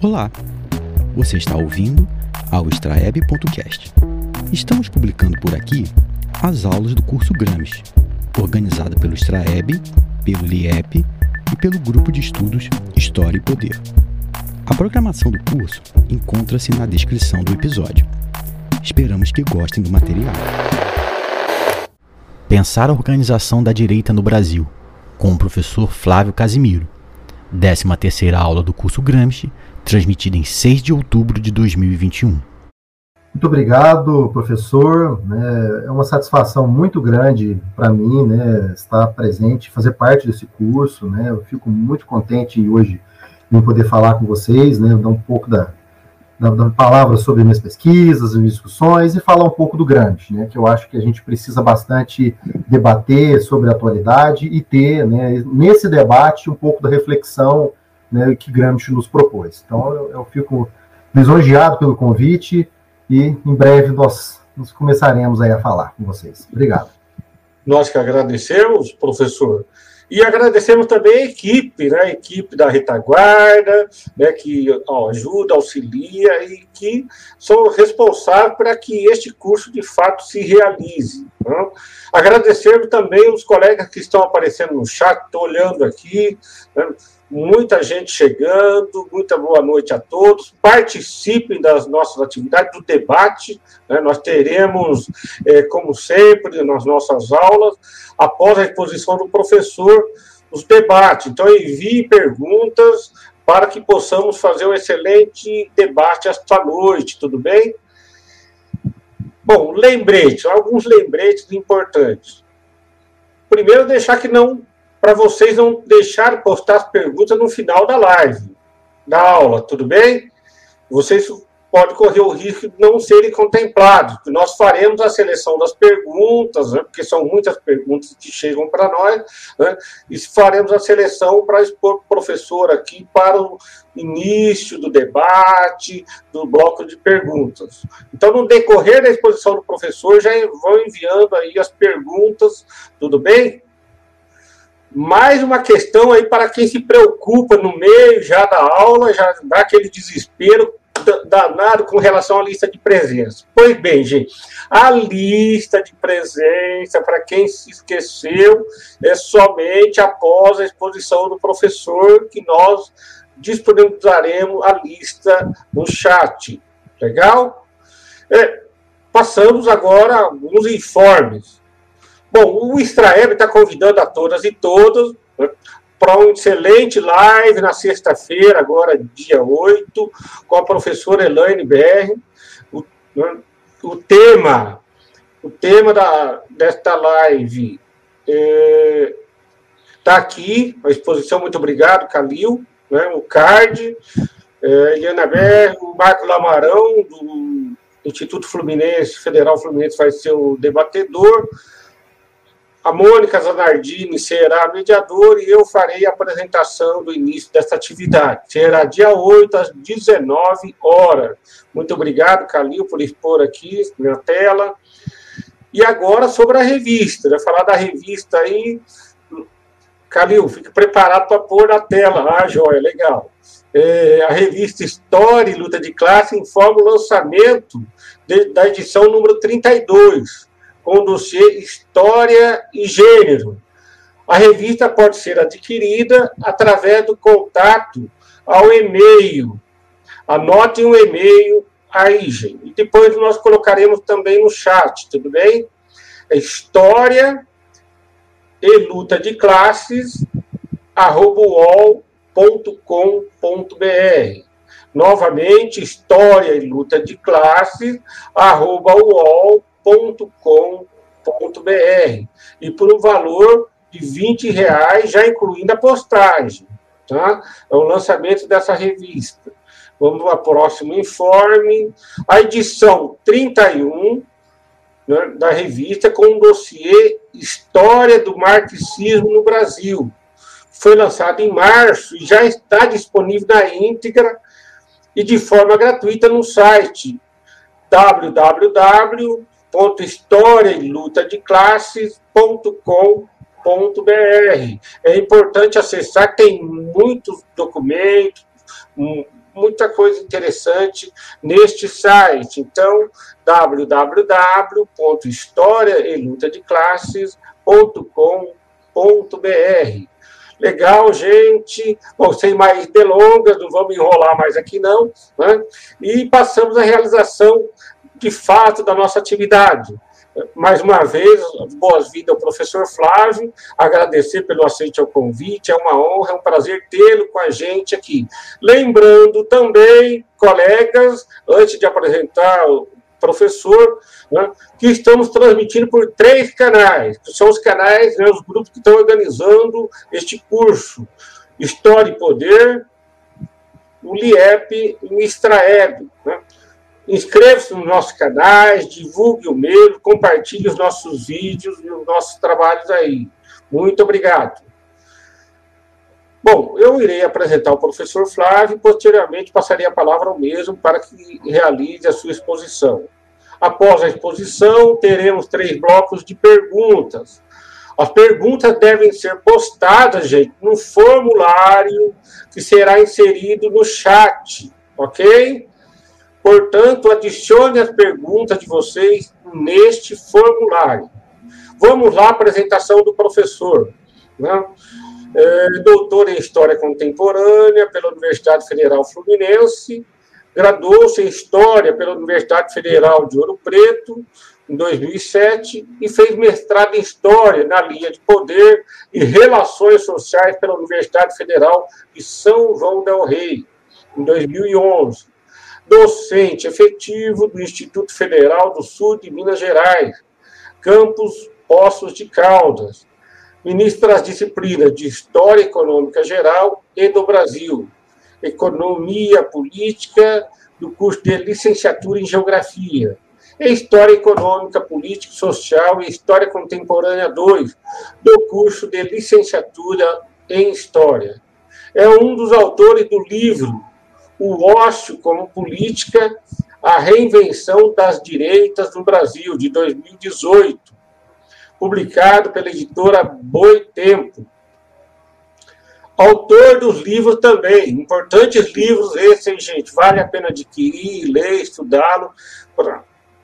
Olá, você está ouvindo ao extraeb.cast. Estamos publicando por aqui as aulas do curso Gramsci, organizado pelo Extraeb, pelo LIEP e pelo Grupo de Estudos História e Poder. A programação do curso encontra-se na descrição do episódio. Esperamos que gostem do material. Pensar a organização da direita no Brasil, com o professor Flávio Casimiro. 13 terceira aula do curso Gramsci, transmitida em 6 de outubro de 2021. Muito obrigado, professor. Né, é uma satisfação muito grande para mim né, estar presente, fazer parte desse curso. Né, eu fico muito contente hoje em poder falar com vocês, né, dar um pouco da, da, da palavra sobre minhas pesquisas, minhas discussões e falar um pouco do Gramsci, né, que eu acho que a gente precisa bastante debater sobre a atualidade e ter, né, nesse debate, um pouco da reflexão né, que Gramsci nos propôs. Então, eu, eu fico lisonjeado pelo convite e em breve nós, nós começaremos aí a falar com vocês. Obrigado. Nós que agradecemos, professor. E agradecemos também a equipe, né, a equipe da retaguarda, né, que ó, ajuda, auxilia e que são responsáveis para que este curso de fato se realize. Né? Agradecemos também os colegas que estão aparecendo no chat, estou olhando aqui, né, muita gente chegando, muita boa noite a todos. Participem das nossas atividades, do debate. Né? Nós teremos, é, como sempre, nas nossas aulas, após a exposição do professor, os debates. Então, envie perguntas para que possamos fazer um excelente debate esta noite, tudo bem? Bom, lembretes, alguns lembretes importantes. Primeiro, deixar que não para vocês não deixarem postar as perguntas no final da live, da aula, tudo bem? Vocês podem correr o risco de não serem contemplados. Nós faremos a seleção das perguntas, né, porque são muitas perguntas que chegam para nós, né, e faremos a seleção para expor o professor aqui para o início do debate, do bloco de perguntas. Então, no decorrer da exposição do professor, já vão enviando aí as perguntas, tudo bem? Mais uma questão aí para quem se preocupa no meio já da aula, já dá aquele desespero danado com relação à lista de presença. Pois bem, gente, a lista de presença, para quem se esqueceu, é somente após a exposição do professor que nós disponibilizaremos a lista no chat. Legal? É, passamos agora a alguns informes. Bom, o Extraeb está convidando a todas e todos para um excelente live na sexta-feira, agora dia 8, com a professora Elaine BR. O, né, o tema, o tema da, desta live está é, tá aqui, a exposição, muito obrigado, Calil, né, o CARD, é, Eliana BR, o Marco Lamarão, do Instituto Fluminense, Federal Fluminense, vai ser o debatedor, a Mônica Zanardini será a mediadora e eu farei a apresentação do início desta atividade. Será dia 8 às 19 horas. Muito obrigado, Calil, por expor aqui na tela. E agora sobre a revista. Vai falar da revista aí. Calil, fique preparado para pôr na tela. Ah, joia, legal. É, a revista História e Luta de Classe informa o lançamento de, da edição número 32 com o dossiê História e Gênero. A revista pode ser adquirida através do contato ao e-mail. Anotem o e-mail aí, gente. E depois nós colocaremos também no chat, tudo bem? É história e luta de classes, arroba uol.com.br. Novamente, história e luta de classes, arroba www.postagem.com.br e por um valor de 20 reais, já incluindo a postagem. Tá? É o lançamento dessa revista. Vamos ao próximo informe. A edição 31 né, da revista com o dossiê História do Marxismo no Brasil. Foi lançado em março e já está disponível na íntegra e de forma gratuita no site www ponto história e luta de classes.com.br. É importante acessar, tem muitos documentos, muita coisa interessante neste site. Então, www.historiaelutadeclasses.com.br. Legal, gente. Bom, sem mais delongas, não vamos enrolar mais aqui, não. Né? E passamos à realização de fato da nossa atividade. Mais uma vez, boas-vindas ao professor Flávio, agradecer pelo aceite ao convite, é uma honra, é um prazer tê-lo com a gente aqui. Lembrando também, colegas, antes de apresentar o professor, né, que estamos transmitindo por três canais, que são os canais, né, os grupos que estão organizando este curso. História e Poder, o LIEP e o Extraeb. Né? Inscreva-se nos nossos canais, divulgue o mesmo, compartilhe os nossos vídeos e os nossos trabalhos aí. Muito obrigado. Bom, eu irei apresentar o professor Flávio e, posteriormente, passaria a palavra ao mesmo para que realize a sua exposição. Após a exposição, teremos três blocos de perguntas. As perguntas devem ser postadas, gente, no formulário que será inserido no chat, ok? Portanto, adicione as perguntas de vocês neste formulário. Vamos lá, apresentação do professor. Né? É, doutor em História Contemporânea pela Universidade Federal Fluminense, graduou-se em História pela Universidade Federal de Ouro Preto, em 2007, e fez mestrado em História na linha de Poder e Relações Sociais pela Universidade Federal de São João del Rei, em 2011 docente efetivo do Instituto Federal do Sul de Minas Gerais, campus Poços de Caldas, ministro das disciplinas de História Econômica Geral e do Brasil, Economia Política, do curso de Licenciatura em Geografia, e História Econômica, Política Social e História Contemporânea 2, do curso de Licenciatura em História. É um dos autores do livro o ócio como política, a reinvenção das direitas no Brasil, de 2018, publicado pela editora Boitempo. Autor dos livros também, importantes livros esses, gente, vale a pena adquirir, ler, estudá-lo,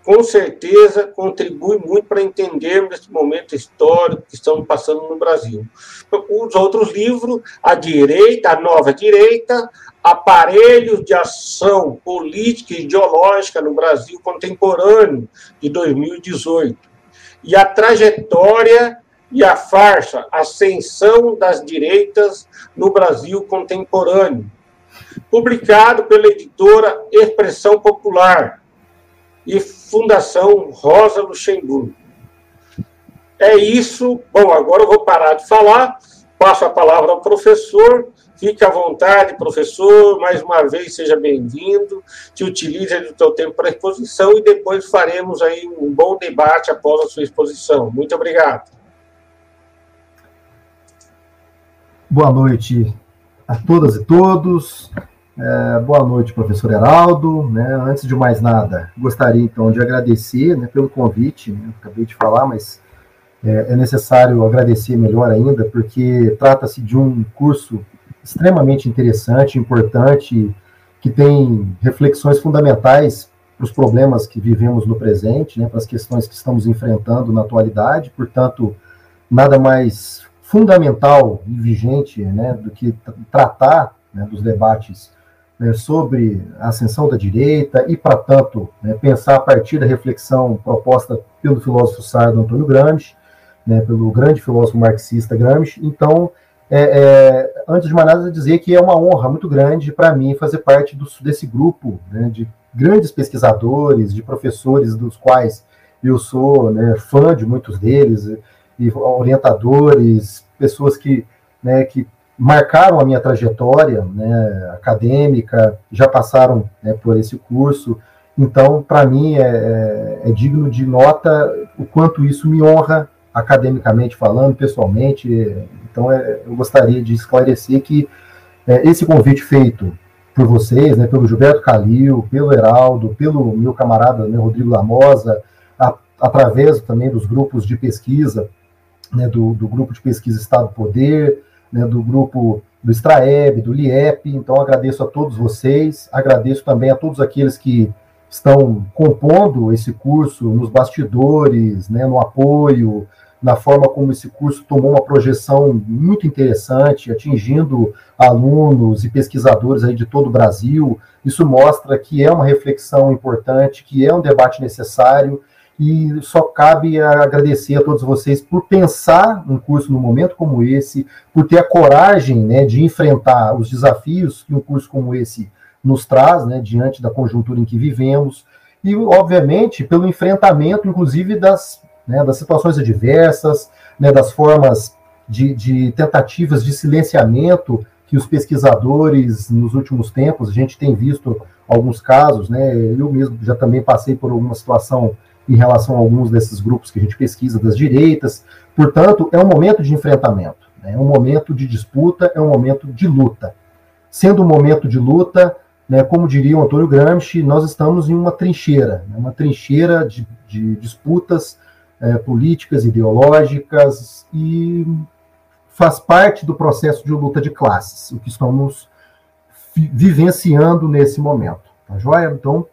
com certeza contribui muito para entendermos esse momento histórico que estamos passando no Brasil. Os outros livros, A Direita, A Nova Direita, Aparelhos de Ação Política e Ideológica no Brasil Contemporâneo, de 2018, e A Trajetória e a Farsa, Ascensão das Direitas no Brasil Contemporâneo, publicado pela editora Expressão Popular, e Fundação Rosa Luxemburgo. É isso. Bom, agora eu vou parar de falar, passo a palavra ao professor. Fique à vontade, professor. Mais uma vez, seja bem-vindo. Te utilize do seu tempo para a exposição e depois faremos aí um bom debate após a sua exposição. Muito obrigado. Boa noite a todas e todos. É, boa noite, professor Heraldo. Né? Antes de mais nada, gostaria então de agradecer né, pelo convite. Né? Acabei de falar, mas é, é necessário agradecer melhor ainda, porque trata-se de um curso extremamente interessante, importante, que tem reflexões fundamentais para os problemas que vivemos no presente, né, para as questões que estamos enfrentando na atualidade. Portanto, nada mais fundamental e vigente né, do que tratar né, dos debates né, sobre a ascensão da direita e, para tanto, né, pensar a partir da reflexão proposta pelo filósofo sardo Antônio Gramsci, né, pelo grande filósofo marxista Gramsci. Então, é, é, antes de mais nada, dizer que é uma honra muito grande para mim fazer parte do, desse grupo né, de grandes pesquisadores, de professores dos quais eu sou né, fã de muitos deles, e orientadores, pessoas que, né, que marcaram a minha trajetória né, acadêmica, já passaram né, por esse curso. Então, para mim, é, é, é, digno de nota o quanto isso me honra academicamente falando, pessoalmente. Então, é, eu gostaria de esclarecer que é, esse convite feito por vocês, né, pelo Gilberto Calil, pelo Heraldo, pelo meu camarada né, Rodrigo Lamosa, a, através também dos grupos de pesquisa, né, do, do grupo de pesquisa Estado Poder, né, do grupo do Straeb, do LIEP. Então, agradeço a todos vocês, agradeço também a todos aqueles que estão compondo esse curso nos bastidores, né, no apoio, na forma como esse curso tomou uma projeção muito interessante, atingindo alunos e pesquisadores aí de todo o Brasil. Isso mostra que é uma reflexão importante, que é um debate necessário e só cabe agradecer a todos vocês por pensar um curso num momento como esse, por ter a coragem né, de enfrentar os desafios que um curso como esse nos traz, né, diante da conjuntura em que vivemos, e, obviamente, pelo enfrentamento, inclusive, das né, das situações adversas, né, das formas de, de, tentativas de silenciamento que os pesquisadores, nos últimos tempos, a gente tem visto alguns casos, né, eu mesmo já também passei por alguma situação em relação a alguns desses grupos que a gente pesquisa das direitas, portanto, é um momento de enfrentamento, né, é um momento de disputa, é um momento de luta. Sendo um momento de luta, né, como diria o Antônio Gramsci, nós estamos em uma trincheira, né, uma trincheira de, de disputas é, políticas, ideológicas e faz parte do processo de luta de classes, o que estamos vivenciando nesse momento. Tá joia? Então,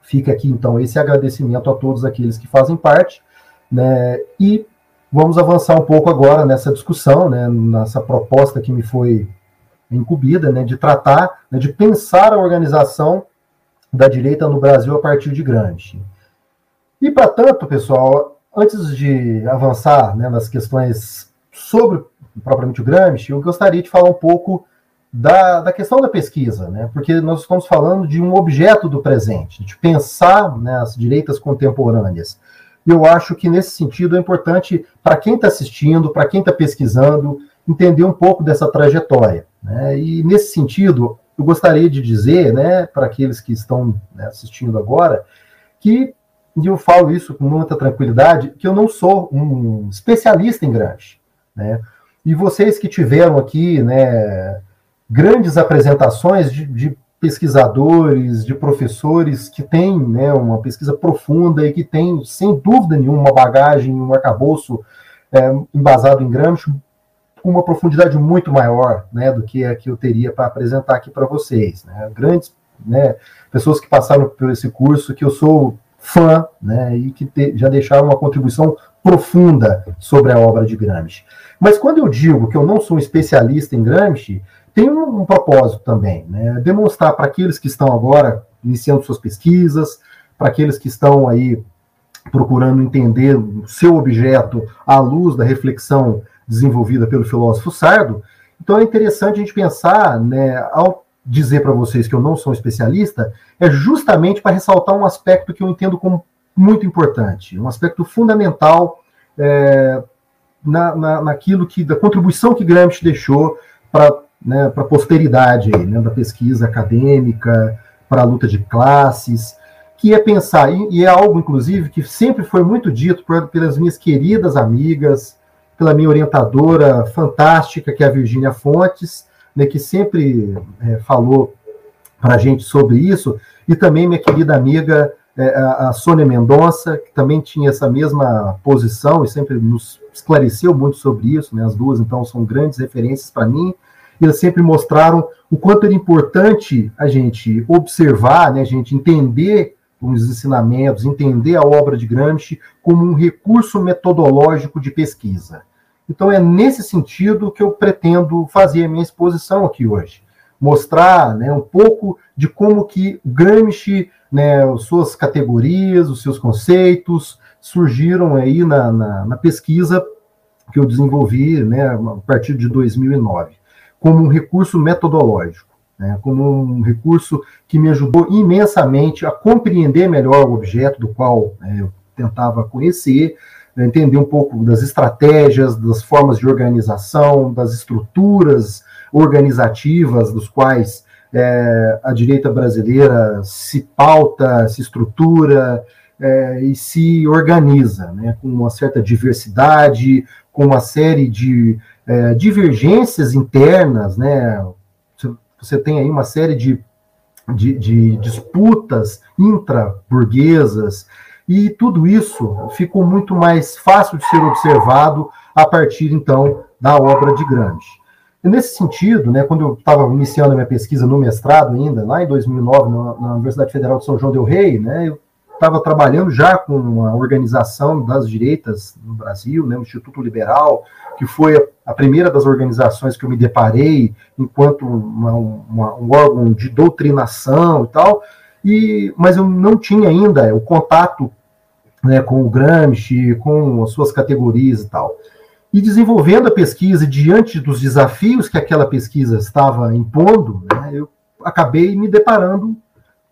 fica aqui então esse agradecimento a todos aqueles que fazem parte, né? E vamos avançar um pouco agora nessa discussão, né? Nessa proposta que me foi incumbida, né? De tratar, né, de pensar a organização da direita no Brasil a partir de Gramsci. E para tanto, pessoal, antes de avançar né, nas questões sobre propriamente o Gramsci, eu gostaria de falar um pouco da, da questão da pesquisa, né, porque nós estamos falando de um objeto do presente, de pensar né, as direitas contemporâneas. Eu acho que nesse sentido é importante para quem está assistindo, para quem está pesquisando, entender um pouco dessa trajetória. Né, e nesse sentido, eu gostaria de dizer, né, para aqueles que estão né, assistindo agora, que e eu falo isso com muita tranquilidade, que eu não sou um especialista em Gramsci, né? E vocês que tiveram aqui, né, grandes apresentações de, de pesquisadores, de professores que têm né, uma pesquisa profunda e que têm, sem dúvida nenhuma, uma bagagem, um arcabouço é, embasado em Gramsci com uma profundidade muito maior né, do que a que eu teria para apresentar aqui para vocês. Né? Grandes né, pessoas que passaram por esse curso, que eu sou fã, né, e que te, já deixaram uma contribuição profunda sobre a obra de Gramsci. Mas quando eu digo que eu não sou um especialista em Gramsci, tem um, um propósito também, né, demonstrar para aqueles que estão agora iniciando suas pesquisas, para aqueles que estão aí procurando entender o seu objeto à luz da reflexão desenvolvida pelo filósofo Sardo, então é interessante a gente pensar, né, ao dizer para vocês que eu não sou especialista é justamente para ressaltar um aspecto que eu entendo como muito importante, um aspecto fundamental é, na, na, naquilo que da contribuição que Gramsci deixou para né, a posteridade aí, né, da pesquisa acadêmica, para a luta de classes, que é pensar, e, é algo, inclusive, que sempre foi muito dito por, pelas minhas queridas amigas, pela minha orientadora fantástica, que é a Virgínia Fontes, né, que sempre é, falou para a gente sobre isso, e também minha querida amiga é, a Sônia Mendonça, que também tinha essa mesma posição e sempre nos esclareceu muito sobre isso, né, as duas, então, são grandes referências para mim, e elas sempre mostraram o quanto era importante a gente observar, né, a gente entender os ensinamentos, entender a obra de Gramsci como um recurso metodológico de pesquisa. Então é nesse sentido que eu pretendo fazer a minha exposição aqui hoje. Mostrar né, um pouco de como que Gramsci, né, suas categorias, os seus conceitos, surgiram aí na, na, na pesquisa que eu desenvolvi né, a partir de 2009, como um recurso metodológico, né, como um recurso que me ajudou imensamente a compreender melhor o objeto do qual né, eu tentava conhecer, entender um pouco das estratégias, das formas de organização, das estruturas organizativas dos quais é, a direita brasileira se pauta, se estrutura é, e se organiza, né, com uma certa diversidade, com uma série de é, divergências internas, né, você tem aí uma série de, de, de disputas intra-burguesas, e tudo isso ficou muito mais fácil de ser observado a partir, então, da obra de Gramsci. nesse sentido, né, quando eu estava iniciando a minha pesquisa no mestrado ainda, lá em 2009, na, Universidade Federal de São João del Rei, né, eu estava trabalhando já com uma organização das direitas no Brasil, né, o Instituto Liberal, que foi a, a primeira das organizações que eu me deparei enquanto uma, uma, um órgão de doutrinação e tal, e, mas eu não tinha ainda o contato né, com o Gramsci, com as suas categorias e tal. E desenvolvendo a pesquisa diante dos desafios que aquela pesquisa estava impondo, né, eu acabei me deparando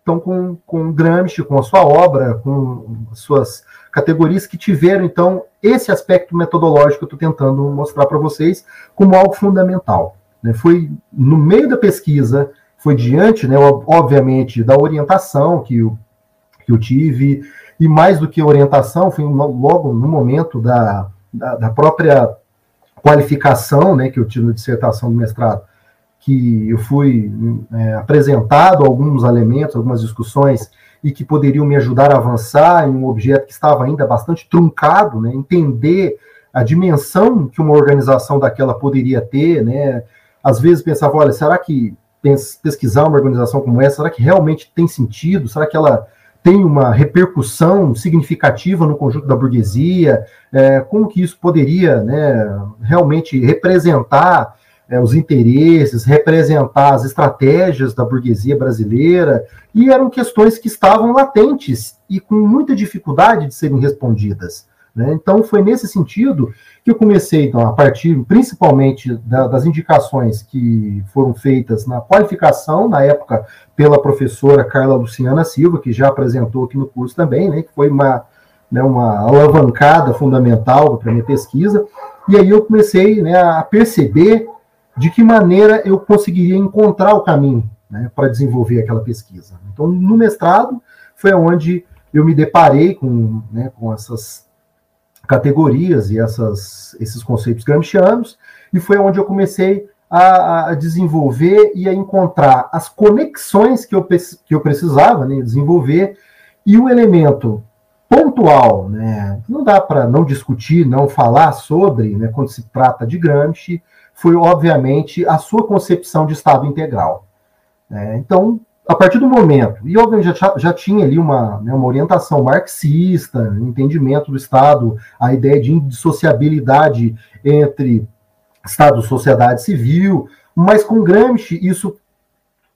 então com, com Gramsci, com a sua obra, com as suas categorias que tiveram, então, esse aspecto metodológico que eu estou tentando mostrar para vocês como algo fundamental. Né? Foi no meio da pesquisa, foi diante, né, obviamente, da orientação que eu, que eu tive, e mais do que orientação, foi logo no momento da, da, da própria qualificação né, que eu tive na dissertação do mestrado, que eu fui é, apresentado alguns elementos, algumas discussões e que poderiam me ajudar a avançar em um objeto que estava ainda bastante truncado, né, entender a dimensão que uma organização daquela poderia ter, né? Às vezes pensava, olha, será que pesquisar uma organização como essa, será que realmente tem sentido? Será que ela tem uma repercussão significativa no conjunto da burguesia? É, como que isso poderia né, realmente representar é, os interesses, representar as estratégias da burguesia brasileira, e eram questões que estavam latentes e com muita dificuldade de serem respondidas. Né? Então, foi nesse sentido que eu comecei, então, a partir principalmente da, das indicações que foram feitas na qualificação, na época, pela professora Carla Luciana Silva, que já apresentou aqui no curso também, né, que foi uma, né, uma alavancada fundamental para a minha pesquisa, e aí eu comecei né, a perceber de que maneira eu conseguiria encontrar o caminho né, para desenvolver aquela pesquisa. Então, no mestrado, foi onde eu me deparei com, né, com essas categorias e essas, esses conceitos gramscianos, e foi onde eu comecei a, a, desenvolver e a encontrar as conexões que eu, que eu precisava né, desenvolver, e o elemento pontual, né, não dá para não discutir, não falar sobre, né, quando se trata de Gramsci, foi, obviamente, a sua concepção de Estado integral. É, então, a partir do momento, e obviamente já, já tinha ali uma, né, uma orientação marxista, entendimento do Estado, a ideia de indissociabilidade entre Estado sociedade civil, mas com Gramsci isso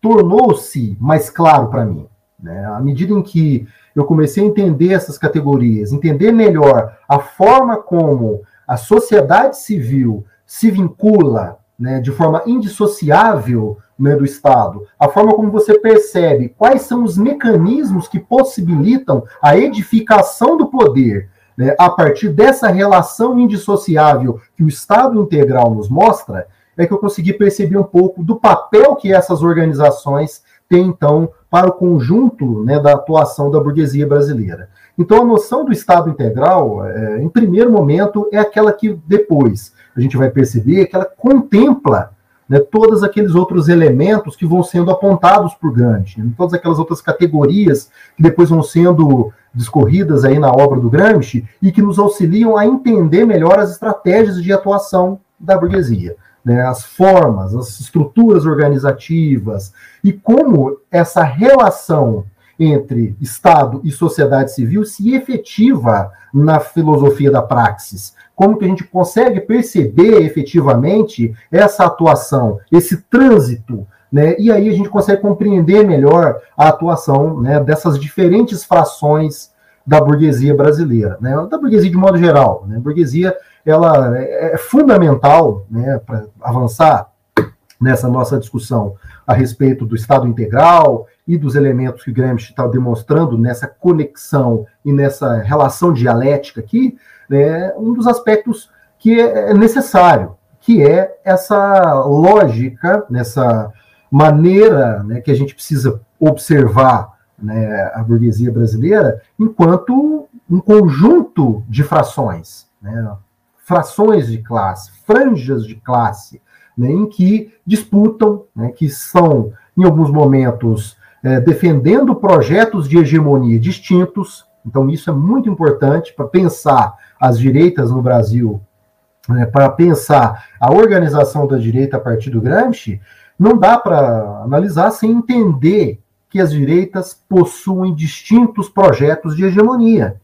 tornou-se mais claro para mim. Né? À medida em que eu comecei a entender essas categorias, entender melhor a forma como a sociedade civil se vincula né, de forma indissociável né, do Estado, a forma como você percebe quais são os mecanismos que possibilitam a edificação do poder né, a partir dessa relação indissociável que o Estado integral nos mostra, é que eu consegui perceber um pouco do papel que essas organizações têm, então, para o conjunto né, da atuação da burguesia brasileira. Então, a noção do Estado integral, é, em primeiro momento, é aquela que depois a gente vai perceber que ela contempla né, todos aqueles outros elementos que vão sendo apontados por Gramsci, né, todas aquelas outras categorias que depois vão sendo discorridas aí na obra do Gramsci e que nos auxiliam a entender melhor as estratégias de atuação da burguesia. Né, as formas, as estruturas organizativas e como essa relação entre Estado e sociedade civil se efetiva na filosofia da praxis. Como que a gente consegue perceber efetivamente essa atuação, esse trânsito, né? E aí a gente consegue compreender melhor a atuação né, dessas diferentes frações da burguesia brasileira, né? Da burguesia de modo geral, né? A burguesia ela é fundamental, né, para avançar nessa nossa discussão a respeito do Estado integral e dos elementos que Gramsci está demonstrando nessa conexão e nessa relação dialética aqui, né, um dos aspectos que é, é necessário, que é essa lógica, nessa maneira né, que a gente precisa observar né, a burguesia brasileira enquanto um conjunto de frações, né, frações de classe, franjas de classe, né, em que disputam, né, que são, em alguns momentos, é, defendendo projetos de hegemonia distintos. Então, isso é muito importante para pensar as direitas no Brasil né, para pensar a organização da direita a partir do Gramsci, não dá para analisar sem entender que as direitas possuem distintos projetos de hegemonia.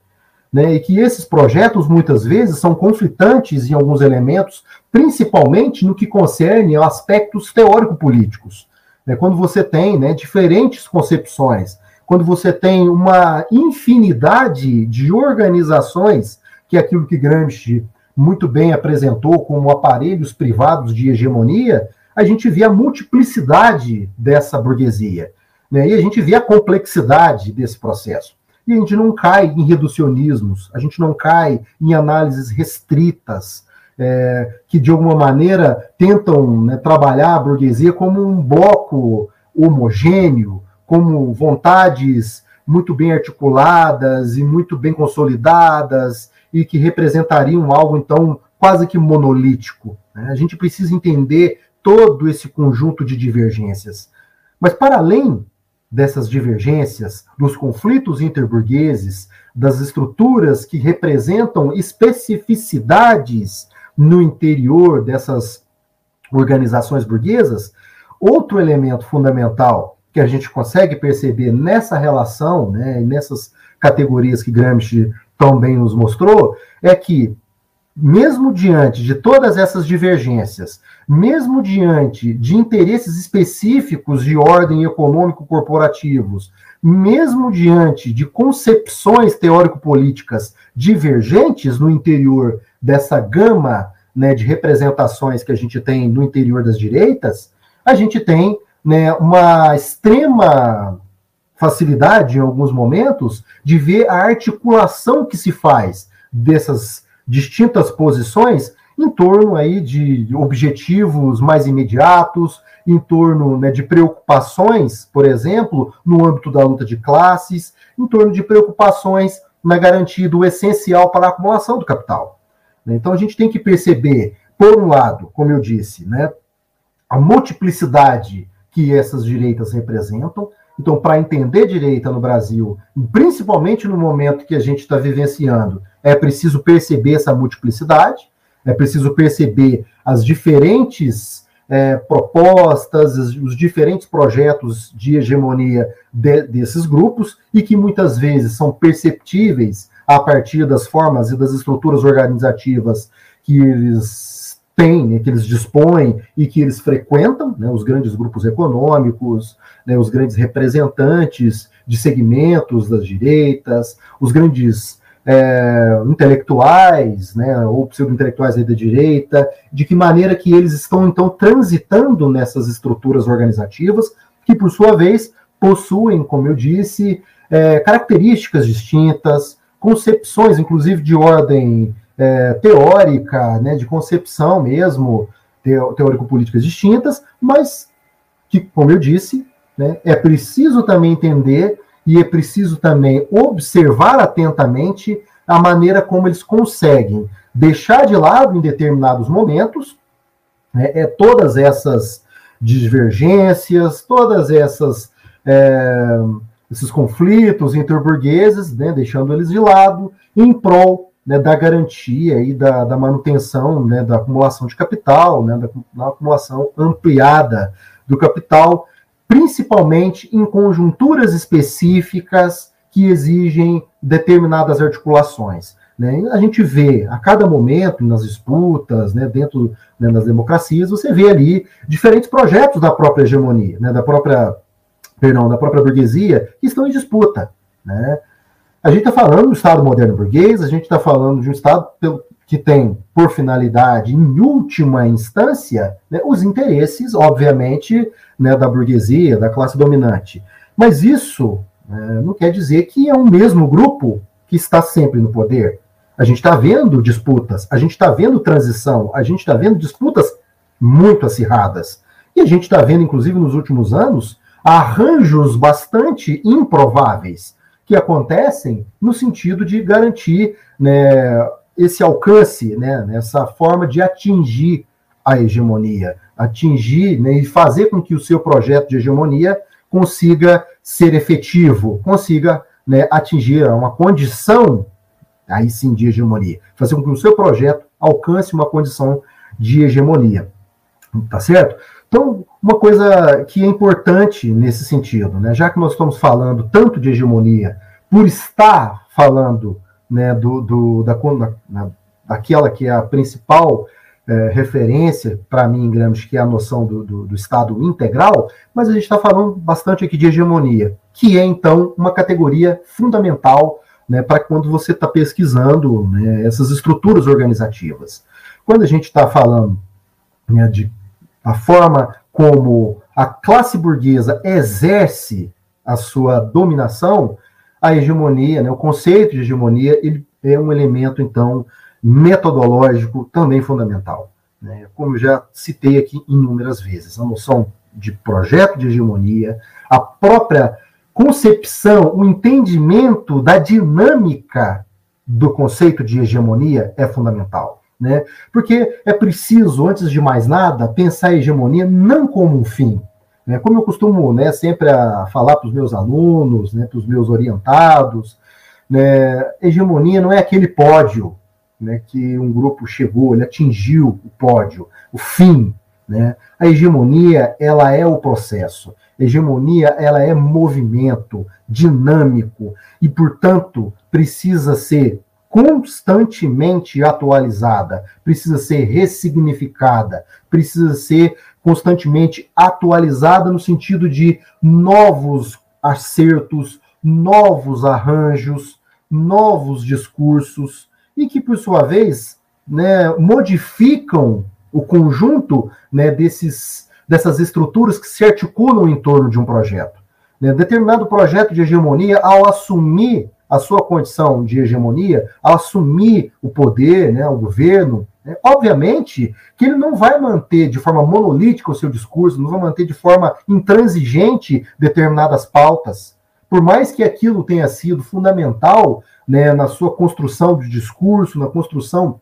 Né, e que esses projetos muitas vezes são conflitantes em alguns elementos, principalmente no que concerne a aspectos teórico-políticos. Né, quando você tem né, diferentes concepções, quando você tem uma infinidade de organizações, que é aquilo que Gramsci muito bem apresentou como aparelhos privados de hegemonia, a gente vê a multiplicidade dessa burguesia. Né? E a gente vê a complexidade desse processo. E a gente não cai em reducionismos, a gente não cai em análises restritas, é, que de alguma maneira tentam né, trabalhar a burguesia como um bloco homogêneo, como vontades muito bem articuladas e muito bem consolidadas e que representariam algo, então, quase que monolítico. Né? A gente precisa entender todo esse conjunto de divergências. Mas, para além dessas divergências, dos conflitos interburgueses, das estruturas que representam especificidades no interior dessas organizações burguesas, outro elemento fundamental que a gente consegue perceber nessa relação, né, nessas categorias que Gramsci também nos mostrou, é que, mesmo diante de todas essas divergências, mesmo diante de interesses específicos de ordem econômico-corporativos, mesmo diante de concepções teórico-políticas divergentes no interior dessa gama né, de representações que a gente tem no interior das direitas, a gente tem né, uma extrema facilidade, em alguns momentos, de ver a articulação que se faz dessas distintas posições em torno aí de objetivos mais imediatos, em torno né, de preocupações, por exemplo, no âmbito da luta de classes, em torno de preocupações na garantia do essencial para a acumulação do capital. Então a gente tem que perceber, por um lado, como eu disse, né, a multiplicidade que essas direitas representam, então, para entender direita no Brasil, principalmente no momento que a gente está vivenciando, é preciso perceber essa multiplicidade, é preciso perceber as diferentes é, propostas, os diferentes projetos de hegemonia de, desses grupos e que muitas vezes são perceptíveis a partir das formas e das estruturas organizativas que eles têm, né, que eles dispõem e que eles frequentam, né, os grandes grupos econômicos, né, os grandes representantes de segmentos das direitas, os grandes é, intelectuais, né, ou pseudo-intelectuais da direita, de que maneira que eles estão, então, transitando nessas estruturas organizativas, que, por sua vez, possuem, como eu disse, é, características distintas, concepções, inclusive, de ordem é, teórica, né, de concepção mesmo, teórico-políticas distintas, mas que, como eu disse, né, é preciso também entender e é preciso também observar atentamente a maneira como eles conseguem deixar de lado em determinados momentos né, é, todas essas divergências, todas essas é, esses conflitos interburgueses, né, deixando eles de lado em prol né, da garantia e da, da manutenção né, da acumulação de capital, né, da, da, acumulação ampliada do capital, principalmente em conjunturas específicas que exigem determinadas articulações. Né? A gente vê a cada momento nas disputas, né, dentro né, das democracias, você vê ali diferentes projetos da própria hegemonia, né, da própria, perdão, da própria burguesia que estão em disputa. Né? A gente está falando do Estado moderno burguês, a gente está falando de um Estado que tem por finalidade, em última instância, né, os interesses, obviamente, né, da burguesia, da classe dominante. Mas isso né, não quer dizer que é o mesmo grupo que está sempre no poder. A gente está vendo disputas, a gente está vendo transição, a gente está vendo disputas muito acirradas. E a gente está vendo, inclusive, nos últimos anos, arranjos bastante improváveis que acontecem no sentido de garantir né, esse alcance, né, essa forma de atingir a hegemonia, atingir né, e fazer com que o seu projeto de hegemonia consiga ser efetivo, consiga né, atingir uma condição, aí sim, de hegemonia, fazer com que o seu projeto alcance uma condição de hegemonia. Tá certo? Então, uma coisa que é importante nesse sentido, né, já que nós estamos falando tanto de hegemonia, por estar falando né, do, do da, da, daquela que é a principal é, referência para mim em Gramsci, que é a noção do, do, do Estado integral, mas a gente está falando bastante aqui de hegemonia, que é então uma categoria fundamental né, para quando você está pesquisando né, essas estruturas organizativas. Quando a gente está falando né, de a forma como a classe burguesa exerce a sua dominação, a hegemonia, né, o conceito de hegemonia, ele é um elemento, então, metodológico também fundamental. Né? Como já citei aqui inúmeras vezes, a noção de projeto de hegemonia, a própria concepção, o entendimento da dinâmica do conceito de hegemonia é fundamental. Né? Porque é preciso, antes de mais nada, pensar a hegemonia não como um fim. Né? Como eu costumo né, sempre falar para os meus alunos, né, para os meus orientados, né, hegemonia não é aquele pódio né, que um grupo chegou, ele atingiu o pódio, o fim. Né? A hegemonia ela é o processo. A hegemonia ela é movimento dinâmico e, portanto, precisa ser constantemente atualizada, precisa ser ressignificada, precisa ser constantemente atualizada no sentido de novos acertos, novos arranjos, novos discursos, e que, por sua vez, né, modificam o conjunto né, desses, dessas estruturas que se articulam em torno de um projeto. Né, determinado projeto de hegemonia, ao assumir a sua condição de hegemonia, assumir o poder, né, o governo, né, obviamente que ele não vai manter de forma monolítica o seu discurso, não vai manter de forma intransigente determinadas pautas. Por mais que aquilo tenha sido fundamental né, na sua construção de discurso, na construção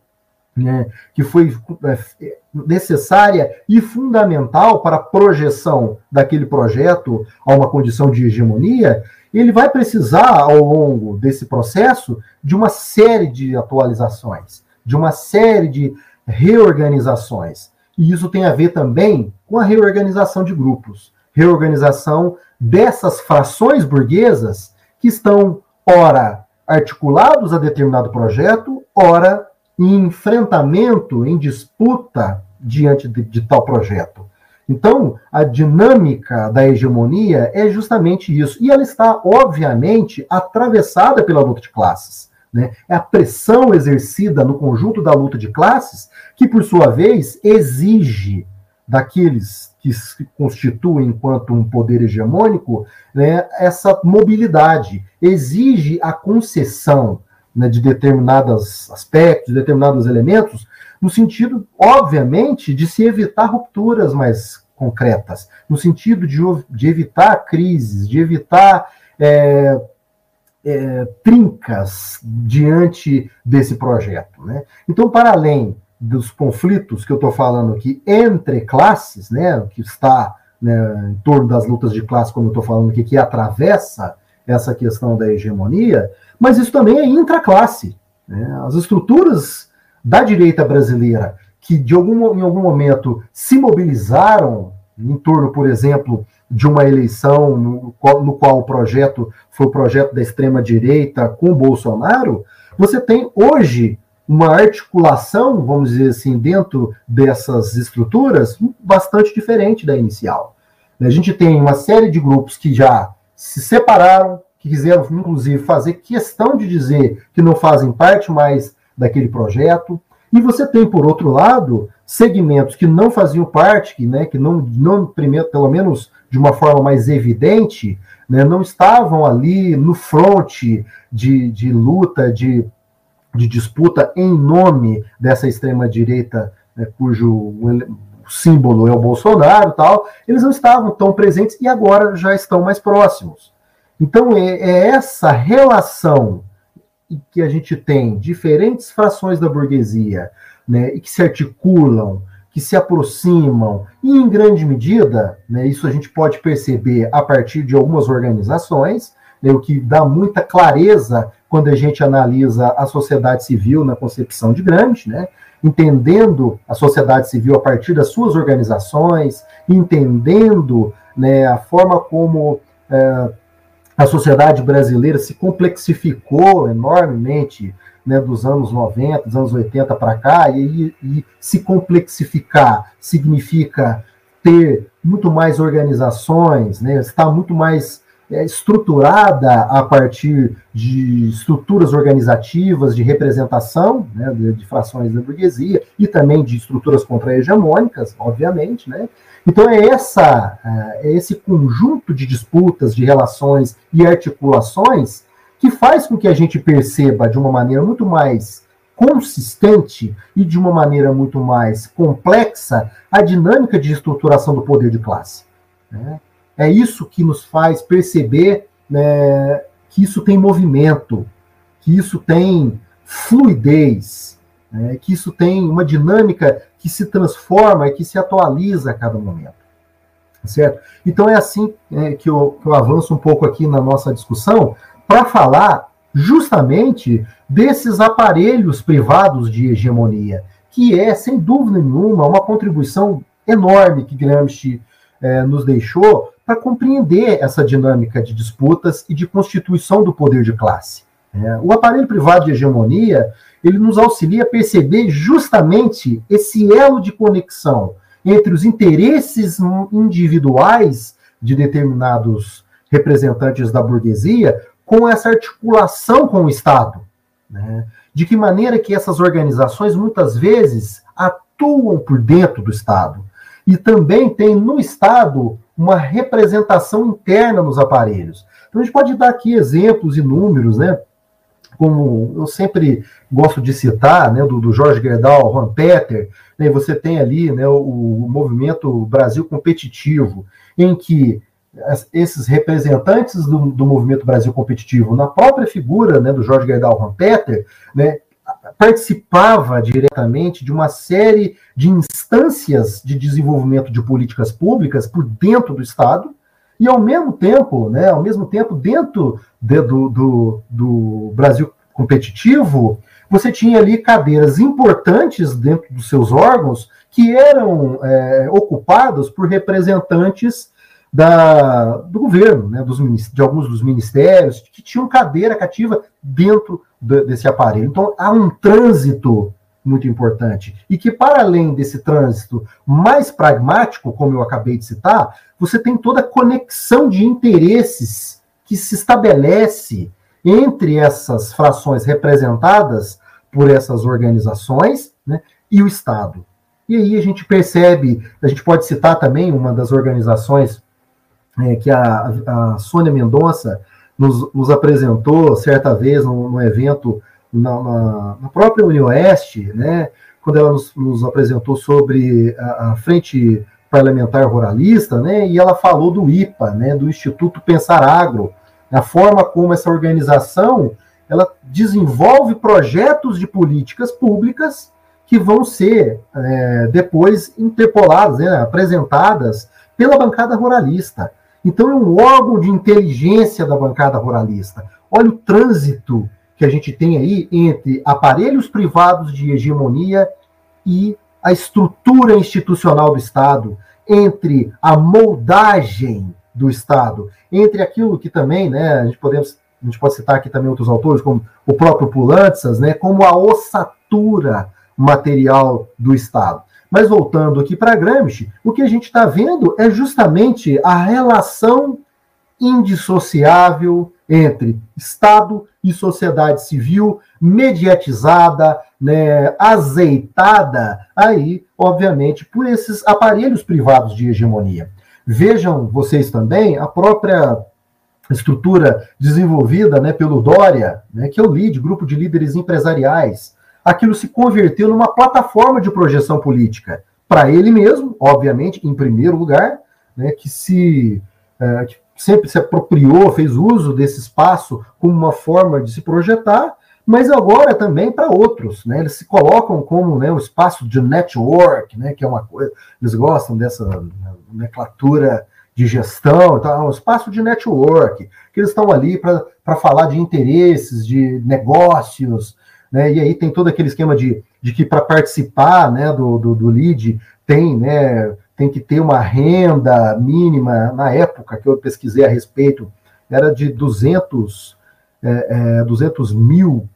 né, que foi é, necessária e fundamental para a projeção daquele projeto a uma condição de hegemonia, ele vai precisar, ao longo desse processo, de uma série de atualizações, de uma série de reorganizações. E isso tem a ver também com a reorganização de grupos, reorganização dessas frações burguesas que estão, ora, articulados a determinado projeto, ora em enfrentamento, em disputa diante de, de, tal projeto. Então, a dinâmica da hegemonia é justamente isso. E ela está, obviamente, atravessada pela luta de classes. Né? É a pressão exercida no conjunto da luta de classes que, por sua vez, exige daqueles que se constituem enquanto um poder hegemônico, né, essa mobilidade exige a concessão né, de determinados aspectos, de determinados elementos, no sentido, obviamente, de se evitar rupturas mais concretas, no sentido de, de evitar crises, de evitar é, é, trincas diante desse projeto. Né? Então, para além dos conflitos que eu estou falando aqui entre classes, né, que está né, em torno das lutas de classe, como eu estou falando aqui, que atravessa essa questão da hegemonia, mas isso também é intraclasse. Né? As estruturas da direita brasileira que de algum, em algum momento se mobilizaram em torno, por exemplo, de uma eleição no qual, no qual o projeto foi o projeto da extrema direita com Bolsonaro, você tem hoje uma articulação, vamos dizer assim, dentro dessas estruturas bastante diferente da inicial. A gente tem uma série de grupos que já se separaram, que quiseram, inclusive, fazer questão de dizer que não fazem parte mais daquele projeto. E você tem, por outro lado, segmentos que não faziam parte, que, né, que não, não pelo menos de uma forma mais evidente, né, não estavam ali no fronte de, de luta, de de disputa em nome dessa extrema-direita, né, cujo símbolo é o Bolsonaro tal, eles não estavam tão presentes e agora já estão mais próximos. Então, é, é essa relação que a gente tem diferentes frações da burguesia, né, e que se articulam, que se aproximam, e em grande medida, né, isso a gente pode perceber a partir de algumas organizações, né, o que dá muita clareza quando a gente analisa a sociedade civil na concepção de Gramsci, né? Entendendo a sociedade civil a partir das suas organizações, entendendo né, a forma como é, a sociedade brasileira se complexificou enormemente né, dos anos 90, dos anos 80 para cá, e, e, se complexificar significa ter muito mais organizações, né, estar muito mais estruturada a partir de estruturas organizativas de representação né, de, de, frações da burguesia e também de estruturas contra-hegemônicas, obviamente. Né? Então é, essa, é, é esse conjunto de disputas, de relações e articulações que faz com que a gente perceba de uma maneira muito mais consistente e de uma maneira muito mais complexa a dinâmica de estruturação do poder de classe. Né? É isso que nos faz perceber né, que isso tem movimento, que isso tem fluidez, né, que isso tem uma dinâmica que se transforma e que se atualiza a cada momento. Certo? Então é assim é, que, eu, que eu avanço um pouco aqui na nossa discussão para falar justamente desses aparelhos privados de hegemonia, que é, sem dúvida nenhuma, uma contribuição enorme que Gramsci é, nos deixou para compreender essa dinâmica de disputas e de constituição do poder de classe. É, o aparelho privado de hegemonia ele nos auxilia a perceber justamente esse elo de conexão entre os interesses individuais de determinados representantes da burguesia com essa articulação com o Estado. Né? De que maneira que essas organizações muitas vezes atuam por dentro do Estado e também tem no Estado uma representação interna nos aparelhos. Então a gente pode dar aqui exemplos e números, né? Como eu sempre gosto de citar, né, do, do Jorge Gerdau, Juan Peter, né, você tem ali né, o, o movimento Brasil Competitivo, em que esses representantes do, do, movimento Brasil Competitivo, na própria figura né, do Jorge Gerdau Juan Peter, né, participava diretamente de uma série de instâncias de desenvolvimento de políticas públicas por dentro do Estado, e ao mesmo tempo, né, ao mesmo tempo, dentro de, do, do, do Brasil competitivo, você tinha ali cadeiras importantes dentro dos seus órgãos que eram é, ocupadas por representantes da, do governo, né, dos, de alguns dos ministérios, que tinham cadeira cativa dentro desse aparelho. Então, há um trânsito muito importante. E que, para além desse trânsito mais pragmático, como eu acabei de citar, você tem toda a conexão de interesses que se estabelece entre essas frações representadas por essas organizações né, e o Estado. E aí a gente percebe, a gente pode citar também uma das organizações é, que a, a Sônia Mendonça nos, nos, apresentou certa vez num, num evento na, na, na, própria Unioeste, né, quando ela nos, nos apresentou sobre a, a, Frente Parlamentar Ruralista, né, e ela falou do IPA, né, do Instituto Pensar Agro, a forma como essa organização ela desenvolve projetos de políticas públicas que vão ser é, depois interpoladas, né, apresentadas pela bancada ruralista. Então, é um órgão de inteligência da bancada ruralista. Olha o trânsito que a gente tem aí entre aparelhos privados de hegemonia e a estrutura institucional do Estado, entre a moldagem do Estado, entre aquilo que também, né, a gente podemos a gente pode citar aqui também outros autores, como o próprio Pulantzas, né, como a ossatura material do Estado. Mas voltando aqui para Gramsci, o que a gente está vendo é justamente a relação indissociável entre Estado e sociedade civil, mediatizada, né, azeitada, aí, obviamente, por esses aparelhos privados de hegemonia. Vejam vocês também a própria estrutura desenvolvida né, pelo Dória, né, que eu li, de grupo de líderes empresariais, aquilo se converteu numa plataforma de projeção política para ele mesmo, obviamente, em primeiro lugar, né, que se é, que sempre se apropriou, fez uso desse espaço como uma forma de se projetar, mas agora também para outros, né? Eles se colocam como né, o espaço de network, né? Que é uma coisa, eles gostam dessa nomenclatura de gestão, é um espaço de network, que eles estão ali para falar de interesses, de negócios, né? E aí tem todo aquele esquema de de que para participar né, do, do, do LEAD tem, né, tem que ter uma renda mínima, na época que eu pesquisei a respeito, era de 200, é, é, 200 mil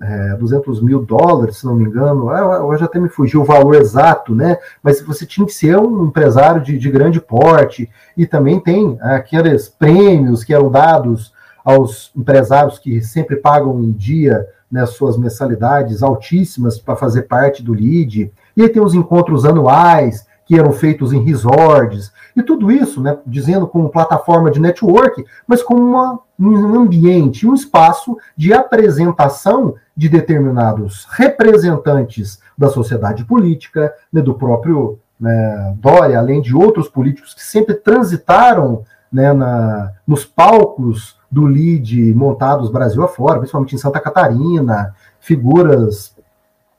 é, 200 mil dólares, se não me engano, hoje até me fugiu o valor exato, né? Mas você tinha que ser um empresário de, de grande porte, e também tem aqueles prêmios que eram dados aos empresários que sempre pagam em dia né, suas mensalidades altíssimas para fazer parte do LEAD, e aí tem os encontros anuais, que eram feitos em resorts, e tudo isso, né, dizendo como plataforma de network, mas como uma, um ambiente, um espaço de apresentação de determinados representantes da sociedade política, né, do próprio né, Dória, além de outros políticos que sempre transitaram né, na, nos palcos do LID montados Brasil afora, principalmente em Santa Catarina, figuras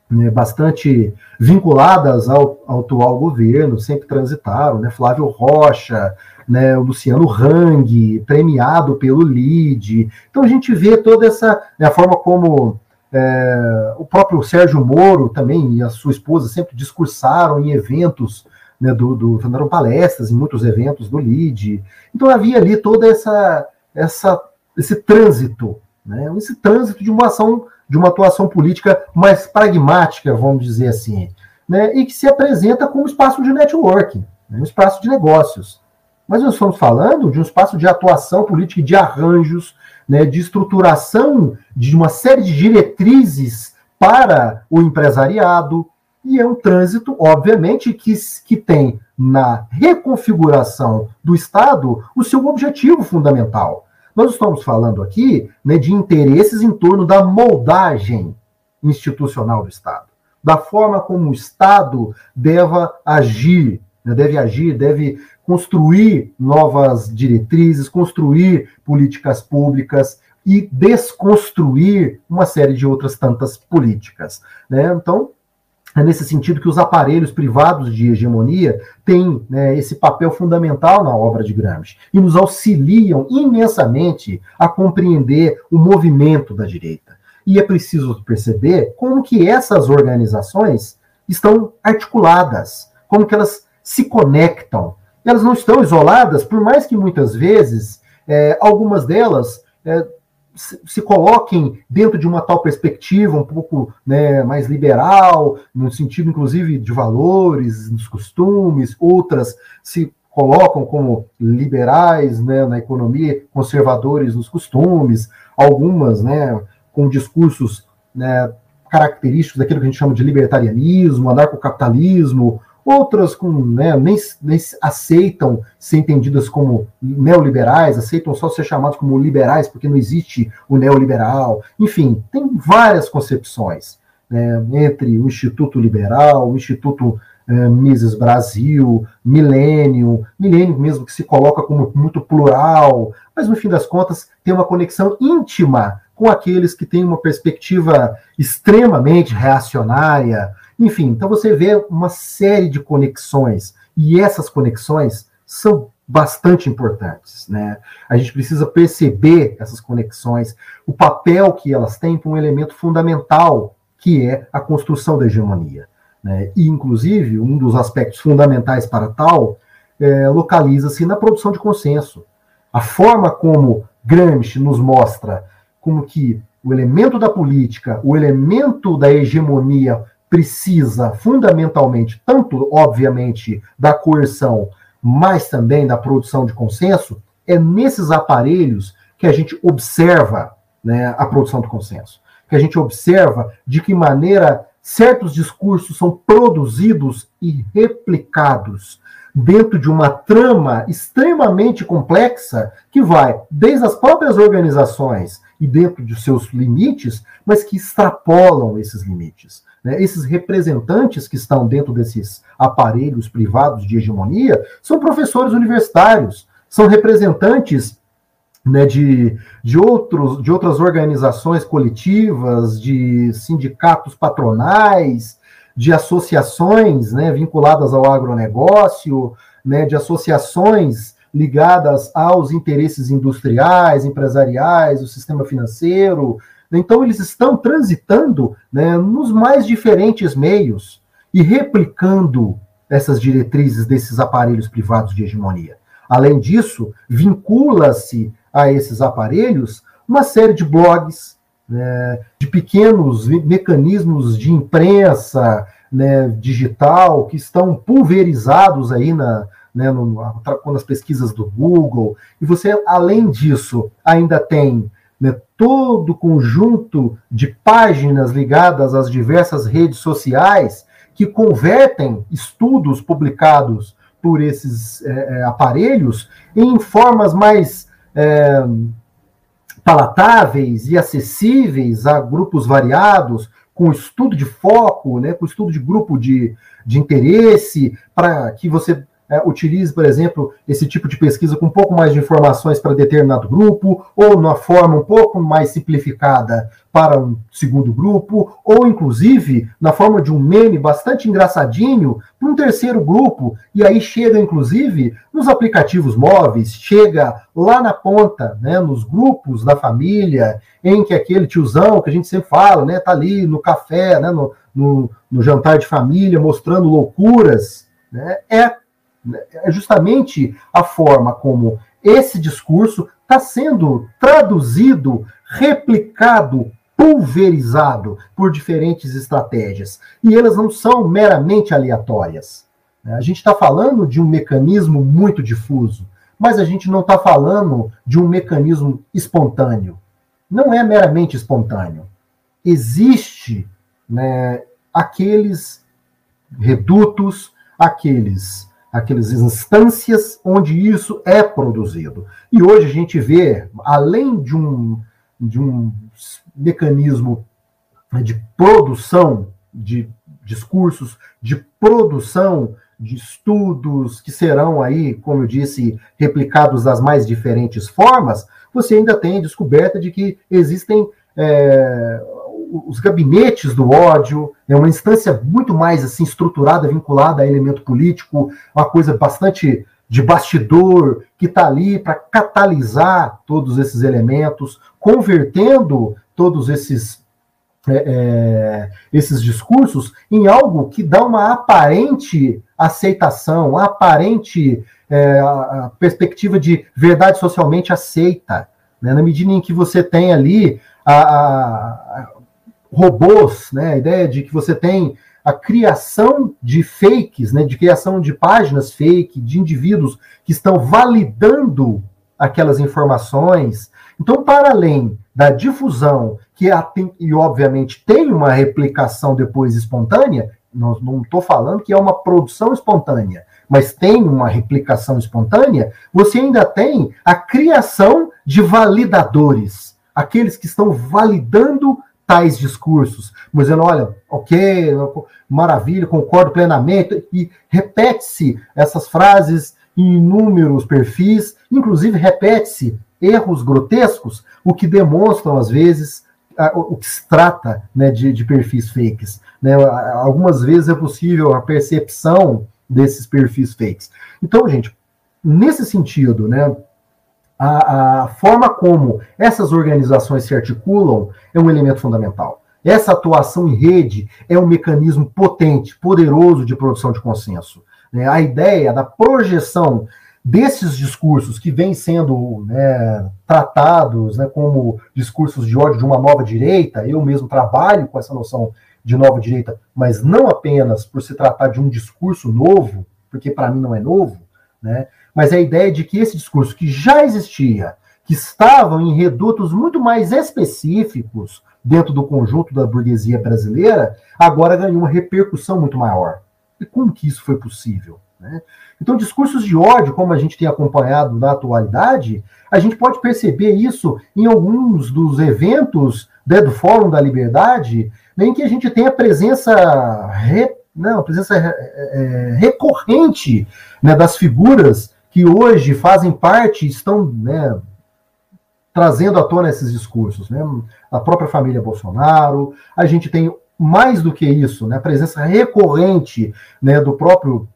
né, bastante vinculadas ao, ao, atual governo, sempre transitaram, né, Flávio Rocha, né, Luciano Hang, premiado pelo LID. Então a gente vê toda essa né, a forma como é, o próprio Sérgio Moro também e a sua esposa sempre discursaram em eventos né, do, do fizeram palestras em muitos eventos do LID. Então havia ali toda essa, essa esse trânsito, né, esse trânsito de uma ação de uma atuação política mais pragmática, vamos dizer assim, né, e que se apresenta como espaço de networking, né, um espaço de negócios. Mas nós estamos falando de um espaço de atuação política, de arranjos, né, de estruturação de uma série de diretrizes para o empresariado, e é um trânsito, obviamente, que, que tem na reconfiguração do Estado o seu objetivo fundamental, nós estamos falando aqui né, de interesses em torno da moldagem institucional do Estado, da forma como o Estado deve agir, né, deve agir, deve construir novas diretrizes, construir políticas públicas e desconstruir uma série de outras tantas políticas. Né? Então, é nesse sentido que os aparelhos privados de hegemonia têm né, esse papel fundamental na obra de Gramsci e nos auxiliam imensamente a compreender o movimento da direita. E é preciso perceber como que essas organizações estão articuladas, como que elas se conectam. Elas não estão isoladas, por mais que muitas vezes é, algumas delas é, se, coloquem dentro de uma tal perspectiva um pouco né, mais liberal, no sentido inclusive de valores, dos costumes, outras se colocam como liberais né, na economia, conservadores nos costumes, algumas né, com discursos né, característicos daquilo que a gente chama de libertarianismo, anarcocapitalismo, outras com, né, nem, nem aceitam ser entendidas como neoliberais, aceitam só ser chamados como liberais porque não existe o neoliberal. Enfim, tem várias concepções né, entre o Instituto Liberal, o Instituto eh, Mises Brasil, Milênio, Milênio mesmo que se coloca como muito plural, mas no fim das contas tem uma conexão íntima com aqueles que têm uma perspectiva extremamente reacionária, enfim, então você vê uma série de conexões, e essas conexões são bastante importantes. Né? A gente precisa perceber essas conexões, o papel que elas têm para um elemento fundamental, que é a construção da hegemonia. Né? E, inclusive, um dos aspectos fundamentais para tal é, localiza-se na produção de consenso. A forma como Gramsci nos mostra como que o elemento da política, o elemento da hegemonia precisa fundamentalmente, tanto, obviamente, da coerção, mas também da produção de consenso, é nesses aparelhos que a gente observa né, a produção do consenso. Que a gente observa de que maneira certos discursos são produzidos e replicados dentro de uma trama extremamente complexa que vai desde as próprias organizações e dentro de seus limites, mas que extrapolam esses limites. Né? Esses representantes que estão dentro desses aparelhos privados de hegemonia são professores universitários, são representantes né, de, de, outros, de outras organizações coletivas, de sindicatos patronais, de associações né, vinculadas ao agronegócio, né, de associações ligadas aos interesses industriais, empresariais, o sistema financeiro, Então, eles estão transitando né, nos mais diferentes meios e replicando essas diretrizes desses aparelhos privados de hegemonia. Além disso, vincula-se a esses aparelhos uma série de blogs, né, de pequenos mecanismos de imprensa né, digital que estão pulverizados aí na, né, no, nas pesquisas do Google. E você, além disso, ainda tem né, todo o conjunto de páginas ligadas às diversas redes sociais que convertem estudos publicados por esses é, é aparelhos em formas mais é, palatáveis e acessíveis a grupos variados, com estudo de foco, né, com estudo de grupo de, de interesse, para que você é, utilize, por exemplo, esse tipo de pesquisa com um pouco mais de informações para determinado grupo, ou numa forma um pouco mais simplificada para um segundo grupo, ou inclusive na forma de um meme bastante engraçadinho para um terceiro grupo, e aí chega inclusive nos aplicativos móveis, chega lá na ponta, né, nos grupos da família, em que aquele tiozão que a gente sempre fala, né, tá ali no café, né, no, no, no jantar de família, mostrando loucuras, né, é é justamente a forma como esse discurso está sendo traduzido, replicado, pulverizado por diferentes estratégias. E elas não são meramente aleatórias. A gente está falando de um mecanismo muito difuso, mas a gente não está falando de um mecanismo espontâneo. Não é meramente espontâneo. Existe né, aqueles redutos, aqueles aquelas instâncias onde isso é produzido. E hoje a gente vê, além de um, de um mecanismo de produção de discursos, de produção de estudos que serão aí, como eu disse, replicados das mais diferentes formas, você ainda tem a descoberta de que existem é, os gabinetes do ódio, é uma instância muito mais assim estruturada, vinculada a elemento político, uma coisa bastante de bastidor que está ali para catalisar todos esses elementos, convertendo todos esses é, é, esses discursos em algo que dá uma aparente aceitação, uma aparente é, perspectiva de verdade socialmente aceita, né? na medida em que você tem ali a, a, robôs, né? A ideia de que você tem a criação de fakes, né? De criação de páginas fake, de indivíduos que estão validando aquelas informações. Então, para além da difusão, que tem, e obviamente tem uma replicação depois espontânea, não estou falando que é uma produção espontânea, mas tem uma replicação espontânea, você ainda tem a criação de validadores, aqueles que estão validando tais discursos, dizendo, olha, ok, maravilha, concordo plenamente, e repete-se essas frases em inúmeros perfis, inclusive repete-se erros grotescos, o que demonstram, às vezes, o que se trata né, de, de perfis fakes. Né? Algumas vezes é possível a percepção desses perfis fakes. Então, gente, nesse sentido, né, a, a, forma como essas organizações se articulam é um elemento fundamental. Essa atuação em rede é um mecanismo potente, poderoso de produção de consenso. Né? A ideia da projeção desses discursos que vêm sendo né, tratados né, como discursos de ódio de uma nova direita, eu mesmo trabalho com essa noção de nova direita, mas não apenas por se tratar de um discurso novo, porque para mim não é novo, né? Mas a ideia de que esse discurso que já existia, que estavam em redutos muito mais específicos dentro do conjunto da burguesia brasileira, agora ganhou uma repercussão muito maior. E como que isso foi possível? Né? Então, discursos de ódio, como a gente tem acompanhado na atualidade, a gente pode perceber isso em alguns dos eventos né, do Fórum da Liberdade, né, em que a gente tem a presença, re, não, presença é, é, recorrente né, das figuras que hoje fazem parte, estão né, trazendo à tona esses discursos. Né? A própria família Bolsonaro, a gente tem mais do que isso, né, a presença recorrente né, do próprio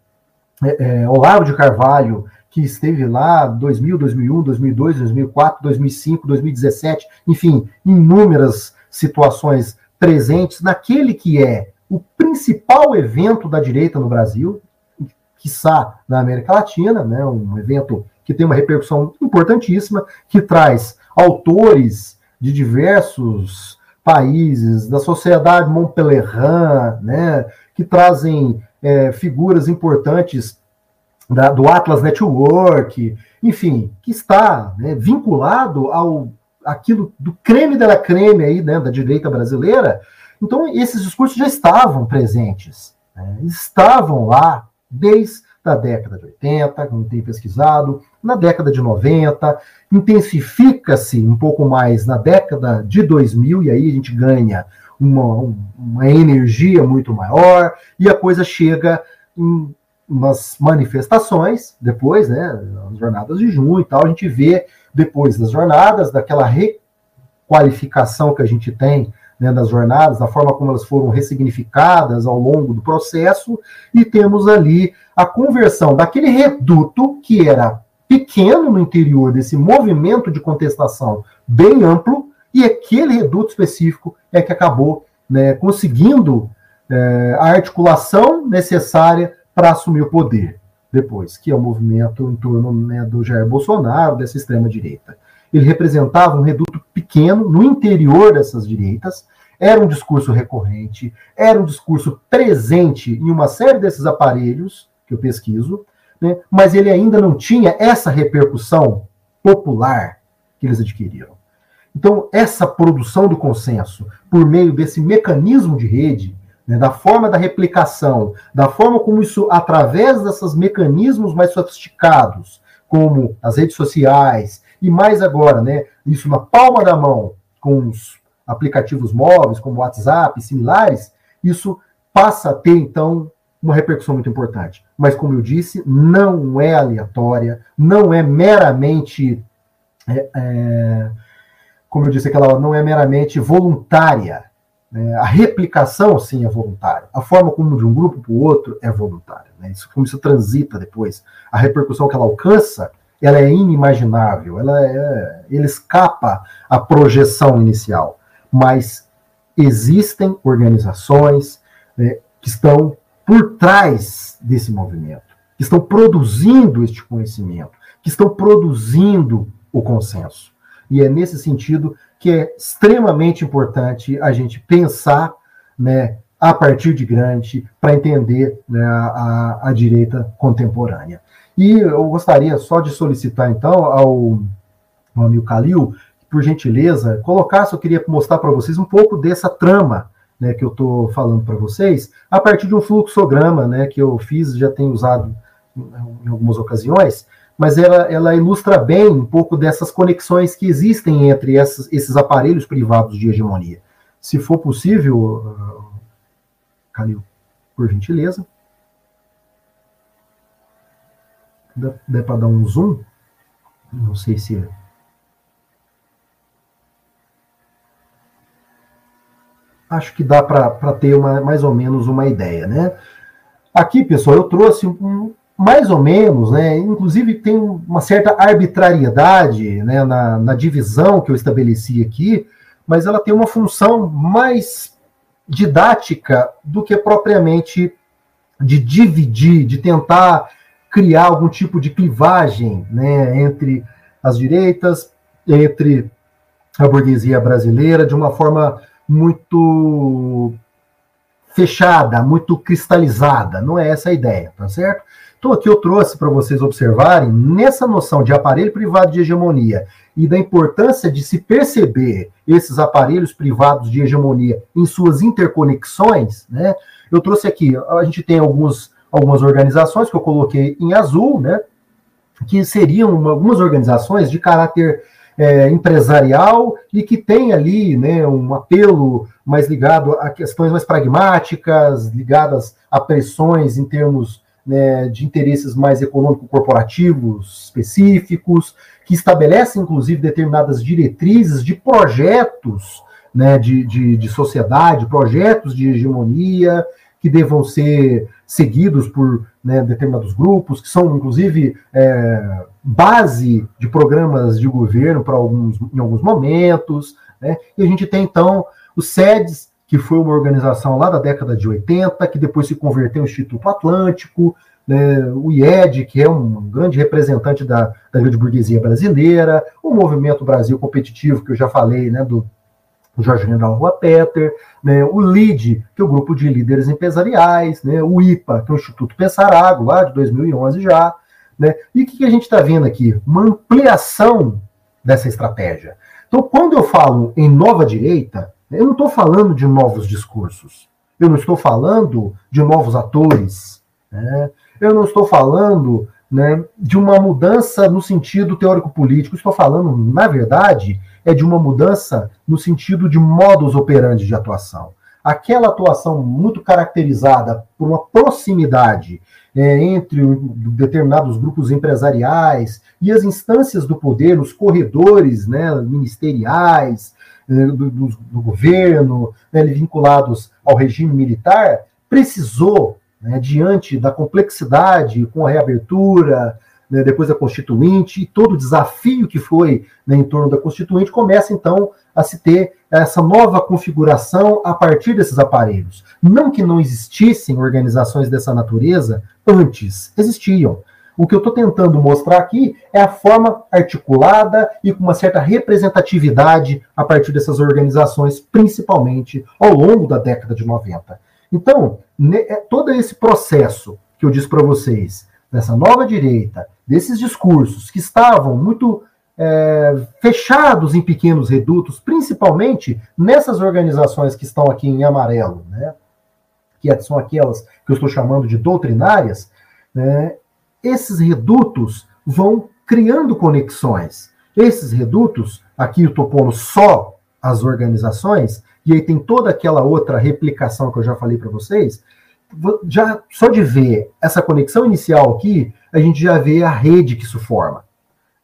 é, é, Olavo de Carvalho, que esteve lá 2000, 2001, 2002, 2004, 2005, 2017, enfim, inúmeras situações presentes naquele que é o principal evento da direita no Brasil, quiçá na América Latina, né, um evento que tem uma repercussão importantíssima, que traz autores de diversos países, da sociedade Montpellerin, né, que trazem é, figuras importantes da, do Atlas Network, enfim, que está né, vinculado ao aquilo do creme da creme aí, né, da direita brasileira. Então, esses discursos já estavam presentes, né, estavam lá desde a década de 80, como tem pesquisado, na década de 90, intensifica-se um pouco mais na década de 2000, e aí a gente ganha uma, uma energia muito maior, e a coisa chega em umas manifestações depois, né, as jornadas de junho e tal, a gente vê depois das jornadas, daquela requalificação que a gente tem né, das jornadas, da forma como elas foram ressignificadas ao longo do processo, e temos ali a conversão daquele reduto que era pequeno no interior desse movimento de contestação bem amplo, e aquele reduto específico é que acabou né, conseguindo é, a articulação necessária para assumir o poder depois, que é o movimento em torno né, do Jair Bolsonaro, dessa extrema-direita. Ele representava um reduto pequeno no interior dessas direitas, era um discurso recorrente, era um discurso presente em uma série desses aparelhos que eu pesquiso, né, mas ele ainda não tinha essa repercussão popular que eles adquiriram. Então, essa produção do consenso, por meio desse mecanismo de rede, né, da forma da replicação, da forma como isso, através desses mecanismos mais sofisticados, como as redes sociais, e mais agora, né, isso na palma da mão, com os aplicativos móveis, como WhatsApp e similares, isso passa a ter, então, uma repercussão muito importante. Mas, como eu disse, não é aleatória, não é meramente. É, é, como eu disse, aquela não é meramente voluntária. Né? A replicação, sim, é voluntária. A forma como de um grupo para o outro é voluntária. Né? Isso, como isso transita depois. A repercussão que ela alcança, ela é inimaginável, ela, é, ela escapa à projeção inicial. Mas existem organizações né, que estão por trás desse movimento, que estão produzindo este conhecimento, que estão produzindo o consenso. E é nesse sentido que é extremamente importante a gente pensar né, a partir de grande para entender né, a, a, direita contemporânea. E eu gostaria só de solicitar, então, ao, ao amigo Calil, por gentileza, colocasse, eu queria mostrar para vocês um pouco dessa trama né, que eu estou falando para vocês, a partir de um fluxograma né, que eu fiz, já tenho usado em algumas ocasiões, mas ela, ela ilustra bem um pouco dessas conexões que existem entre essas, esses aparelhos privados de hegemonia. Se for possível, Calil, por gentileza. Dá, dá para dar um zoom? Não sei se acho que dá para ter uma, mais ou menos uma ideia, né? Aqui, pessoal, eu trouxe um, mais ou menos, né? Inclusive tem uma certa arbitrariedade né, na, na divisão que eu estabeleci aqui, mas ela tem uma função mais didática do que propriamente de dividir, de tentar criar algum tipo de clivagem né, entre as direitas, entre a burguesia brasileira, de uma forma muito fechada, muito cristalizada. Não é essa a ideia, tá certo? Então aqui eu trouxe para vocês observarem nessa noção de aparelho privado de hegemonia e da importância de se perceber esses aparelhos privados de hegemonia em suas interconexões, né? Eu trouxe aqui, a gente tem alguns, algumas organizações que eu coloquei em azul, né? Que seriam algumas organizações de caráter é, empresarial e que tem ali né, um apelo mais ligado a questões mais pragmáticas, ligadas a pressões em termos né, de interesses mais econômico-corporativos específicos, que estabelecem, inclusive, determinadas diretrizes de projetos né, de, de, de sociedade, projetos de hegemonia, que devam ser seguidos por né, determinados grupos, que são, inclusive, é, base de programas de governo para alguns, em alguns momentos, Né? E a gente tem, então, o SEDES, que foi uma organização lá da década de 80, que depois se converteu em Instituto Atlântico, né, o IED, que é um grande representante da, da grande burguesia brasileira, o Movimento Brasil Competitivo, que eu já falei, né, do, do Jorge General Rua Peter, né, o LID, que é o Grupo de Líderes Empresariais, né, o IPA, que é o Instituto Pensarago, lá de 2011 já. Né, e o que, que a gente está vendo aqui? Uma ampliação dessa estratégia. Então, quando eu falo em nova direita, eu não estou falando de novos discursos, eu não estou falando de novos atores, né? Eu não estou falando né, de uma mudança no sentido teórico-político, estou falando, na verdade, é de uma mudança no sentido de modus operandi de atuação. Aquela atuação muito caracterizada por uma proximidade é, entre determinados grupos empresariais e as instâncias do poder, os corredores né, ministeriais, do, do, do, governo, né, vinculados ao regime militar, precisou né, diante da complexidade com a reabertura, né, depois da Constituinte, e todo o desafio que foi né, em torno da Constituinte, começa então a se ter essa nova configuração a partir desses aparelhos. Não que não existissem organizações dessa natureza antes, existiam. O que eu estou tentando mostrar aqui é a forma articulada e com uma certa representatividade a partir dessas organizações, principalmente ao longo da década de 90. Então, é, todo esse processo que eu disse para vocês, dessa nova direita, desses discursos que estavam muito é, fechados em pequenos redutos, principalmente nessas organizações que estão aqui em amarelo, né, que são aquelas que eu estou chamando de doutrinárias, né, esses redutos vão criando conexões. Esses redutos, aqui eu estou pondo só as organizações, e aí tem toda aquela outra replicação que eu já falei para vocês, já só de ver essa conexão inicial aqui, a gente já vê a rede que isso forma.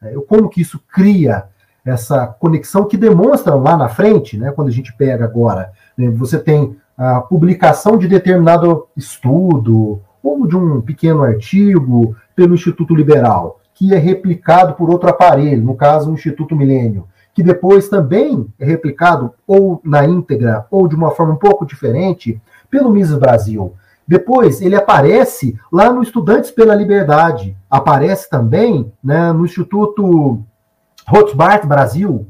É, como que isso cria essa conexão que demonstra lá na frente, né, quando a gente pega agora, né, você tem a publicação de determinado estudo ou de um pequeno artigo pelo Instituto Liberal, que é replicado por outro aparelho, no caso o Instituto Milênio que depois também é replicado ou na íntegra ou de uma forma um pouco diferente pelo Mises Brasil. Depois ele aparece lá no Estudantes pela Liberdade, aparece também né, no Instituto Rothbard Brasil,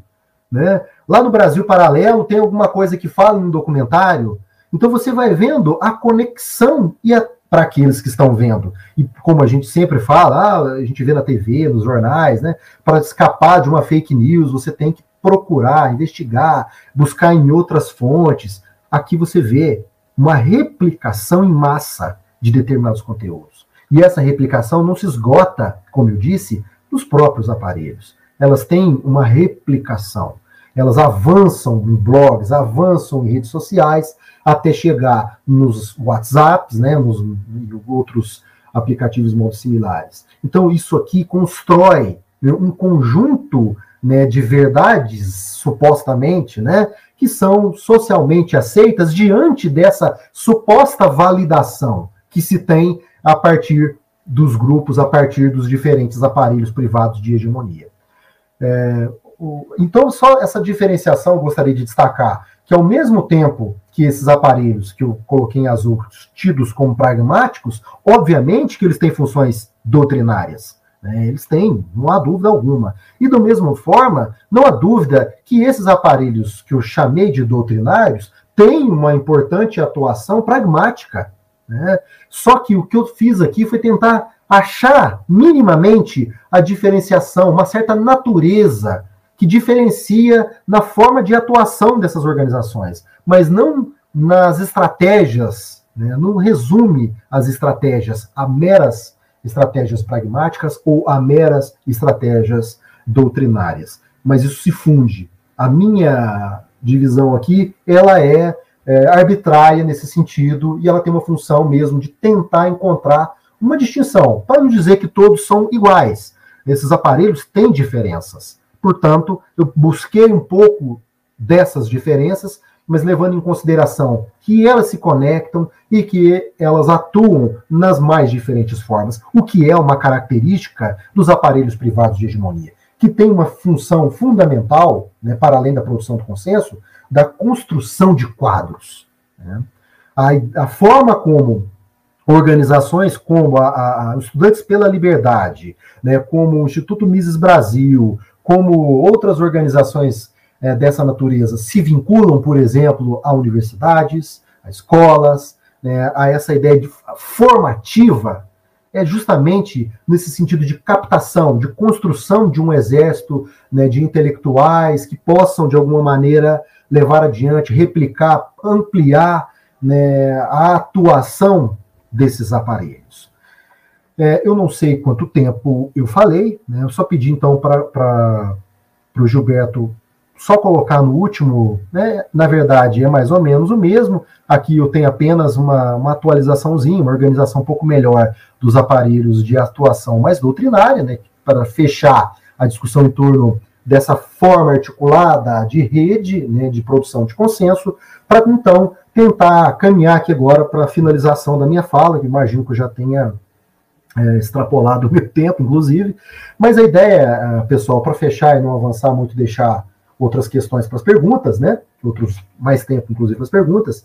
né? Lá no Brasil Paralelo tem alguma coisa que fala no documentário. Então você vai vendo a conexão e a para aqueles que estão vendo. E como a gente sempre fala, ah, a gente vê na TV, nos jornais, né? Para escapar de uma fake news, você tem que procurar, investigar, buscar em outras fontes. Aqui você vê uma replicação em massa de determinados conteúdos. E essa replicação não se esgota, como eu disse, nos próprios aparelhos. Elas têm uma replicação. Elas avançam em blogs, avançam em redes sociais, até chegar nos WhatsApps, né, nos, outros aplicativos muito similares. Então, isso aqui constrói né, um conjunto né, de verdades, supostamente, né, que são socialmente aceitas diante dessa suposta validação que se tem a partir dos grupos, a partir dos diferentes aparelhos privados de hegemonia. É, o, então, só essa diferenciação eu gostaria de destacar, que ao mesmo tempo que esses aparelhos que eu coloquei em azul, tidos como pragmáticos, obviamente que eles têm funções doutrinárias. Né? Eles têm, não há dúvida alguma. E, da mesma forma, não há dúvida que esses aparelhos que eu chamei de doutrinários têm uma importante atuação pragmática. Né? Só que o que eu fiz aqui foi tentar achar minimamente a diferenciação, uma certa natureza que diferencia na forma de atuação dessas organizações, mas não nas estratégias, né? não resume as estratégias a meras estratégias pragmáticas ou a meras estratégias doutrinárias. Mas isso se funde. A minha divisão aqui, ela é, é arbitrária nesse sentido e ela tem uma função mesmo de tentar encontrar uma distinção, para não dizer que todos são iguais. Esses aparelhos têm diferenças. Portanto, eu busquei um pouco dessas diferenças, mas levando em consideração que elas se conectam e que elas atuam nas mais diferentes formas, o que é uma característica dos aparelhos privados de hegemonia. que tem uma função fundamental, né, para além da produção do consenso, da construção de quadros. Né? A, a, forma como organizações como a, a Estudantes pela Liberdade, né, como o Instituto Mises Brasil, como outras organizações é, dessa natureza se vinculam, por exemplo, a universidades, a escolas, né, a essa ideia de formativa é justamente nesse sentido de captação, de construção de um exército né, de intelectuais que possam, de alguma maneira, levar adiante, replicar, ampliar né, a atuação desses aparelhos. É, eu não sei quanto tempo eu falei, né, eu só pedi então para o Gilberto só colocar no último, né, na verdade é mais ou menos o mesmo. Aqui eu tenho apenas uma, uma atualizaçãozinha, uma organização um pouco melhor dos aparelhos de atuação mais doutrinária, né, para fechar a discussão em torno dessa forma articulada de rede, né, de produção de consenso, para então tentar caminhar aqui agora para a finalização da minha fala, que imagino que eu já tenha é, extrapolado o meu tempo, inclusive. Mas a ideia, é, pessoal, para fechar e não avançar muito, deixar outras questões para as perguntas, né? Outros mais tempo, inclusive, para as perguntas,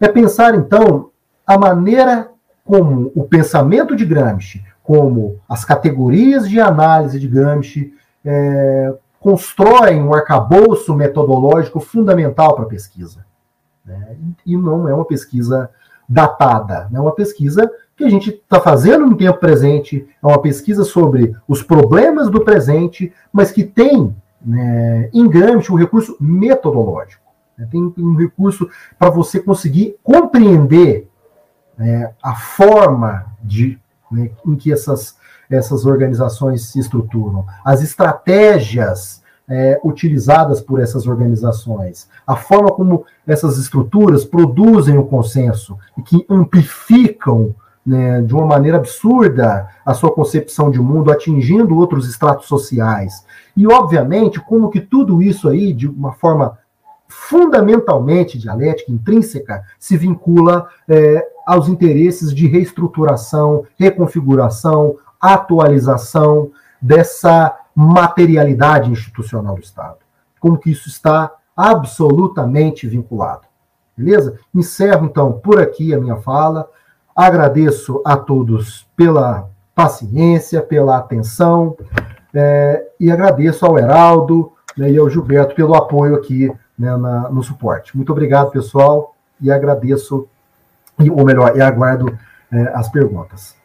é pensar então a maneira como o pensamento de Gramsci, como as categorias de análise de Gramsci é, constroem um arcabouço metodológico fundamental para a pesquisa. Né? E não é uma pesquisa datada, é uma pesquisa que a gente está fazendo no tempo presente, é uma pesquisa sobre os problemas do presente, mas que tem né, em Gramsci, um recurso metodológico. Né, tem um recurso para você conseguir compreender né, a forma de, né, em que essas, essas organizações se estruturam, as estratégias é, utilizadas por essas organizações, a forma como essas estruturas produzem o consenso e que amplificam né, de uma maneira absurda a sua concepção de mundo, atingindo outros estratos sociais. E, obviamente, como que tudo isso aí, de uma forma fundamentalmente dialética, intrínseca, se vincula é, aos interesses de reestruturação, reconfiguração, atualização dessa materialidade institucional do Estado. Como que isso está absolutamente vinculado. Beleza? Encerro, então, por aqui a minha fala. Agradeço a todos pela paciência, pela atenção, é, e agradeço ao Heraldo né, e ao Gilberto pelo apoio aqui né, na, no suporte. Muito obrigado, pessoal, e agradeço, ou melhor, e aguardo é, as perguntas.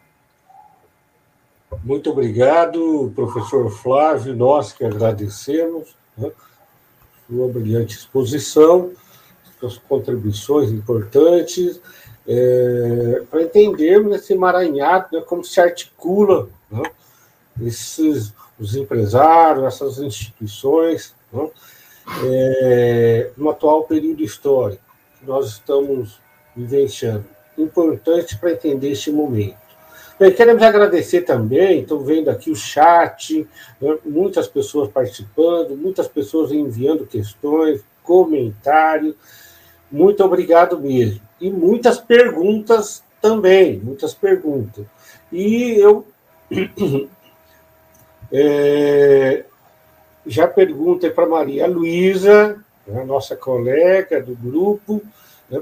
Muito obrigado, professor Flávio, nós que agradecemos né, sua brilhante exposição, suas contribuições importantes é, para entendermos esse emaranhado, né, como se articula né, esses, os empresários, essas instituições, né, é, no atual período histórico que nós estamos vivenciando. Importante para entender este momento. Bem, queremos agradecer também, estou vendo aqui o chat, né, muitas pessoas participando, muitas pessoas enviando questões, comentários. Muito obrigado mesmo e muitas perguntas também, muitas perguntas. E eu é, já perguntei para Maria Luísa, né, nossa colega do grupo, né,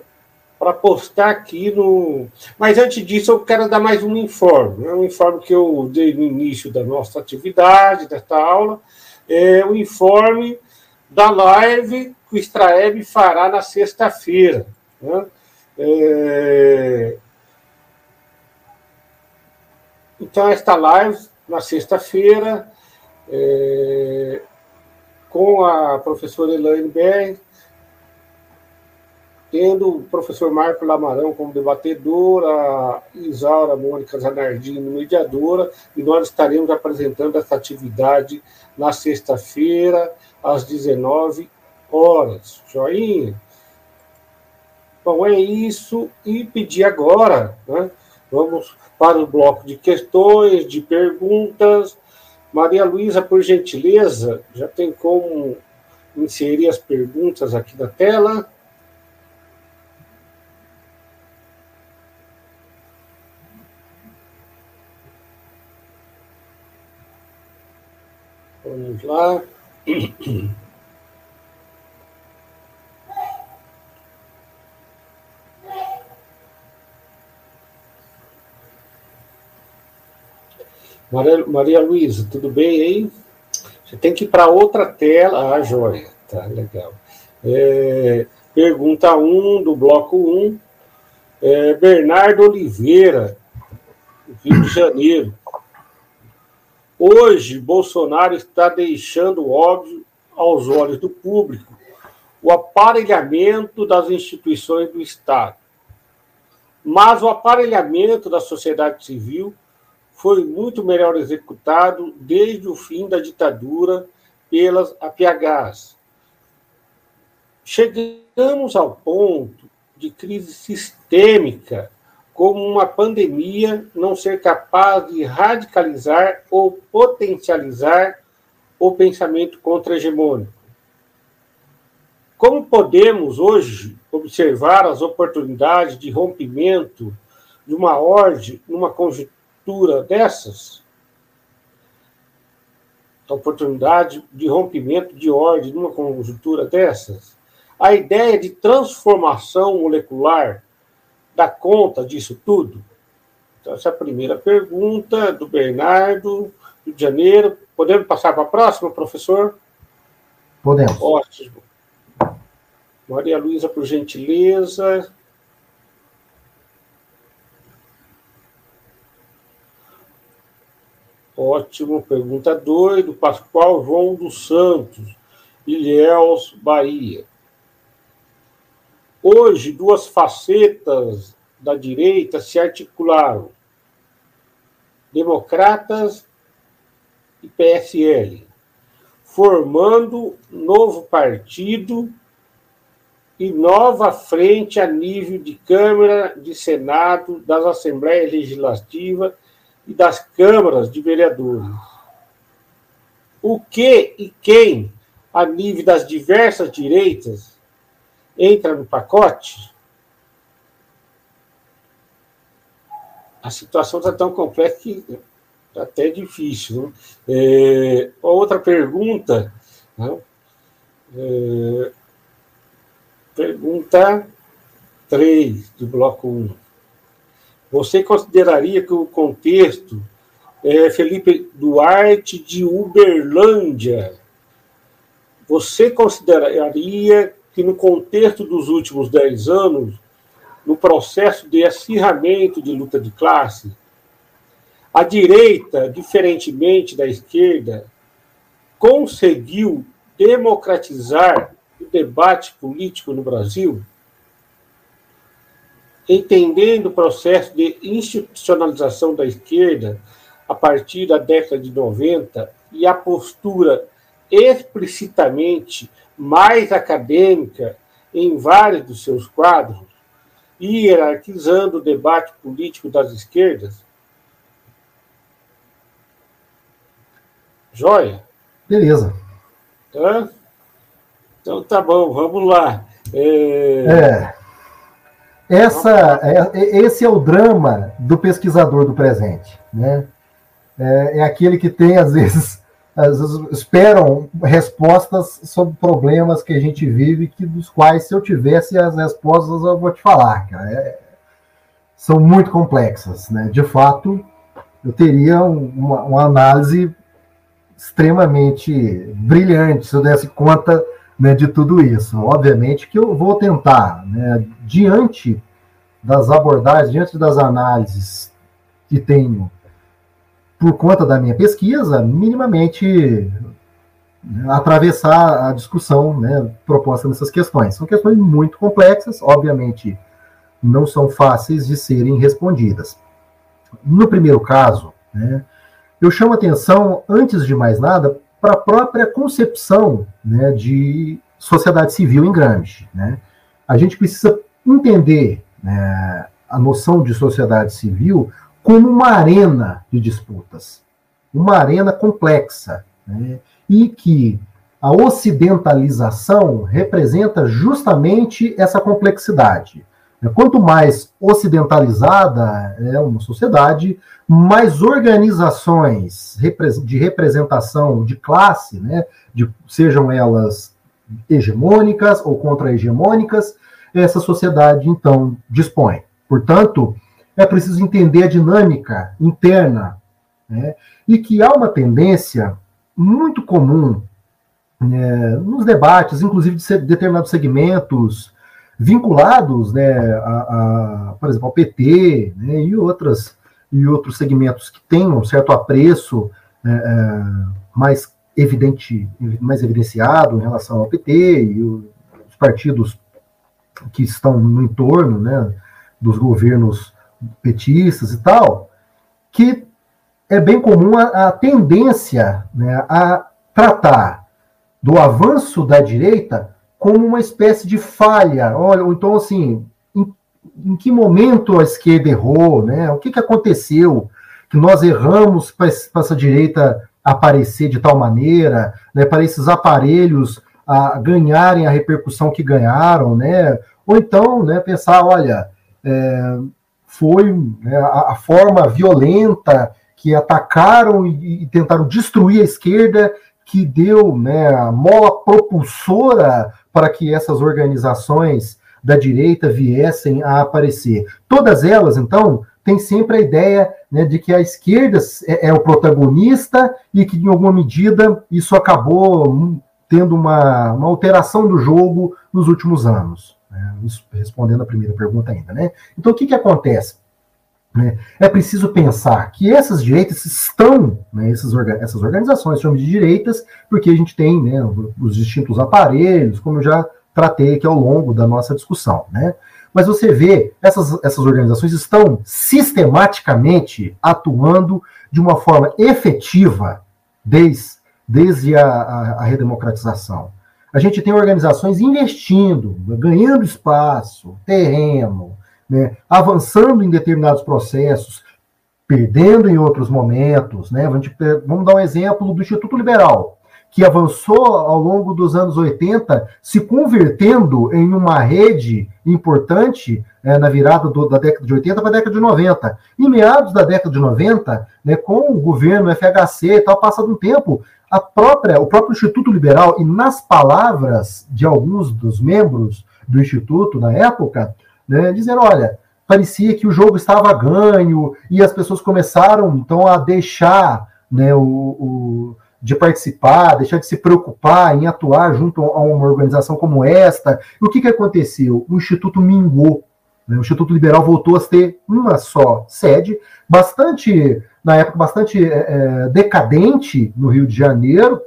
para postar aqui no. Mas antes disso, eu quero dar mais um informe. Né, um informe que eu dei no início da nossa atividade, desta aula, é o informe da live que o Extraeb fará na sexta-feira. Né? É... Então, esta live, na sexta-feira, é... com a professora Elaine Berg, tendo o professor Marco Lamarão como debatedor, a Isaura Mônica Zanardini mediadora, e nós estaremos apresentando essa atividade na sexta-feira, às 19 horas. Joinha? Bom, é isso. E pedir agora, né? vamos para o bloco de questões, de perguntas. Maria Luísa, por gentileza, já tem como inserir as perguntas aqui na tela? Vamos lá. Maria, Maria Luísa, tudo bem aí? Você tem que ir para outra tela. Ah, joia. Tá, legal. É, pergunta 1 um, do bloco 1. Um. É, Bernardo Oliveira, Rio de Janeiro. Hoje, Bolsonaro está deixando óbvio aos olhos do público o aparelhamento das instituições do Estado. Mas o aparelhamento da sociedade civil foi muito melhor executado desde o fim da ditadura pelas APHs. Chegamos ao ponto de crise sistêmica, como uma pandemia não ser capaz de radicalizar ou potencializar o pensamento contra-hegemônico. Como podemos hoje observar as oportunidades de rompimento de uma ordem numa conjuntura ruptura dessas, a oportunidade de rompimento de ordem numa conjuntura dessas, a ideia de transformação molecular dá conta disso tudo? Então, essa é a primeira pergunta do Bernardo, Rio de Janeiro. Podemos passar para a próxima, professor? Podemos. Ótimo. Maria Luísa, por gentileza. Ótimo, pergunta 2, do Pascoal João dos Santos, Ilhéus, Bahia. Hoje, duas facetas da direita se articularam: democratas e PSL, formando novo partido e nova frente a nível de Câmara, de Senado, das Assembleias Legislativas e das câmaras de vereadores. O que e quem, a nível das diversas direitas, entra no pacote? A situação está tão complexa que é até difícil. Né? É, outra pergunta. Né? É, pergunta 3 do bloco 1. Você consideraria que o contexto é Felipe Duarte de Uberlândia? Você consideraria que no contexto dos últimos dez anos, no processo de acirramento de luta de classe, a direita, diferentemente da esquerda, conseguiu democratizar o debate político no Brasil? Entendendo o processo de institucionalização da esquerda a partir da década de 90 e a postura explicitamente mais acadêmica em vários dos seus quadros, hierarquizando o debate político das esquerdas? Joia? Beleza. Tá? Então tá bom, vamos lá. É... é. Essa, é, esse é o drama do pesquisador do presente. Né? É, é aquele que tem, às vezes, às vezes, esperam respostas sobre problemas que a gente vive, que dos quais, se eu tivesse as respostas, eu vou te falar, cara. É, são muito complexas. Né? De fato, eu teria uma, uma análise extremamente brilhante se eu desse conta né, de tudo isso. Obviamente que eu vou tentar, né, diante das abordagens, diante das análises que tenho por conta da minha pesquisa, minimamente né, atravessar a discussão né, proposta nessas questões. São questões muito complexas, obviamente não são fáceis de serem respondidas. No primeiro caso, né, eu chamo atenção, antes de mais nada, para a própria concepção né, de sociedade civil em Gramsci. Né? A gente precisa entender né, a noção de sociedade civil como uma arena de disputas, uma arena complexa, né, e que a ocidentalização representa justamente essa complexidade. Quanto mais ocidentalizada é uma sociedade, mais organizações de representação de classe, né, de, sejam elas hegemônicas ou contra-hegemônicas, essa sociedade então dispõe. Portanto, é preciso entender a dinâmica interna, né, e que há uma tendência muito comum né, nos debates, inclusive de determinados segmentos vinculados, né, a, a, por exemplo, ao PT né, e outras e outros segmentos que têm um certo apreço é, é, mais evidente, mais evidenciado em relação ao PT e os partidos que estão no entorno, né, dos governos petistas e tal, que é bem comum a, a tendência né, a tratar do avanço da direita como uma espécie de falha. Olha, então assim, em, em que momento a esquerda errou, né? O que, que aconteceu que nós erramos para essa direita aparecer de tal maneira, né? Para esses aparelhos a ganharem a repercussão que ganharam, né? Ou então, né? Pensar, olha, é, foi né, a, a, forma violenta que atacaram e, e tentaram destruir a esquerda que deu né, a mola propulsora para que essas organizações da direita viessem a aparecer. Todas elas, então, têm sempre a ideia né, de que a esquerda é, é, o protagonista e que, em alguma medida, isso acabou tendo uma, uma alteração do jogo nos últimos anos. Né? Isso respondendo a primeira pergunta ainda. Né? Então, o que, que acontece? Né? É preciso pensar que essas direitas estão, né, essas, essas organizações chamam de direitas, porque a gente tem né, os distintos aparelhos, como eu já tratei aqui ao longo da nossa discussão. Né? Mas você vê, essas, essas organizações estão sistematicamente atuando de uma forma efetiva desde, desde a, a, a redemocratização. A gente tem organizações investindo, ganhando espaço, terreno, né, avançando em determinados processos, perdendo em outros momentos. Né? Vamos dar um exemplo do Instituto Liberal, que avançou ao longo dos anos 80, se convertendo em uma rede importante é, na virada do, da década de 80 para a década de 90. Em meados da década de 90, né, com o governo FHC e tal, passado um tempo, a própria, o próprio Instituto Liberal, e nas palavras de alguns dos membros do Instituto na época, né, dizendo, olha, parecia que o jogo estava ganho e as pessoas começaram então a deixar né, o, o, de participar, deixar de se preocupar em atuar junto a uma organização como esta. E o que, que aconteceu? O Instituto mingou. Né, o Instituto Liberal voltou a ter uma só sede, bastante, na época, bastante é, é decadente no Rio de Janeiro,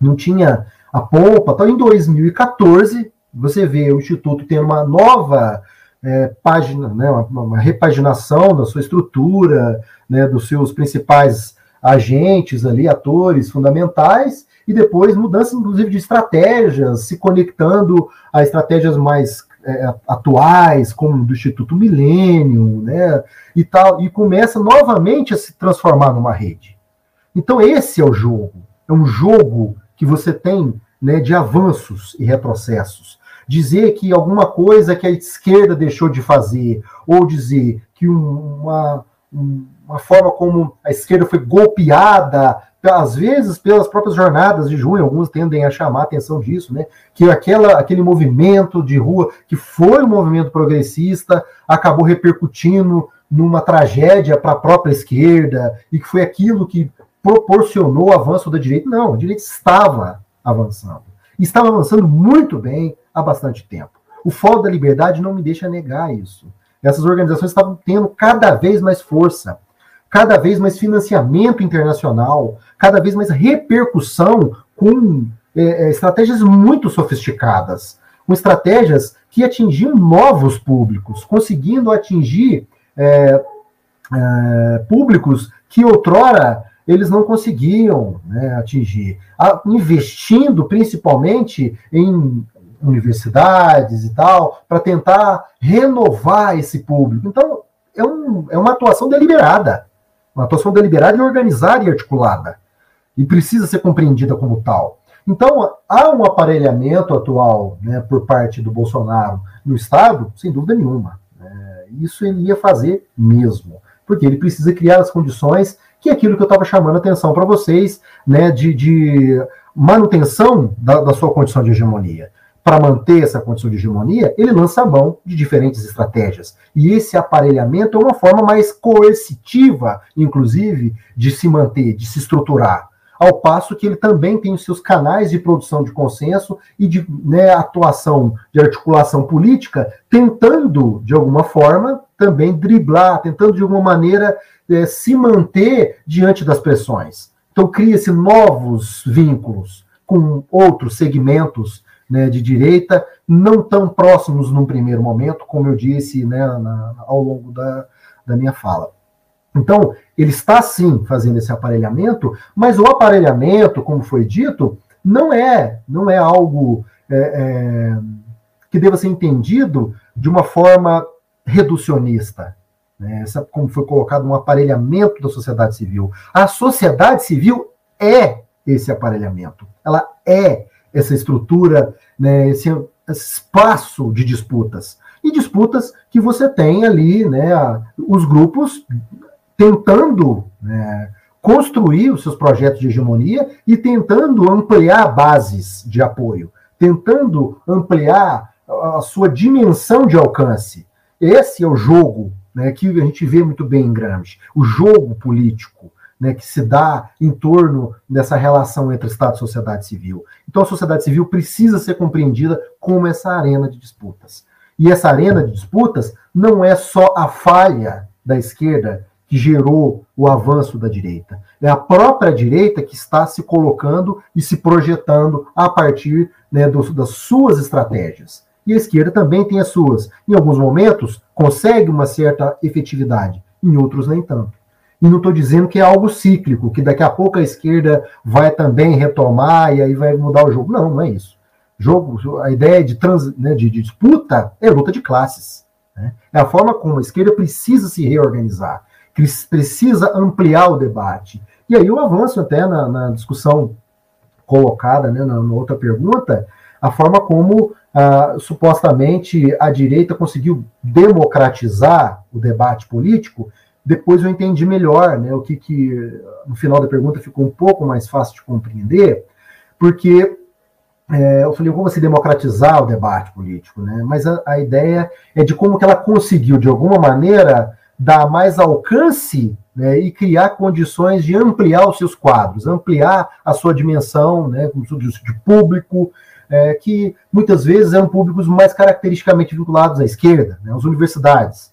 não tinha a pompa. Então, em 2014, você vê o Instituto tendo uma nova é, página, né, uma, uma, repaginação da sua estrutura, né, dos seus principais agentes ali, atores fundamentais, e depois mudança, inclusive, de estratégias, se conectando a estratégias mais é, atuais, como do Instituto Milênio, né, e tal, e começa novamente a se transformar numa rede. Então esse é o jogo, é um jogo que você tem né, de avanços e retrocessos dizer que alguma coisa que a esquerda deixou de fazer, ou dizer que uma, uma forma como a esquerda foi golpeada, às vezes pelas próprias jornadas de junho, alguns tendem a chamar a atenção disso, né? Que aquela, aquele movimento de rua, que foi um movimento progressista, acabou repercutindo numa tragédia para a própria esquerda, e que foi aquilo que proporcionou o avanço da direita. Não, a direita estava avançando. Estava avançando muito bem, há bastante tempo. O Fórum da Liberdade não me deixa negar isso. Essas organizações estavam tendo cada vez mais força, cada vez mais financiamento internacional, cada vez mais repercussão com é, é, estratégias muito sofisticadas, com estratégias que atingiam novos públicos, conseguindo atingir é, é, públicos que outrora eles não conseguiam né, atingir, investindo principalmente em universidades e tal, para tentar renovar esse público. Então, é, um, é uma atuação deliberada, uma atuação deliberada e organizada e articulada, e precisa ser compreendida como tal. Então, há um aparelhamento atual né, por parte do Bolsonaro no Estado, sem dúvida nenhuma. É, isso ele ia fazer mesmo, porque ele precisa criar as condições que é aquilo que eu estava chamando a atenção para vocês, né, de, de manutenção da, da sua condição de hegemonia para manter essa condição de hegemonia, ele lança a mão de diferentes estratégias. E esse aparelhamento é uma forma mais coercitiva, inclusive, de se manter, de se estruturar. Ao passo que ele também tem os seus canais de produção de consenso e de né, atuação, de articulação política, tentando, de alguma forma, também driblar, tentando, de alguma maneira, é, se manter diante das pressões. Então, cria-se novos vínculos com outros segmentos né, de direita, não tão próximos num primeiro momento, como eu disse né, na, ao longo da, da minha fala. Então, ele está sim fazendo esse aparelhamento, mas o aparelhamento, como foi dito, não é, não é algo é, é, que deva ser entendido de uma forma reducionista. Né? Essa, como foi colocado, um aparelhamento da sociedade civil. A sociedade civil é esse aparelhamento. Ela é essa estrutura, né, esse, espaço de disputas. E disputas que você tem ali, né, os grupos tentando né, construir os seus projetos de hegemonia e tentando ampliar bases de apoio, tentando ampliar a sua dimensão de alcance. Esse é o jogo né, que a gente vê muito bem em Gramsci, o jogo político né, que se dá em torno dessa relação entre Estado e sociedade civil. Então, a sociedade civil precisa ser compreendida como essa arena de disputas. E essa arena de disputas não é só a falha da esquerda que gerou o avanço da direita. É a própria direita que está se colocando e se projetando a partir né, do, das suas estratégias. E a esquerda também tem as suas. Em alguns momentos, consegue uma certa efetividade, em outros, nem tanto. E não estou dizendo que é algo cíclico, que daqui a pouco a esquerda vai também retomar e aí vai mudar o jogo. Não, não é isso. Jogo, a ideia de, trans, né, de, de disputa é luta de classes. Né? É a forma como a esquerda precisa se reorganizar, precisa ampliar o debate. E aí eu avanço até na, na discussão colocada né, na, na, outra pergunta, a forma como ah, supostamente a direita conseguiu democratizar o debate político depois eu entendi melhor, né, o que, que no final da pergunta ficou um pouco mais fácil de compreender, porque é, eu falei, como se democratizar o debate político, né? Mas a, a, ideia é de como que ela conseguiu, de alguma maneira, dar mais alcance né, e criar condições de ampliar os seus quadros, ampliar a sua dimensão, né, de público, é, que muitas vezes eram públicos mais caracteristicamente vinculados à esquerda, né, às universidades.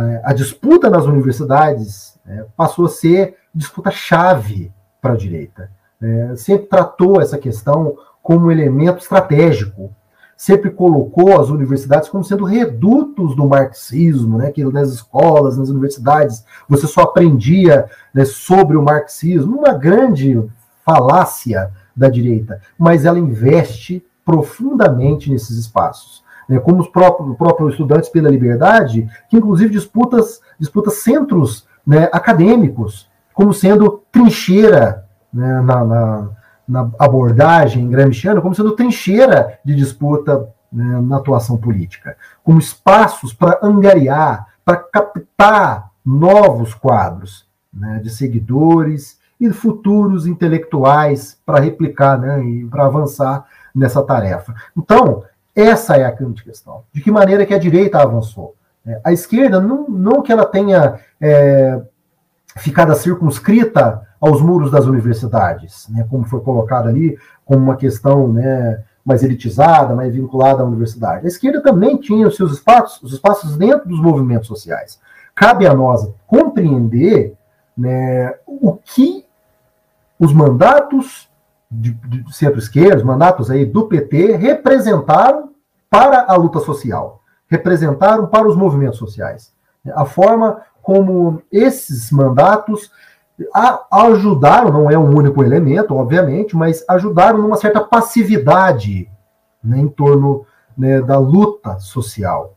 É, a disputa nas universidades é, passou a ser disputa-chave para a direita. É, sempre tratou essa questão como um elemento estratégico, sempre colocou as universidades como sendo redutos do marxismo, né, que nas escolas, nas universidades, você só aprendia né, sobre o marxismo, uma grande falácia da direita, mas ela investe profundamente nesses espaços né, como os próprios, próprios estudantes pela liberdade, que inclusive disputas, disputa centros né, acadêmicos, como sendo trincheira né, na, na, na, abordagem gramsciana, como sendo trincheira de disputa né, na atuação política, como espaços para angariar, para captar novos quadros né, de seguidores e futuros intelectuais para replicar né, e para avançar nessa tarefa. Então, essa é a grande questão. De que maneira que a direita avançou? É, a esquerda, não, não que ela tenha é, ficado circunscrita aos muros das universidades, né, como foi colocado ali, como uma questão né, mais elitizada, mais vinculada à universidade. A esquerda também tinha os seus espaços, os espaços dentro dos movimentos sociais. Cabe a nós compreender né, o que os mandatos de, de centro-esquerda, mandatos aí do PT, representaram para a luta social, representaram para os movimentos sociais. A forma como esses mandatos ajudaram, não é um único elemento, obviamente, mas ajudaram numa certa passividade né, em torno né, da luta social.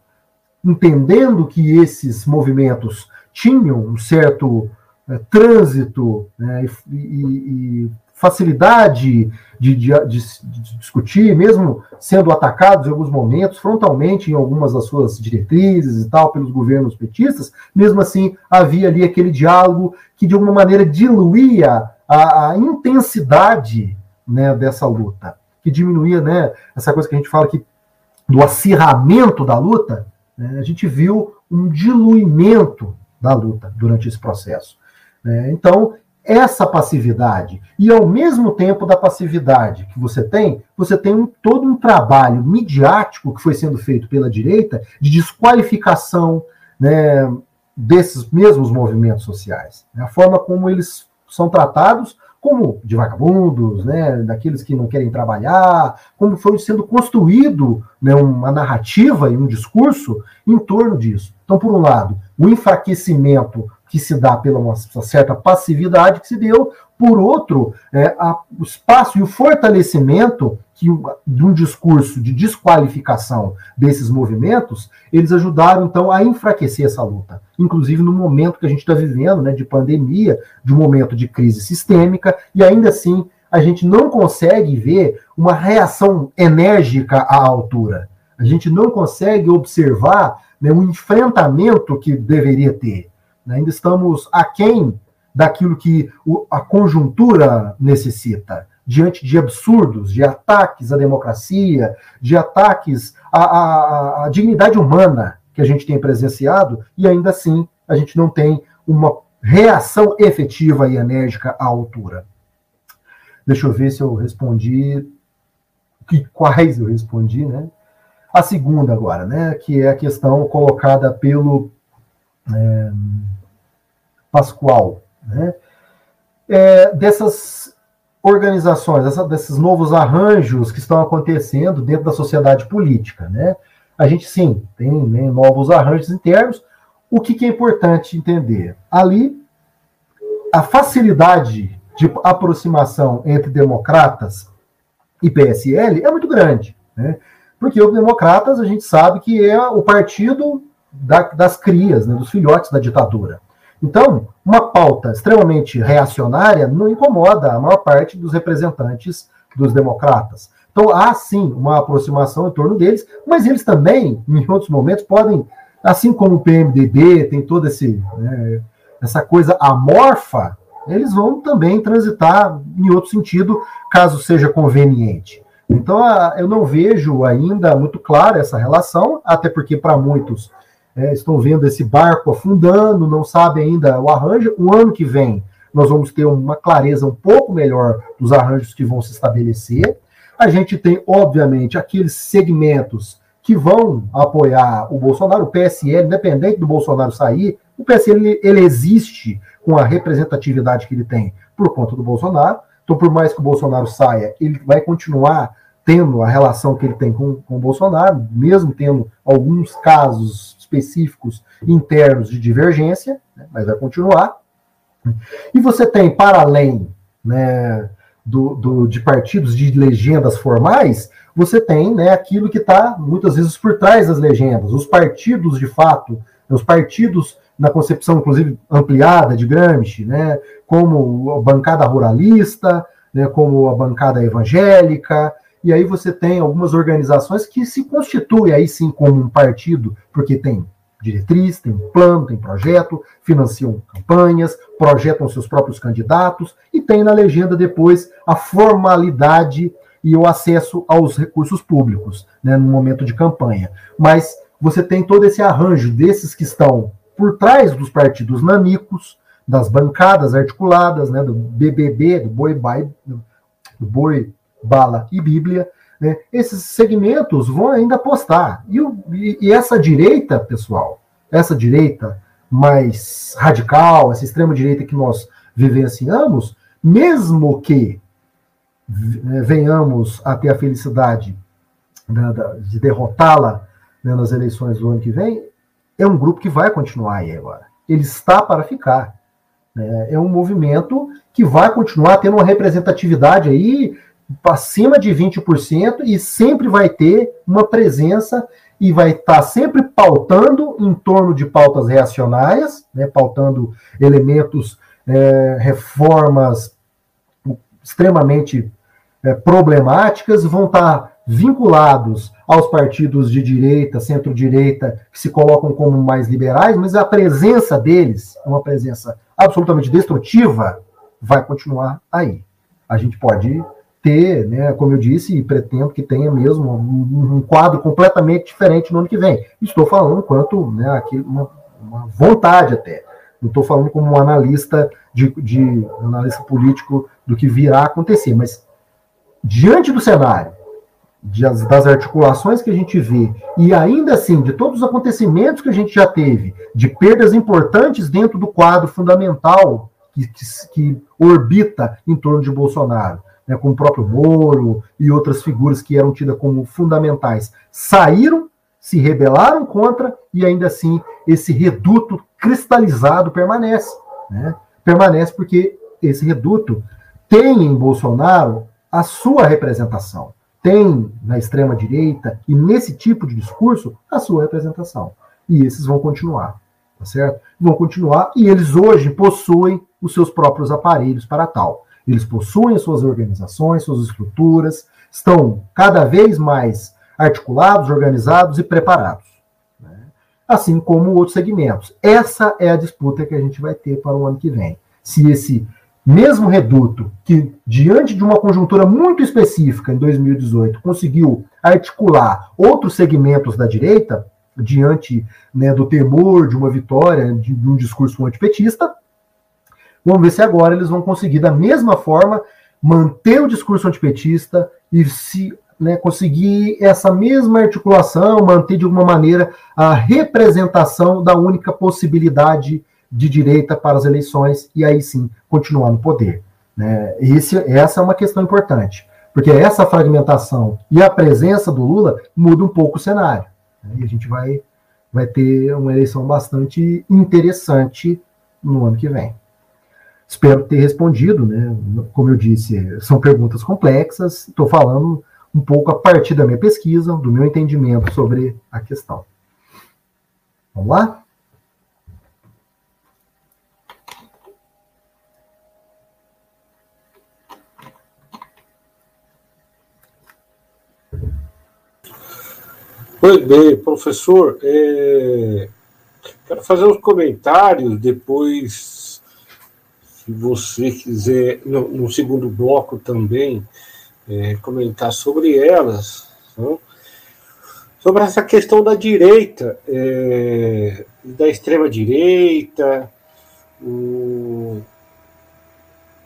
Entendendo que esses movimentos tinham um certo é, trânsito né, e, e, facilidade de, de, de, de, discutir, mesmo sendo atacados em alguns momentos, frontalmente em algumas das suas diretrizes e tal, pelos governos petistas, mesmo assim havia ali aquele diálogo que de alguma maneira diluía a, a intensidade né, dessa luta, que diminuía né, essa coisa que a gente fala que do acirramento da luta, né, a gente viu um diluimento da luta durante esse processo. Né? Então, essa passividade. E ao mesmo tempo da passividade que você tem, você tem um, todo um trabalho midiático que foi sendo feito pela direita de desqualificação né, desses mesmos movimentos sociais. A forma como eles são tratados como de vagabundos, né, daqueles que não querem trabalhar, como foi sendo construído né, uma narrativa e um discurso em torno disso. Então, por um lado, o enfraquecimento que se dá pela uma certa passividade que se deu, por outro, é, a, o espaço e o fortalecimento que, de um discurso de desqualificação desses movimentos, eles ajudaram então a enfraquecer essa luta. Inclusive no momento que a gente está vivendo, né, de pandemia, de um momento de crise sistêmica, e ainda assim a gente não consegue ver uma reação enérgica à altura. A gente não consegue observar né, um enfrentamento que deveria ter. Né? Ainda estamos aquém daquilo que a conjuntura necessita, diante de absurdos, de ataques à democracia, de ataques à, à, à dignidade humana que a gente tem presenciado, e ainda assim a gente não tem uma reação efetiva e enérgica à altura. Deixa eu ver se eu respondi que quais eu respondi, né? A segunda agora, né, que é a questão colocada pelo é, Pascoal, né? É, dessas organizações, desses novos arranjos que estão acontecendo dentro da sociedade política, né? A gente sim tem né, novos arranjos internos. O que, que é importante entender? Ali, a facilidade de aproximação entre democratas e PSL é muito grande, né? Porque os democratas a gente sabe que é o partido da, das crias, né, dos filhotes da ditadura. Então, uma pauta extremamente reacionária não incomoda a maior parte dos representantes dos democratas. Então, há sim uma aproximação em torno deles, mas eles também, em outros momentos, podem, assim como o PMDB tem toda né, essa coisa amorfa, eles vão também transitar em outro sentido, caso seja conveniente. Então, eu não vejo ainda muito clara essa relação, até porque para muitos é, estão vendo esse barco afundando, não sabem ainda o arranjo. O ano que vem nós vamos ter uma clareza um pouco melhor dos arranjos que vão se estabelecer. A gente tem, obviamente, aqueles segmentos que vão apoiar o Bolsonaro, o PSL, independente do Bolsonaro sair, o PSL ele existe com a representatividade que ele tem por conta do Bolsonaro. Então, por mais que o Bolsonaro saia, ele vai continuar tendo a relação que ele tem com, com o Bolsonaro, mesmo tendo alguns casos específicos internos de divergência, né, mas vai continuar. E você tem, para além né, do, do, de partidos de legendas formais, você tem né, aquilo que está muitas vezes por trás das legendas, os partidos de fato, os partidos na concepção, inclusive, ampliada de Gramsci, né, como a bancada ruralista, né, como a bancada evangélica, e aí você tem algumas organizações que se constituem aí sim como um partido, porque tem diretriz, tem plano, tem projeto, financiam campanhas, projetam seus próprios candidatos e tem na legenda depois a formalidade e o acesso aos recursos públicos né, no momento de campanha. Mas você tem todo esse arranjo desses que estão por trás dos partidos nanicos, das bancadas articuladas, né, do BBB, do Boi, do Boi Bala e Bíblia, né, esses segmentos vão ainda apostar. E, e, e, essa direita, pessoal, essa direita mais radical, essa extrema-direita que nós vivenciamos, mesmo que né, venhamos a ter a felicidade né, de derrotá-la né, nas eleições do ano que vem, é um grupo que vai continuar aí agora. Ele está para ficar. Né? É um movimento que vai continuar tendo uma representatividade aí acima de 20% e sempre vai ter uma presença e vai estar tá sempre pautando em torno de pautas reacionárias, né, pautando elementos, é, reformas extremamente é, problemáticas, vão estar vinculados aos partidos de direita, centro-direita, que se colocam como mais liberais, mas a presença deles, uma presença absolutamente destrutiva, vai continuar aí. A gente pode ter, né, como eu disse, e pretendo que tenha mesmo um, um quadro completamente diferente no ano que vem. Estou falando quanto né, aqui, uma, uma vontade até. Não estou falando como um analista de, de um analista político do que virá acontecer, mas diante do cenário, das articulações que a gente vê, e ainda assim, de todos os acontecimentos que a gente já teve, de perdas importantes dentro do quadro fundamental que, que, que orbita em torno de Bolsonaro, né, o próprio Moro e outras figuras que eram tidas como fundamentais, saíram, se rebelaram contra, e ainda assim esse reduto cristalizado permanece. Né? Permanece porque esse reduto tem em Bolsonaro a sua representação tem na extrema-direita e nesse tipo de discurso a sua representação. E esses vão continuar, tá certo? Vão continuar e eles hoje possuem os seus próprios aparelhos para tal. Eles possuem as suas organizações, suas estruturas, estão cada vez mais articulados, organizados e preparados. Né? Assim como outros segmentos. Essa é a disputa que a gente vai ter para o ano que vem. Se esse mesmo reduto que, diante de uma conjuntura muito específica em 2018, conseguiu articular outros segmentos da direita, diante né, do temor de uma vitória de, de um discurso antipetista, vamos ver se agora eles vão conseguir, da mesma forma, manter o discurso antipetista e se né, conseguir essa mesma articulação, manter de alguma maneira a representação da única possibilidade de direita para as eleições e aí sim continuar no poder. Né? Esse, essa é uma questão importante, porque essa fragmentação e a presença do Lula muda um pouco o cenário. Né? E a gente vai, vai ter uma eleição bastante interessante no ano que vem. Espero ter respondido, né? Como eu disse, são perguntas complexas. Estou falando um pouco a partir da minha pesquisa, do meu entendimento sobre a questão. Vamos lá? Pois bem, professor, é... quero fazer uns comentários depois, se você quiser, no, no segundo bloco também, é, comentar sobre elas, não? sobre essa questão da direita, é, da extrema-direita.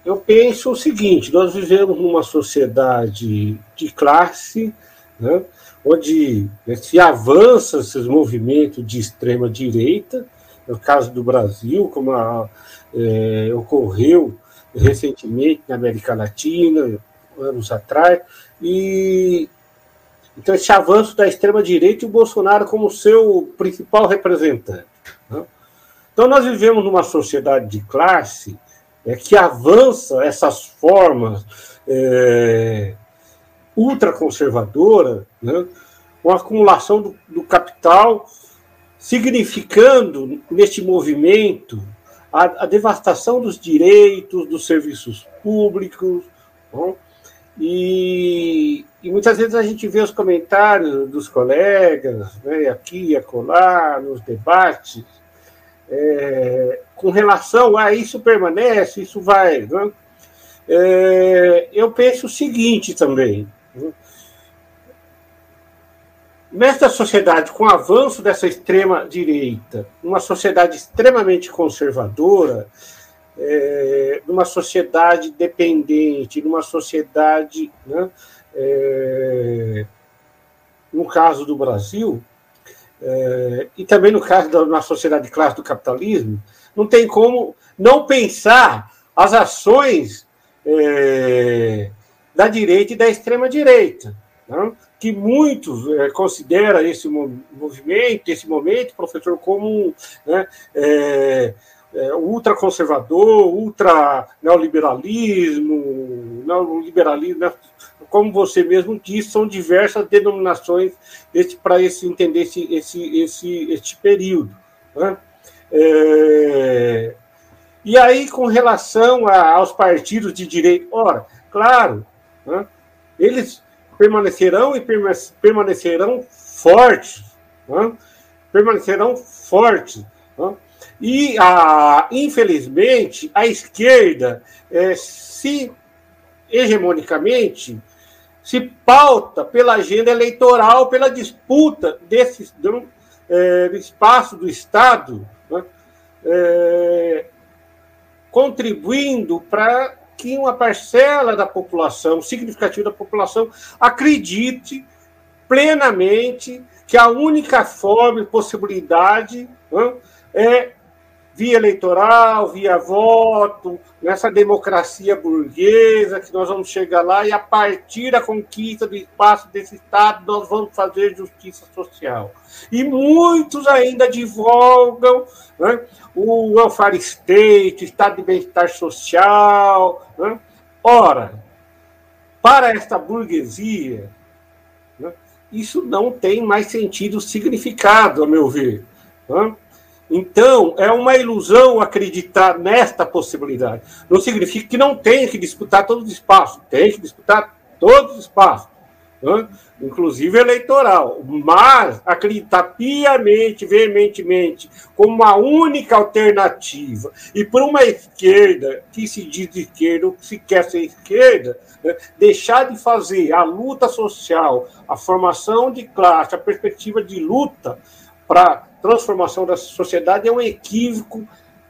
Eu penso o seguinte: nós vivemos numa sociedade de classe, né? onde né, se avança esses movimentos de extrema direita, no caso do Brasil, como a, é, ocorreu recentemente na América Latina, anos atrás, e então esse avanço da extrema direita e o Bolsonaro como seu principal representante. Né? Então nós vivemos numa sociedade de classe é, que avança essas formas é, ultraconservadora, né, com a acumulação do, do, capital, significando neste movimento a, a, devastação dos direitos, dos serviços públicos. Bom, e, e, muitas vezes a gente vê os comentários dos colegas, né, aqui e acolá, nos debates, é, com relação a isso permanece, isso vai. Né? É, eu penso o seguinte também: Nesta sociedade, com o avanço dessa extrema-direita, uma sociedade extremamente conservadora, é, numa sociedade dependente, numa sociedade, né, é, no caso do Brasil, é, e também no caso da na sociedade de classe do capitalismo, não tem como não pensar as ações é, da direita e da extrema-direita, né? Que muitos é, consideram esse movimento, esse momento, professor, como né, é, é, ultraconservador, ultra neoliberalismo, neoliberalismo, né? como você mesmo disse, são diversas denominações para esse entender esse, esse, esse, este período. Né? É, e aí, com relação a, aos partidos de direita, ora, claro. Né? Eles permanecerão e permanecerão fortes. Né? Permanecerão fortes. Né? E, a, infelizmente, a esquerda é, se hegemonicamente se pauta pela agenda eleitoral, pela disputa desse do, é, espaço do Estado, né? é, contribuindo para que uma parcela da população, significativa da população, acredite plenamente que a única forma e possibilidade é via eleitoral, via voto, nessa democracia burguesa, que nós vamos chegar lá e a partir da conquista do espaço desse Estado nós vamos fazer justiça social. E muitos ainda divulgam né, o welfare state, Estado de bem-estar social. Né? Ora, para esta burguesia, né, isso não tem mais sentido, significado, a meu ver. Né? Então, é uma ilusão acreditar nesta possibilidade. Não significa que não tenha que disputar todos os espaços, tem que disputar todos os espaços, né? inclusive eleitoral. Mas acreditar piamente, veementemente, como uma única alternativa, e por uma esquerda que se diz esquerda, ou que se quer ser esquerda, né? deixar de fazer a luta social, a formação de classe, a perspectiva de luta para transformação da sociedade é um equívoco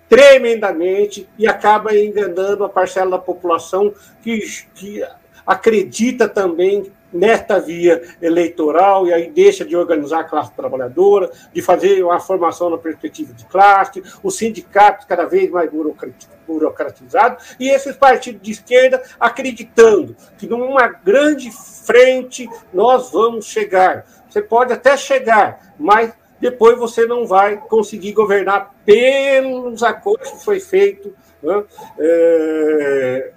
tremendamente e acaba enganando a parcela da população que, que acredita também nesta via eleitoral e aí deixa de organizar a classe trabalhadora, de fazer uma formação na perspectiva de classe, os sindicatos cada vez mais burocratizados e esses partidos de esquerda acreditando que numa grande frente nós vamos chegar. Você pode até chegar, mas depois você não vai conseguir governar pelos acordos que foi feito né, é,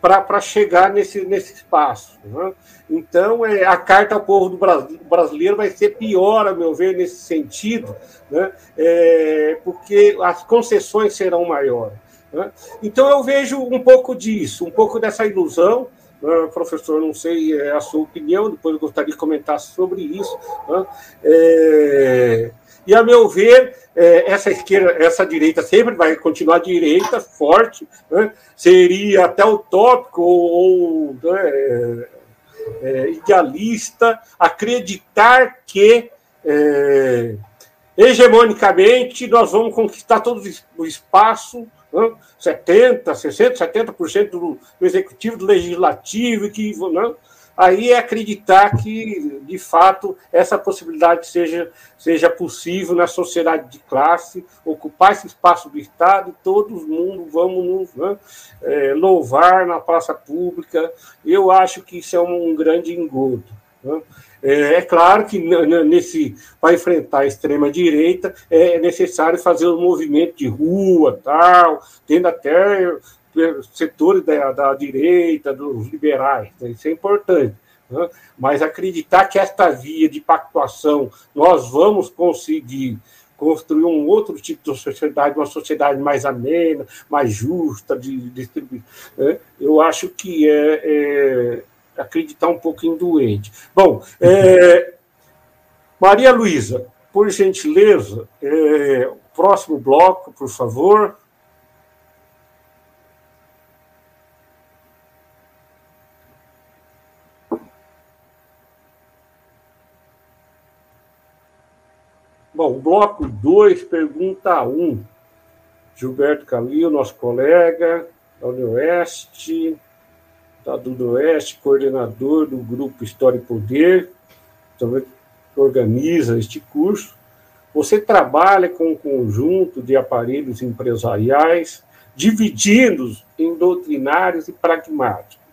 para chegar nesse, nesse espaço. Né? Então, é, a carta ao povo do Brasil, brasileiro vai ser pior, a meu ver, nesse sentido, né, é, porque as concessões serão maiores. Né? Então, eu vejo um pouco disso, um pouco dessa ilusão né, professor, não sei é a sua opinião, depois eu gostaria de comentar sobre isso. Né? É, e, a meu ver, é, essa esquerda, essa direita sempre vai continuar direita, forte, né? seria até utópico ou, ou né, é, idealista acreditar que é, hegemonicamente nós vamos conquistar todo o espaço 70%, 60%, 70% do, do executivo, do legislativo, que não, aí é acreditar que, de fato, essa possibilidade seja, seja possível na sociedade de classe, ocupar esse espaço do Estado e todo mundo vamos nos né, é, louvar na praça pública. Eu acho que isso é um grande engodo. Né? É, é claro que nesse para enfrentar a extrema direita é necessário fazer um movimento de rua, tal, tendo até é, setores da, da direita, dos liberais, né? isso é importante. Né? Mas acreditar que esta via de pactuação nós vamos conseguir construir um outro tipo de sociedade, uma sociedade mais amena, mais justa, de distribuir. Né? Eu acho que é, é acreditar um pouquinho doente. Bom, é, Maria Luísa, por gentileza, é, próximo bloco, por favor. Bom, bloco 2, pergunta 1. Um. Gilberto Calil, nosso colega da Oeste da do Oeste, coordenador do grupo História e Poder, também organiza este curso. Você trabalha com um conjunto de aparelhos empresariais, divididos em doutrinários e pragmáticos.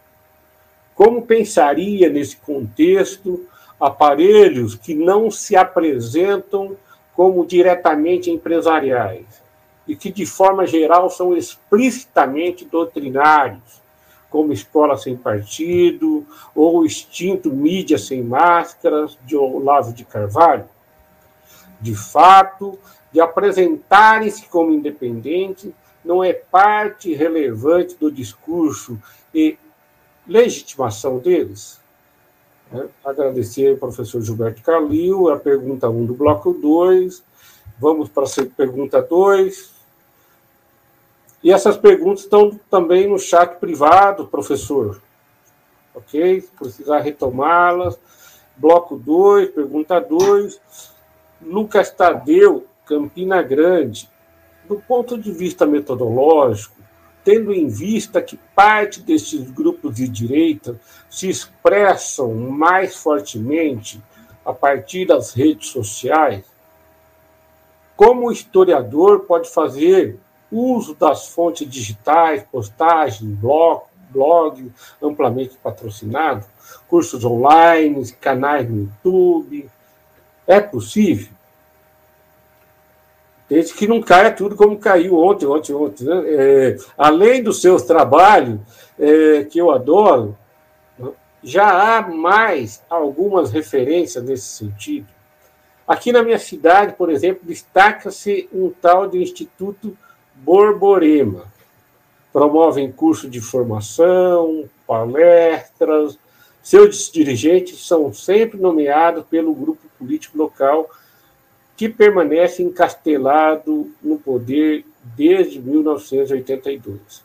Como pensaria nesse contexto aparelhos que não se apresentam como diretamente empresariais e que, de forma geral, são explicitamente doutrinários, como Escola Sem Partido, ou extinto Mídia Sem Máscaras, de Olavo de Carvalho. De fato, de apresentarem-se como independentes não é parte relevante do discurso e legitimação deles. É, agradecer ao professor Gilberto Calil, a pergunta 1 do bloco 2. Vamos para a pergunta 2. E essas perguntas estão também no chat privado, professor. Ok? Se precisar retomá-las. Bloco 2, pergunta 2. Lucas Tadeu, Campina Grande. Do ponto de vista metodológico, tendo em vista que parte destes grupos de direita se expressam mais fortemente a partir das redes sociais, como o historiador pode fazer uso das fontes digitais, postagem, blog, blog amplamente patrocinado, cursos online, canais no YouTube? É possível? Desde que não caia tudo como caiu ontem, ontem, ontem. Né? É, além dos seus trabalhos, é, que eu adoro, já há mais algumas referências nesse sentido. Aqui na minha cidade, por exemplo, destaca-se um tal de Instituto Borborema. Promovem curso de formação, palestras. Seus dirigentes são sempre nomeados pelo grupo político local que permanece encastelado no poder desde 1982.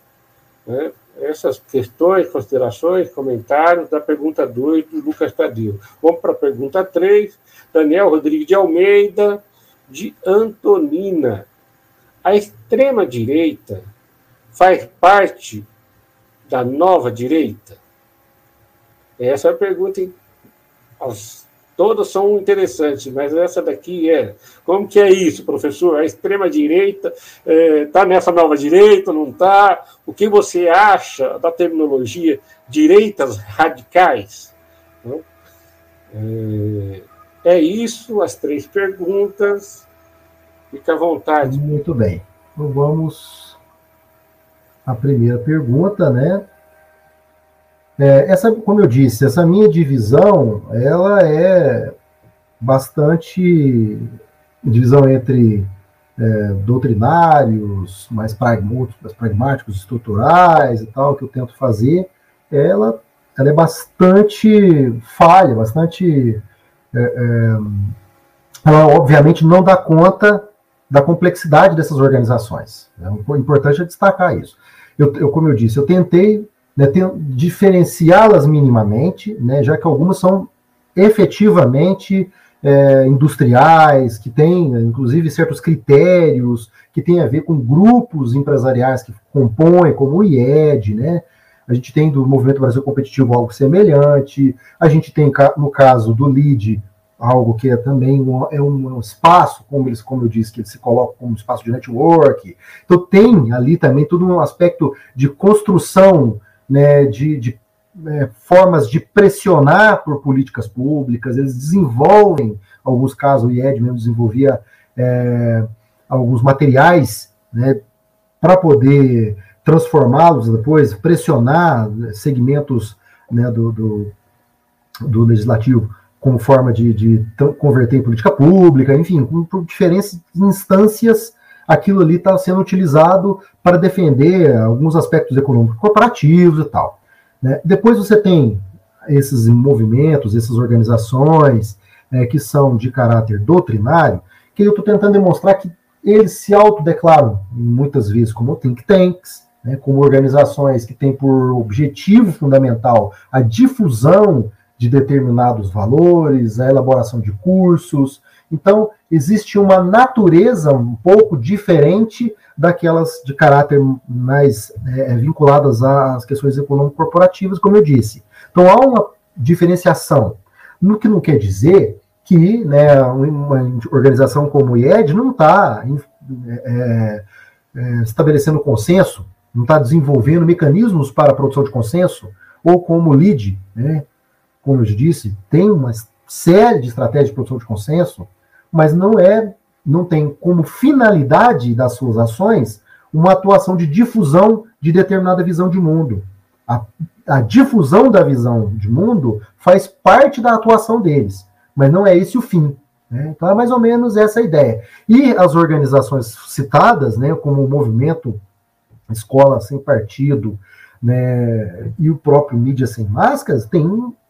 Né? Essas questões, considerações, comentários da pergunta 2 do Lucas Tadeu. Vamos para a pergunta 3, Daniel Rodrigues de Almeida, de Antonina. A extrema-direita faz parte da nova direita? Essa é a pergunta. As Todas são interessantes, mas essa daqui é. Como que é isso, professor? A extrema-direita está é, nessa nova direita, não está? O que você acha da terminologia direitas radicais? É, é isso, as três perguntas. Fique à vontade. Muito bem. Então vamos à primeira pergunta, né? É, essa, como eu disse, essa minha divisão, ela é bastante divisão entre é, doutrinários, mais pragmáticos, estruturais e tal, que eu tento fazer, ela, ela é bastante falha, bastante. É, é, ela, obviamente, não dá conta da complexidade dessas organizações. É importante destacar isso. Eu, eu, como eu disse, eu tentei né, diferenciá-las minimamente, né, já que algumas são efetivamente é, industriais, que têm, inclusive, certos critérios que têm a ver com grupos empresariais que compõem, como o IED, né? A gente tem do Movimento Brasil Competitivo algo semelhante, a gente tem, no caso do LID, algo que é também um, é um, espaço, como eles, como eu disse, que eles se colocam como espaço de network. Então tem ali também todo um aspecto de construção né, de, de é, formas de pressionar por políticas públicas, eles desenvolvem, alguns casos, o IED mesmo desenvolvia é, alguns materiais né, para poder transformá-los depois, pressionar segmentos né, do, do, do, legislativo como forma de, de, converter em política pública, enfim, por diferentes instâncias aquilo ali está sendo utilizado para defender alguns aspectos econômicos corporativos e tal. Né? Depois você tem esses movimentos, essas organizações é, que são de caráter doutrinário, que eu estou tentando demonstrar que eles se autodeclaram muitas vezes como think tanks, né, como organizações que têm por objetivo fundamental a difusão de determinados valores, a elaboração de cursos, então, existe uma natureza um pouco diferente daquelas de caráter mais é, é, vinculadas às questões econômico-corporativas, como eu disse. Então, há uma diferenciação, no que não quer dizer que né, uma organização como o IED não está é, é, estabelecendo consenso, não está desenvolvendo mecanismos para a produção de consenso, ou como o LID, né, como eu disse, tem uma série de estratégias de produção de consenso, mas não é, não tem como finalidade das suas ações uma atuação de difusão de determinada visão de mundo. A, a difusão da visão de mundo faz parte da atuação deles, mas não é esse o fim. Né? Então é mais ou menos essa a ideia. E as organizações citadas, né, como o movimento Escola Sem Partido, né, e o próprio Mídia Sem Máscaras tem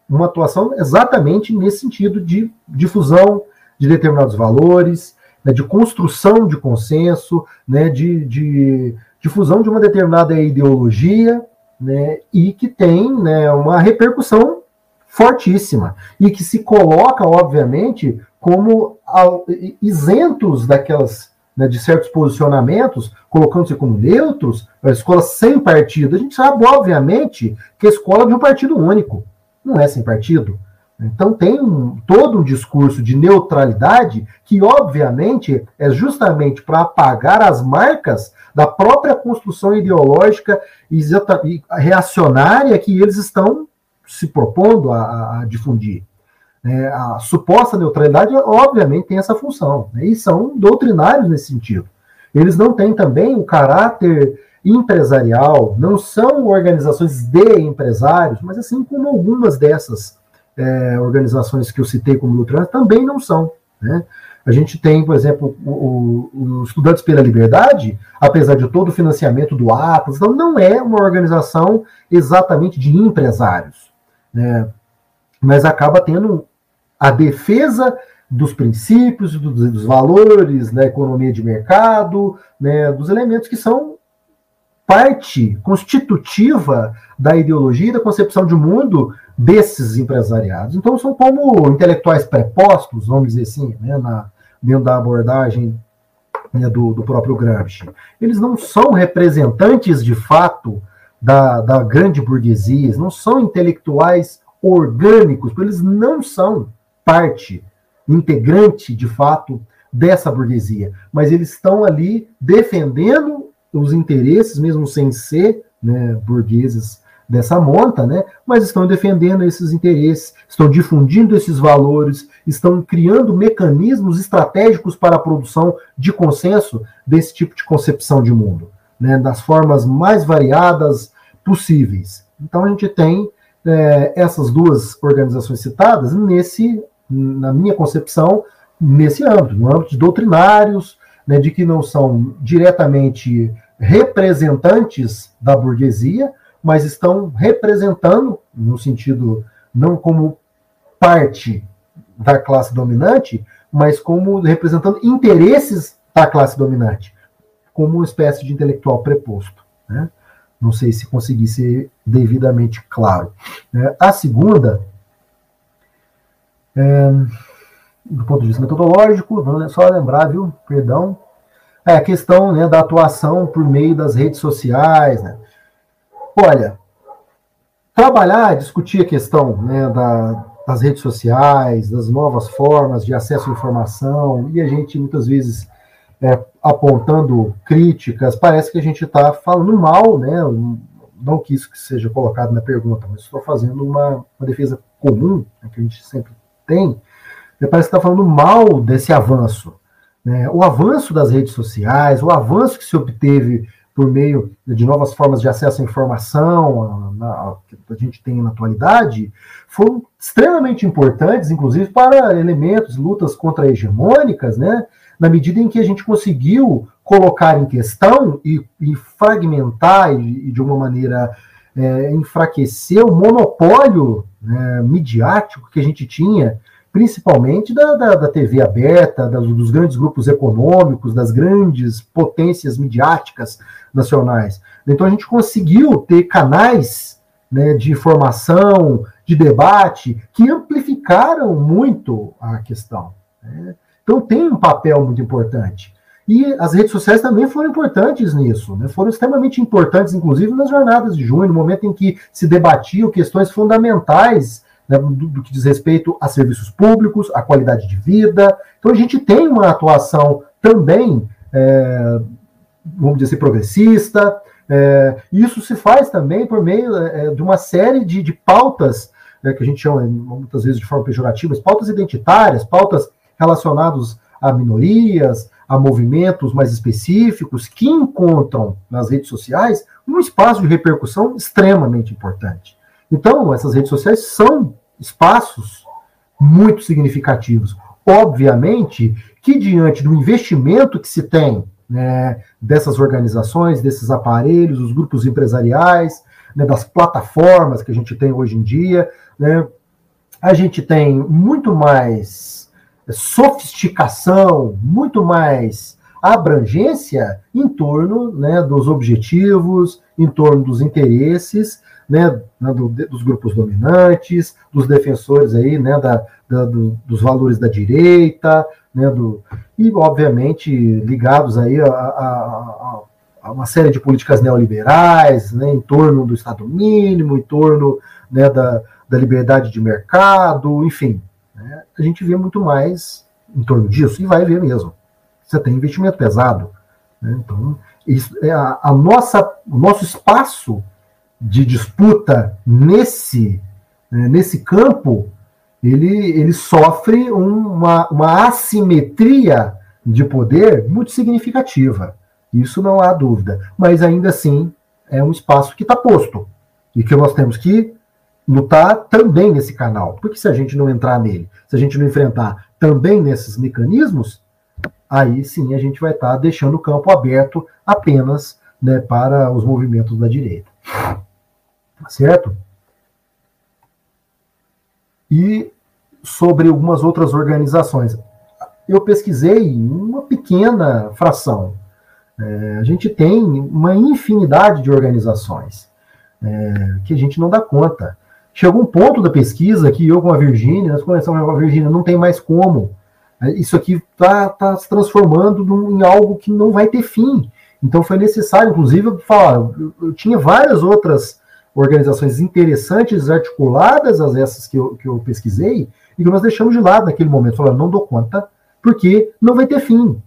uma atuação exatamente nesse sentido de difusão de determinados valores, né, de construção de consenso, né, de, de difusão de uma determinada ideologia, né, e que tem né, uma repercussão fortíssima, e que se coloca, obviamente, como isentos daquelas né, de certos posicionamentos, colocando-se como neutros, a escola sem partido. A gente sabe, obviamente, que a escola é de um partido único, não é sem partido. Então tem um, todo um discurso de neutralidade que, obviamente, é justamente para apagar as marcas da própria construção ideológica e reacionária que eles estão se propondo a, a difundir. É, a suposta neutralidade, obviamente, tem essa função, né, e são doutrinários nesse sentido. Eles não têm também o caráter empresarial, não são organizações de empresários, mas assim como algumas dessas é, organizações que eu citei como doutrinárias também não são. Né? A gente tem, por exemplo, o, o, Estudantes pela Liberdade, apesar de todo o financiamento do Atlas, então não é uma organização exatamente de empresários, né? mas acaba tendo a defesa dos princípios, dos, dos valores da economia de mercado, né, dos elementos que são parte constitutiva da ideologia e da concepção de mundo desses empresariados. Então, são como intelectuais prepostos, vamos dizer assim, né, na, dentro da abordagem né, do, do, próprio Gramsci. Eles não são representantes, de fato, da, da grande burguesia, não são intelectuais orgânicos, eles não são parte integrante, de fato, dessa burguesia, mas eles estão ali defendendo os interesses, mesmo sem ser né, burgueses dessa monta, né, mas estão defendendo esses interesses, estão difundindo esses valores, estão criando mecanismos estratégicos para a produção de consenso desse tipo de concepção de mundo, né, das formas mais variadas possíveis. Então a gente tem é, essas duas organizações citadas nesse na minha concepção, nesse âmbito, no âmbito de doutrinários, né, de que não são diretamente representantes da burguesia, mas estão representando, no sentido não como parte da classe dominante, mas como representando interesses da classe dominante, como uma espécie de intelectual preposto. Né? Não sei se consegui ser devidamente claro. Né? A segunda é, do ponto de vista metodológico, só lembrar, viu? Perdão. É a questão né, da atuação por meio das redes sociais. Né? Olha, trabalhar, discutir a questão né, da, das redes sociais, das novas formas de acesso à informação, e a gente muitas vezes é, apontando críticas, parece que a gente está falando mal, né? Não que isso seja colocado na pergunta, mas estou fazendo uma, uma defesa comum, né, que a gente sempre tem, parece que está falando mal desse avanço. Né? O avanço das redes sociais, o avanço que se obteve por meio de novas formas de acesso à informação que a gente tem na atualidade, foram extremamente importantes, inclusive para elementos, lutas contra-hegemônicas, né? na medida em que a gente conseguiu colocar em questão e, e fragmentar e, e, de uma maneira é, enfraquecer o monopólio né, midiático que a gente tinha, principalmente da, da, da TV aberta, da, dos grandes grupos econômicos, das grandes potências midiáticas nacionais. Então a gente conseguiu ter canais né, de informação, de debate, que amplificaram muito a questão. Né? Então tem um papel muito importante. E as redes sociais também foram importantes nisso, né? foram extremamente importantes, inclusive nas jornadas de junho, no momento em que se debatiam questões fundamentais né, do, do, que diz respeito a serviços públicos, a qualidade de vida. Então a gente tem uma atuação também, é, vamos dizer assim, progressista. É, isso se faz também por meio é, de uma série de, de pautas, né, que a gente chama muitas vezes de forma pejorativa, pautas identitárias, pautas relacionadas a minorias, a movimentos mais específicos que encontram nas redes sociais um espaço de repercussão extremamente importante. Então, essas redes sociais são espaços muito significativos. Obviamente que, diante do investimento que se tem né, dessas organizações, desses aparelhos, os grupos empresariais, né, das plataformas que a gente tem hoje em dia, né? A gente tem muito mais sofisticação, muito mais abrangência em torno né, dos objetivos, em torno dos interesses né, do, dos grupos dominantes, dos defensores aí, né, da, da do, dos valores da direita, né, do, e obviamente ligados aí a, a, a, uma série de políticas neoliberais, né, em torno do Estado mínimo, em torno né, da, da liberdade de mercado, enfim, né, a gente vê muito mais em torno disso e vai ver mesmo. Você tem investimento pesado, né, então isso é a, a nossa, o nosso espaço de disputa nesse, né, nesse campo, ele, ele sofre uma, uma assimetria de poder muito significativa. Isso não há dúvida. Mas ainda assim é um espaço que está posto e que nós temos que lutar também nesse canal. Porque se a gente não entrar nele, se a gente não enfrentar também nesses mecanismos, aí sim a gente vai estar tá deixando o campo aberto apenas né, para os movimentos da direita. Certo? E sobre algumas outras organizações. Eu pesquisei uma pequena fração. É, a gente tem uma infinidade de organizações é, que a gente não dá conta. Chegou um ponto da pesquisa que eu com a Virgínia, nós começamos com a Virgínia, não tem mais como. É, isso aqui está tá se transformando num, em algo que não vai ter fim. Então foi necessário, inclusive, falar, eu, eu tinha várias outras organizações interessantes, articuladas, as essas que eu, que eu pesquisei, e que nós deixamos de lado naquele momento. Falando, não dou conta, porque não vai ter fim.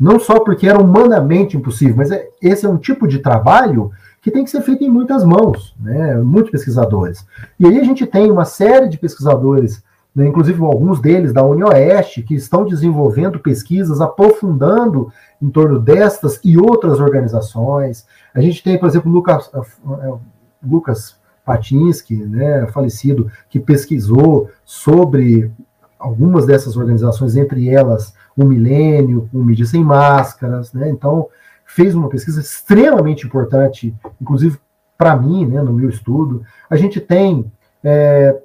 Não só porque era humanamente impossível, mas é, esse é um tipo de trabalho que tem que ser feito em muitas mãos, né? muitos pesquisadores. E aí a gente tem uma série de pesquisadores, né? inclusive alguns deles da Unioeste, que estão desenvolvendo pesquisas, aprofundando em torno destas e outras organizações. A gente tem, por exemplo, Lucas, Lucas Patinsky, né, falecido, que pesquisou sobre algumas dessas organizações, entre elas o Milênio, o Mídia Sem Máscaras, né, então fez uma pesquisa extremamente importante, inclusive para mim, né, no meu estudo. A gente tem é,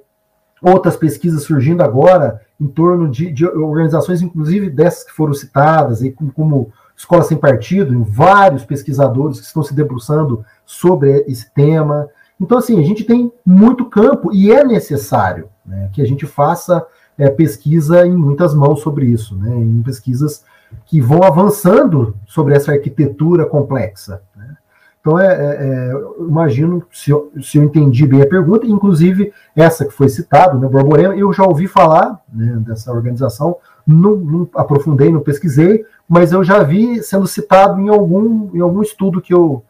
outras pesquisas surgindo agora em torno de, de, organizações, inclusive dessas que foram citadas, aí, como, como Escola Sem Partido, vários pesquisadores que estão se debruçando sobre esse tema. Então, assim, a gente tem muito campo e é necessário né, que a gente faça é, pesquisa em muitas mãos sobre isso, né, em pesquisas que vão avançando sobre essa arquitetura complexa. Né. Então, é, é, é imagino, se eu, se eu, entendi bem a pergunta, inclusive essa que foi citada, né, Borborema, eu já ouvi falar né, dessa organização, não, não, aprofundei, não pesquisei, mas eu já vi sendo citado em algum, em algum estudo que eu,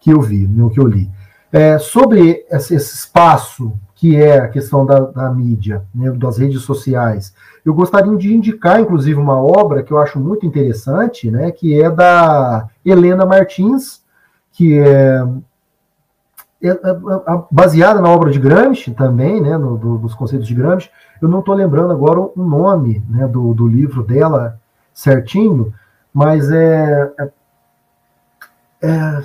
que eu vi, que eu li. É, sobre esse, espaço que é a questão da, da mídia, né, das redes sociais, eu gostaria de indicar, inclusive, uma obra que eu acho muito interessante, né, que é da Helena Martins, que é, é, é, é baseada na obra de Gramsci também, né, no, do, dos conceitos de Gramsci. Eu não estou lembrando agora o nome né, do, do livro dela certinho, mas é, é, é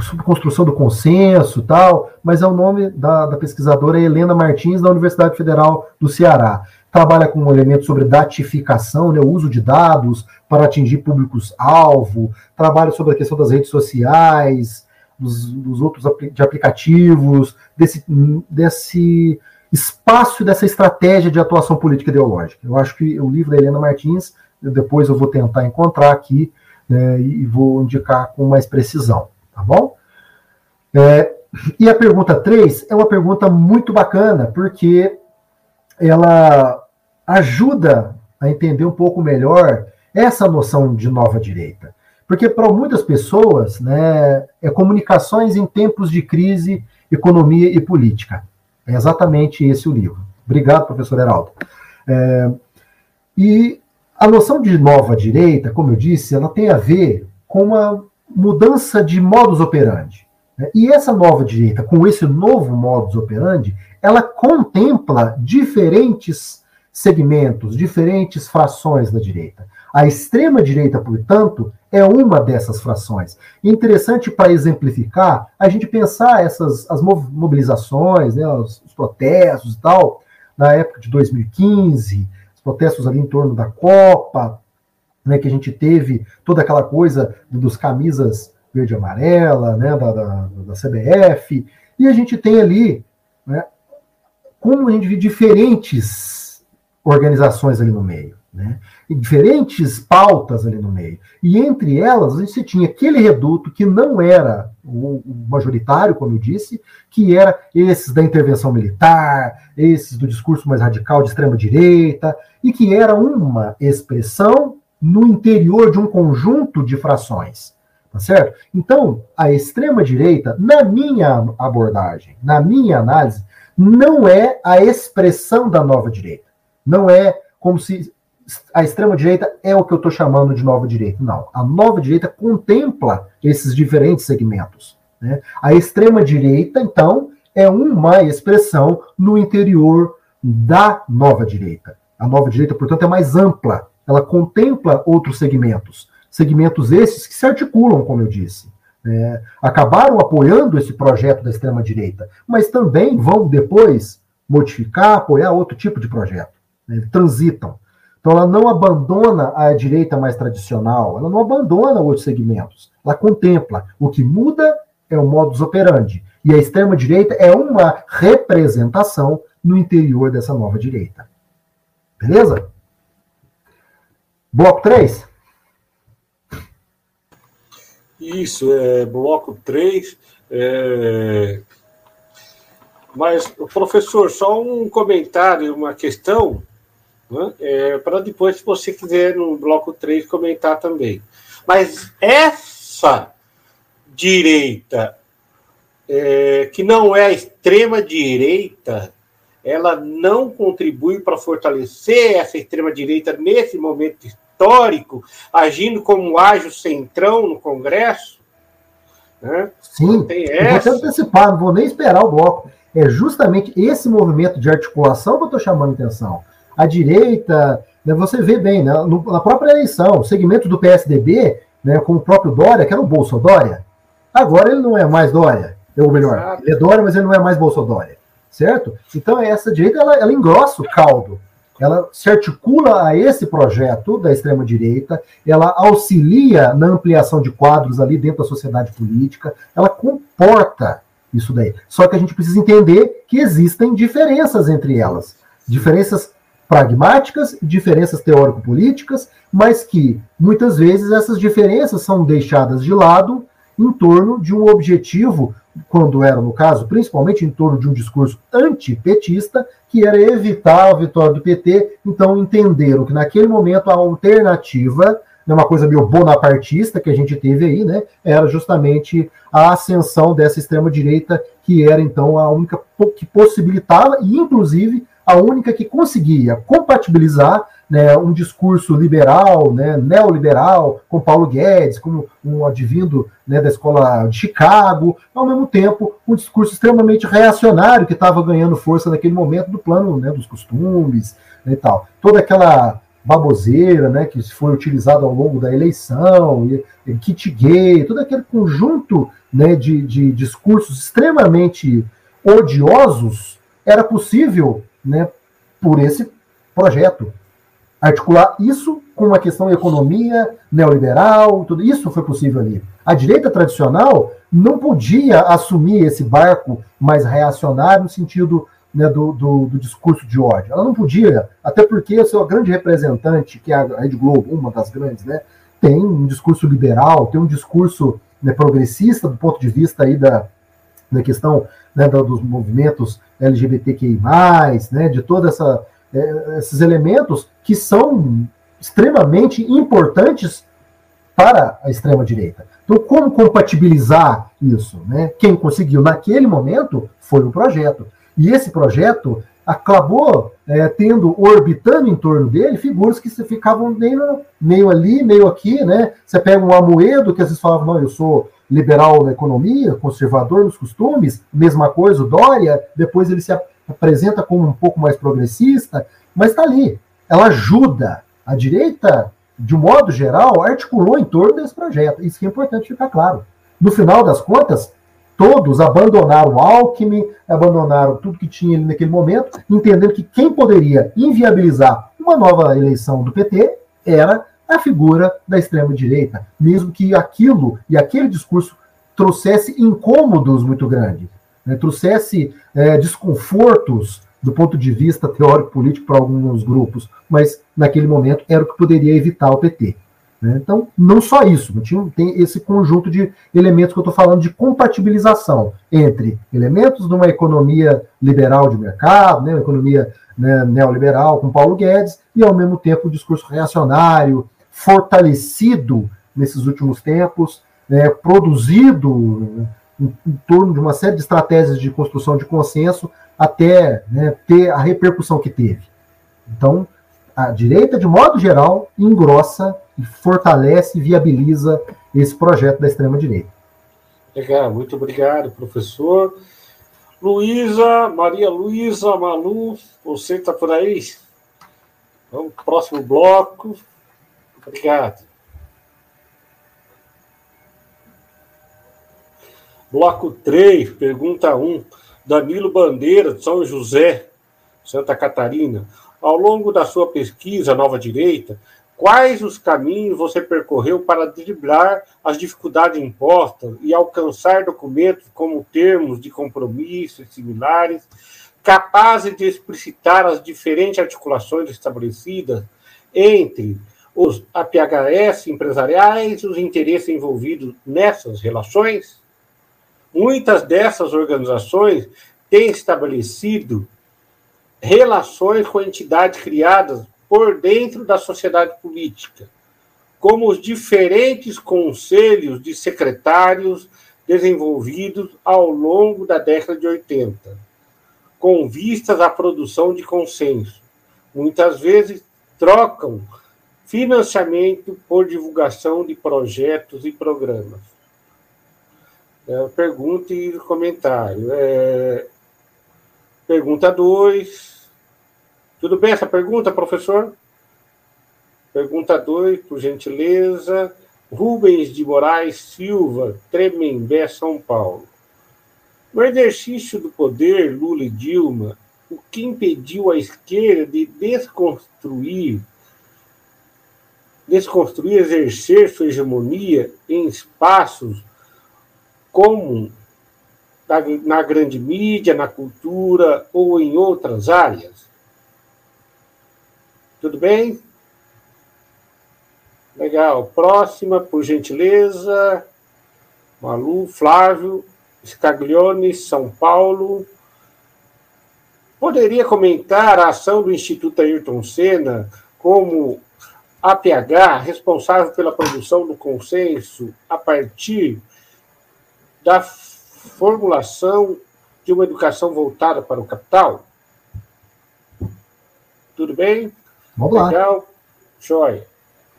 sobre construção do consenso tal, mas é o nome da, da, pesquisadora Helena Martins, da Universidade Federal do Ceará. Trabalha com um elemento sobre datificação, né, o uso de dados para atingir públicos-alvo, trabalha sobre a questão das redes sociais, dos, dos outros de aplicativos, desse, desse espaço, dessa estratégia de atuação política ideológica. Eu acho que o livro da Helena Martins depois eu vou tentar encontrar aqui né, e vou indicar com mais precisão, tá bom? É, e a pergunta 3 é uma pergunta muito bacana, porque ela ajuda a entender um pouco melhor essa noção de nova direita. Porque para muitas pessoas, né, é comunicações em tempos de crise, economia e política. É exatamente esse o livro. Obrigado, professor Heraldo. É, e a noção de nova direita, como eu disse, ela tem a ver com uma mudança de modus operandi. Né? E essa nova direita, com esse novo modus operandi, ela contempla diferentes segmentos, diferentes frações da direita. A extrema-direita, portanto, é uma dessas frações. Interessante para exemplificar, a gente pensar essas as mobilizações, né, os, os protestos e tal, na época de 2015, os protestos ali em torno da Copa, né, que a gente teve toda aquela coisa dos camisas verde e amarela, né, da, da, da CBF, e a gente tem ali, né, como a gente vê diferentes organizações ali no meio, né, diferentes pautas ali no meio. E entre elas, gente tinha aquele reduto que não era o majoritário, como eu disse, que era esses da intervenção militar, esses do discurso mais radical de extrema-direita, e que era uma expressão no interior de um conjunto de frações. Tá certo? Então, a extrema-direita, na minha abordagem, na minha análise, não é a expressão da nova direita. Não é como se a extrema-direita é o que eu estou chamando de nova direita. Não. A nova direita contempla esses diferentes segmentos. Né? A extrema-direita, então, é uma expressão no interior da nova direita. A nova direita, portanto, é mais ampla ela contempla outros segmentos, segmentos esses que se articulam, como eu disse. É, acabaram apoiando esse projeto da extrema-direita, mas também vão depois modificar, apoiar outro tipo de projeto. Né, transitam. Então ela não abandona a direita mais tradicional, ela não abandona outros segmentos, ela contempla. O que muda é o modus operandi. E a extrema-direita é uma representação no interior dessa nova direita. Beleza? Bloco 3? Isso, é bloco 3. É... Mas, professor, só um comentário, uma questão, né? é, para depois, se você quiser, no bloco 3, comentar também. Mas essa direita, é, que não é a extrema-direita, ela não contribui para fortalecer essa extrema-direita nesse momento histórico, agindo como o centrão no Congresso? Né? Sim, eu vou antecipar, não vou nem esperar o bloco. É justamente esse movimento de articulação que eu estou chamando a atenção. A direita, né, você vê bem, né, na própria eleição, o segmento do PSDB, né, com o próprio Dória, que era o Bolso Dória, agora ele não é mais Dória, ou melhor, Exato. ele é Dória, mas ele não é mais Bolso Dória, certo? Então essa direita, ela, ela engrossa o caldo ela se articula a esse projeto da extrema-direita, ela auxilia na ampliação de quadros ali dentro da sociedade política, ela comporta isso daí. Só que a gente precisa entender que existem diferenças entre elas. Diferenças pragmáticas, diferenças teórico-políticas, mas que muitas vezes essas diferenças são deixadas de lado em torno de um objetivo quando era, no caso, principalmente em torno de um discurso antipetista, que era evitar a vitória do PT, então entenderam que naquele momento a alternativa, né, uma coisa meio bonapartista que a gente teve aí, né, era justamente a ascensão dessa extrema-direita, que era então a única que possibilitava, e inclusive a única que conseguia compatibilizar né, um discurso liberal, né, neoliberal, com Paulo Guedes, como um advindo né, da escola de Chicago, ao mesmo tempo um discurso extremamente reacionário que estava ganhando força naquele momento do plano né, dos costumes né, e tal. Toda aquela baboseira né, que foi utilizada ao longo da eleição, e, e kit gay, todo aquele conjunto né, de, de discursos extremamente odiosos era possível né, por esse projeto articular isso com uma questão economia neoliberal, tudo isso foi possível ali. A direita tradicional não podia assumir esse barco mais reacionário no sentido né, do, do, do, discurso de ódio. Ela não podia, até porque a sua grande representante, que é a Rede Globo, uma das grandes, né, tem um discurso liberal, tem um discurso né, progressista do ponto de vista aí da, da questão né, dos movimentos LGBTQI+, né, de toda essa é, esses elementos que são extremamente importantes para a extrema-direita. Então, como compatibilizar isso? Né? Quem conseguiu naquele momento foi o projeto. E esse projeto acabou é, tendo, orbitando em torno dele, figuras que ficavam meio, meio ali, meio aqui, né? Você pega um Amoedo, que às vezes falava, não, eu sou liberal na economia, conservador nos costumes, mesma coisa, o Dória, depois ele se apresenta como um pouco mais progressista, mas está ali. Ela ajuda. A direita, de um modo geral, articulou em torno desse projeto. Isso que é importante ficar claro. No final das contas, todos abandonaram Alckmin, abandonaram tudo que tinha ali naquele momento, entendendo que quem poderia inviabilizar uma nova eleição do PT era a figura da extrema-direita, mesmo que aquilo e aquele discurso trouxesse incômodos muito grandes, né, trouxesse é, desconfortos do ponto de vista teórico-político para alguns grupos, mas naquele momento era o que poderia evitar o PT. Né? Então, não só isso, tinha, tem esse conjunto de elementos que eu estou falando de compatibilização entre elementos de uma economia liberal de mercado, né, uma economia né, neoliberal com Paulo Guedes, e ao mesmo tempo o discurso reacionário, fortalecido nesses últimos tempos, né, produzido em, em, torno de uma série de estratégias de construção de consenso até né, ter a repercussão que teve. Então, a direita, de modo geral, engrossa e fortalece e viabiliza esse projeto da extrema-direita. Legal, muito obrigado, professor. Luísa, Maria Luísa, Malu, você está por aí? Vamos para o próximo bloco. Obrigado. Bloco 3, pergunta 1. Danilo Bandeira, de São José, Santa Catarina. Ao longo da sua pesquisa Nova Direita, quais os caminhos você percorreu para driblar as dificuldades impostas e alcançar documentos como termos de compromisso e similares, capazes de explicitar as diferentes articulações estabelecidas entre os APHS empresariais e os interesses envolvidos nessas relações? Muitas dessas organizações têm estabelecido relações com entidades criadas por dentro da sociedade política, como os diferentes conselhos de secretários desenvolvidos ao longo da década de 80, com vistas à produção de consenso. Muitas vezes trocam financiamento por divulgação de projetos e programas. É, pergunta e comentário. É, pergunta 2. Tudo bem essa pergunta, professor? Pergunta 2, por gentileza. Rubens de Moraes Silva, Tremembé, São Paulo. No exercício do poder, Lula e Dilma, o que impediu a esquerda de desconstruir, desconstruir, exercer sua hegemonia em espaços como na, grande mídia, na cultura ou em outras áreas? Tudo bem? Legal. Próxima, por gentileza. Malu, Flávio, Scaglione, São Paulo. Poderia comentar a ação do Instituto Ayrton Senna como APH, responsável pela produção do consenso a partir da formulação de uma educação voltada para o capital? Tudo bem? Vamos lá. Legal. Joia.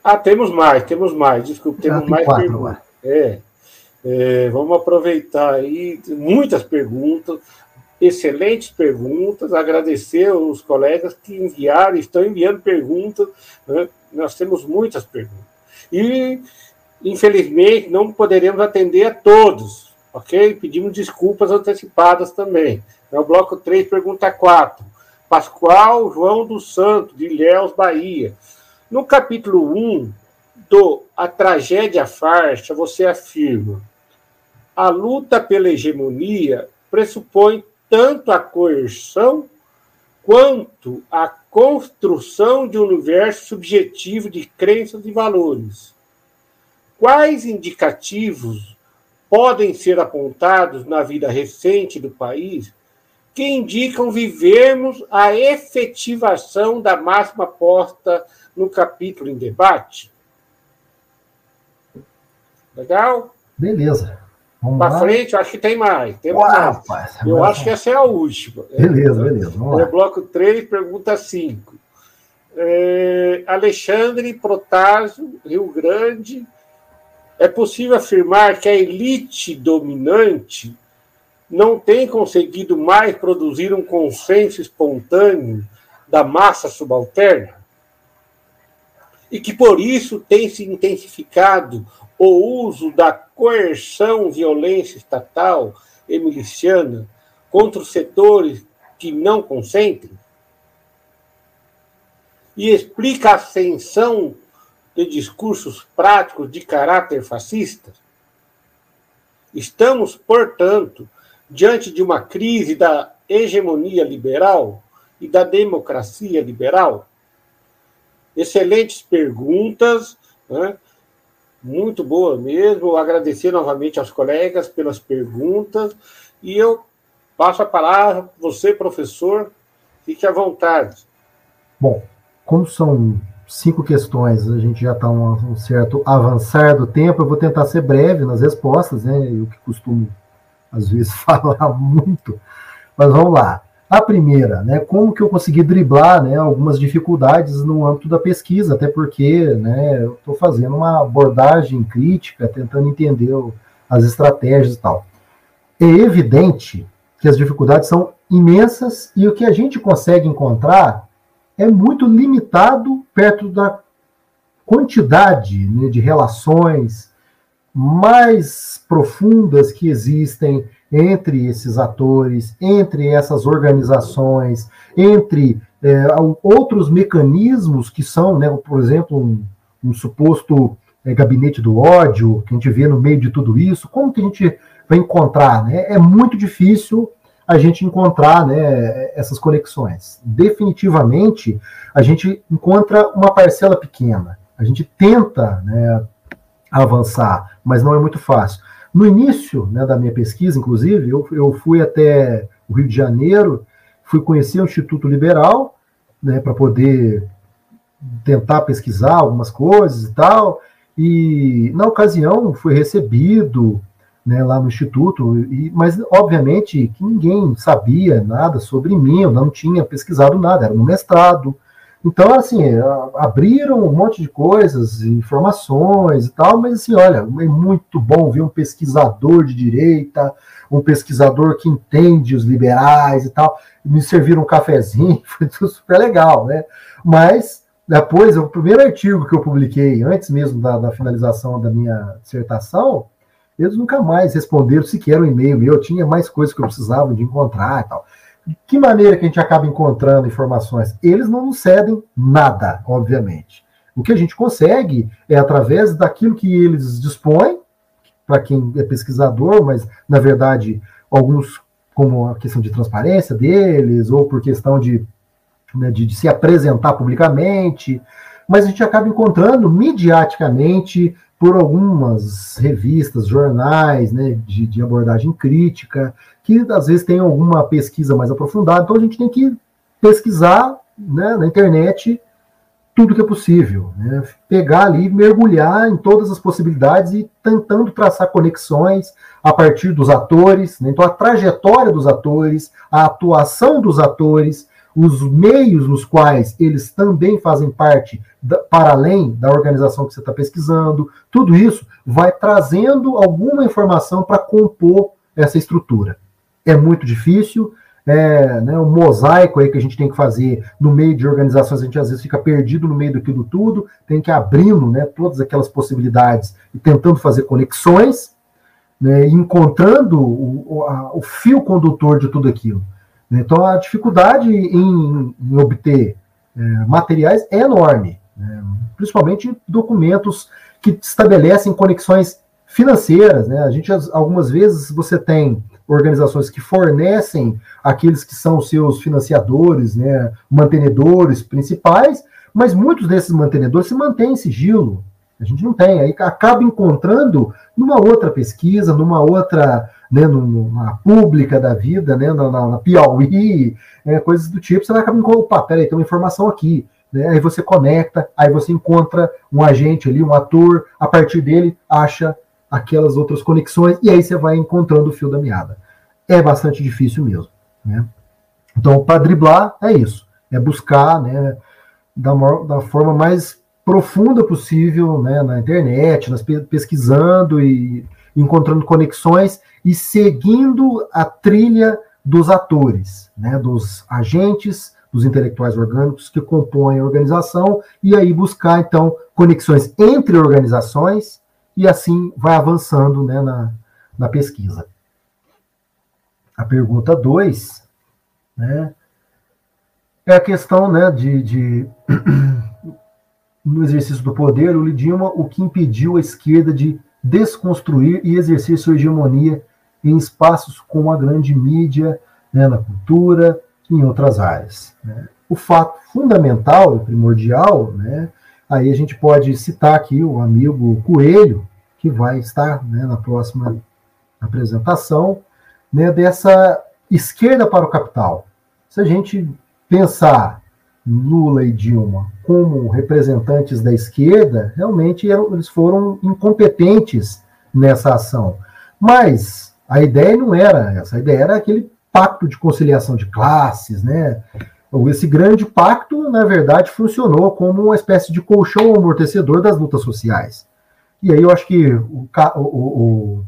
Ah, temos mais, temos mais. Desculpe, temos mais quatro, perguntas. É. é. Vamos aproveitar aí muitas perguntas, excelentes perguntas. Agradecer aos colegas que enviaram, estão enviando perguntas. Né? Nós temos muitas perguntas. E, infelizmente, não poderemos atender a todos, ok? Pedimos desculpas antecipadas também. É o bloco 3, pergunta 4. Pascoal João dos Santos, de Ilhéus, Bahia. No capítulo 1 do A Tragédia Farsa, você afirma: a luta pela hegemonia pressupõe tanto a coerção quanto a construção de um universo subjetivo de crenças e valores. Quais indicativos podem ser apontados na vida recente do país que indicam vivermos a efetivação da máxima posta no capítulo em debate. Legal? Beleza. Para frente, acho que tem mais. Tem mais. Rapaz, Eu acho que essa é a última. Beleza, é, beleza. Vamos lá. bloco 3, pergunta 5. É, Alexandre Protásio, Rio Grande. É possível afirmar que a elite dominante não tem conseguido mais produzir um consenso espontâneo da massa subalterna? E que por isso tem se intensificado o uso da coerção, violência estatal e miliciana contra os setores que não consentem? E explica a ascensão de discursos práticos de caráter fascista? Estamos, portanto, diante de uma crise da hegemonia liberal e da democracia liberal? Excelentes perguntas, né? Muito boa mesmo. Agradecer novamente aos colegas pelas perguntas e eu passo a palavra você, professor, fique à vontade. Bom, como são cinco questões, a gente já está um, um, certo avançar do tempo, eu vou tentar ser breve nas respostas, né? Eu que costumo, às vezes, falar muito, mas vamos lá. A primeira, né, como que eu consegui driblar né, algumas dificuldades no âmbito da pesquisa, até porque né, eu estou fazendo uma abordagem crítica, tentando entender as estratégias e tal. É evidente que as dificuldades são imensas e o que a gente consegue encontrar é muito limitado perto da quantidade né, de relações mais profundas que existem entre esses atores, entre essas organizações, entre é, outros mecanismos que são, né, por exemplo, um, um suposto é, gabinete do ódio que a gente vê no meio de tudo isso. Como que a gente vai encontrar? Né? É muito difícil a gente encontrar né, essas conexões. Definitivamente, a gente encontra uma parcela pequena. A gente tenta né, avançar, mas não é muito fácil. No início né, da minha pesquisa, inclusive, eu, eu fui até o Rio de Janeiro, fui conhecer o Instituto Liberal, né, para poder tentar pesquisar algumas coisas e tal. E na ocasião fui recebido né, lá no instituto, e, mas obviamente que ninguém sabia nada sobre mim, eu não tinha pesquisado nada, era no mestrado. Então, assim, abriram um monte de coisas, informações e tal, mas assim, olha, é muito bom ver um pesquisador de direita, um pesquisador que entende os liberais e tal. Me serviram um cafezinho, foi tudo super legal, né? Mas depois, o primeiro artigo que eu publiquei, antes mesmo da, da finalização da minha dissertação, eles nunca mais responderam sequer um e-mail meu, tinha mais coisas que eu precisava de encontrar e tal. De que maneira que a gente acaba encontrando informações? Eles não nos cedem nada, obviamente. O que a gente consegue é através daquilo que eles dispõem, para quem é pesquisador, mas na verdade alguns como a questão de transparência deles, ou por questão de, né, de, de se apresentar publicamente, mas a gente acaba encontrando mediaticamente por algumas revistas, jornais, né, de, de, abordagem crítica, que às vezes tem alguma pesquisa mais aprofundada, então a gente tem que pesquisar né, na internet tudo que é possível, né, pegar ali, mergulhar em todas as possibilidades e tentando traçar conexões a partir dos atores, né, então a trajetória dos atores, a atuação dos atores, os meios nos quais eles também fazem parte da, para além da organização que você está pesquisando, tudo isso vai trazendo alguma informação para compor essa estrutura. É muito difícil, é né, um mosaico aí que a gente tem que fazer no meio de organizações, a gente às vezes fica perdido no meio daquilo tudo, tem que ir abrindo né, todas aquelas possibilidades e tentando fazer conexões, né, encontrando o, a, o fio condutor de tudo aquilo. Então, a dificuldade em, em obter é, materiais é enorme, né? principalmente documentos que estabelecem conexões financeiras. Né? A gente, algumas vezes, você tem organizações que fornecem aqueles que são seus financiadores, né, mantenedores principais, mas muitos desses mantenedores se mantêm em sigilo. A gente não tem, aí acaba encontrando numa outra pesquisa, numa outra né, numa pública da vida, né, na, na, na Piauí, é, coisas do tipo, você vai acabar encontrando, opa, peraí, tem uma informação aqui. Né, aí você conecta, aí você encontra um agente ali, um ator, a partir dele acha aquelas outras conexões, e aí você vai encontrando o fio da meada. É bastante difícil mesmo. Né? Então, para driblar, é isso. É buscar né, da, da forma mais profunda possível né, na internet, nas, pesquisando e encontrando conexões e seguindo a trilha dos atores, né, dos agentes, dos intelectuais orgânicos que compõem a organização, e aí buscar, então, conexões entre organizações, e assim vai avançando né, na, na pesquisa. A pergunta 2 né, é a questão né, de, de no exercício do poder, o Lidima, o que impediu a esquerda de desconstruir e exercer sua hegemonia em espaços como a grande mídia, né, na cultura e em outras áreas. Né. O fato fundamental e primordial, né, aí a gente pode citar aqui o amigo Coelho, que vai estar né, na próxima apresentação, né, dessa esquerda para o capital. Se a gente pensar Lula e Dilma como representantes da esquerda, realmente eles foram incompetentes nessa ação. Mas a ideia não era essa, a ideia era aquele pacto de conciliação de classes, né? Esse grande pacto, na verdade, funcionou como uma espécie de colchão amortecedor das lutas sociais. E aí eu acho que o, o, o,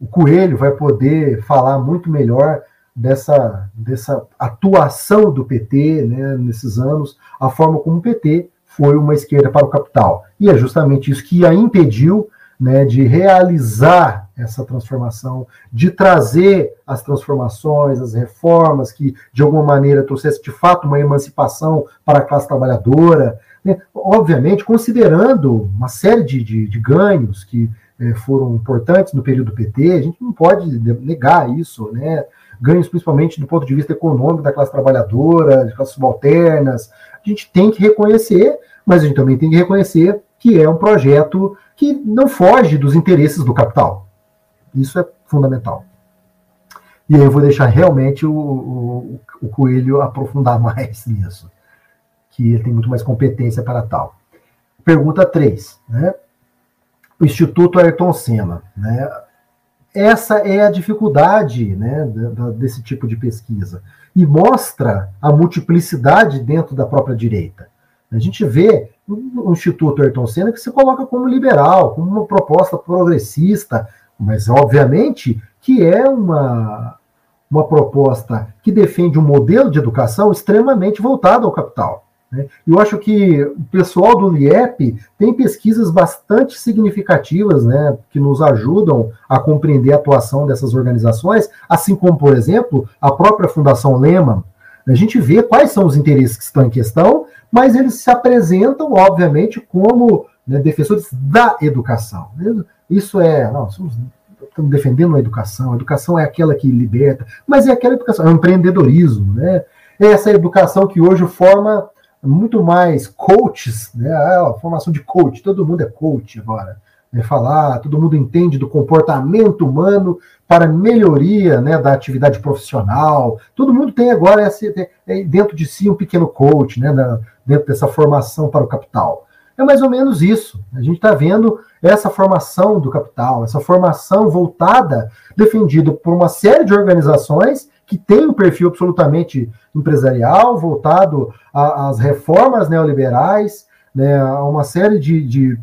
o Coelho vai poder falar muito melhor dessa, dessa atuação do PT né, nesses anos, a forma como o PT foi uma esquerda para o capital. E é justamente isso que a impediu né, de realizar essa transformação, de trazer as transformações, as reformas que, de alguma maneira, trouxesse de fato uma emancipação para a classe trabalhadora. Né? Obviamente, considerando uma série de, de, de ganhos que eh, foram importantes no período PT, a gente não pode negar isso, né? Ganhos principalmente do ponto de vista econômico da classe trabalhadora, das classes subalternas. A gente tem que reconhecer, mas a gente também tem que reconhecer que é um projeto que não foge dos interesses do capital. Isso é fundamental. E aí eu vou deixar realmente o, o, o Coelho aprofundar mais nisso, que ele tem muito mais competência para tal. Pergunta 3. Né? O Instituto Ayrton Senna. Né? Essa é a dificuldade né, desse tipo de pesquisa. E mostra a multiplicidade dentro da própria direita. A gente vê o Instituto Ayrton Senna que se coloca como liberal, como uma proposta progressista, mas obviamente que é uma, uma proposta que defende um modelo de educação extremamente voltado ao capital. Né? Eu acho que o pessoal do LIEP tem pesquisas bastante significativas né, que nos ajudam a compreender a atuação dessas organizações, assim como, por exemplo, a própria Fundação Lehman. A gente vê quais são os interesses que estão em questão, mas eles se apresentam, obviamente, como né, defensores da educação. Isso é. Não, somos, estamos defendendo a educação, a educação é aquela que liberta, mas é aquela educação, é o empreendedorismo, né? É essa educação que hoje forma muito mais coaches, né? A formação de coach, todo mundo é coach agora. Né? Falar, todo mundo entende do comportamento humano para melhoria né, da atividade profissional. Todo mundo tem agora esse, dentro de si um pequeno coach, né, na, dentro dessa formação para o capital. É mais ou menos isso. A gente está vendo essa formação do capital, essa formação voltada, defendida por uma série de organizações que tem um perfil absolutamente empresarial, voltado às reformas neoliberais, né, a uma série de, de,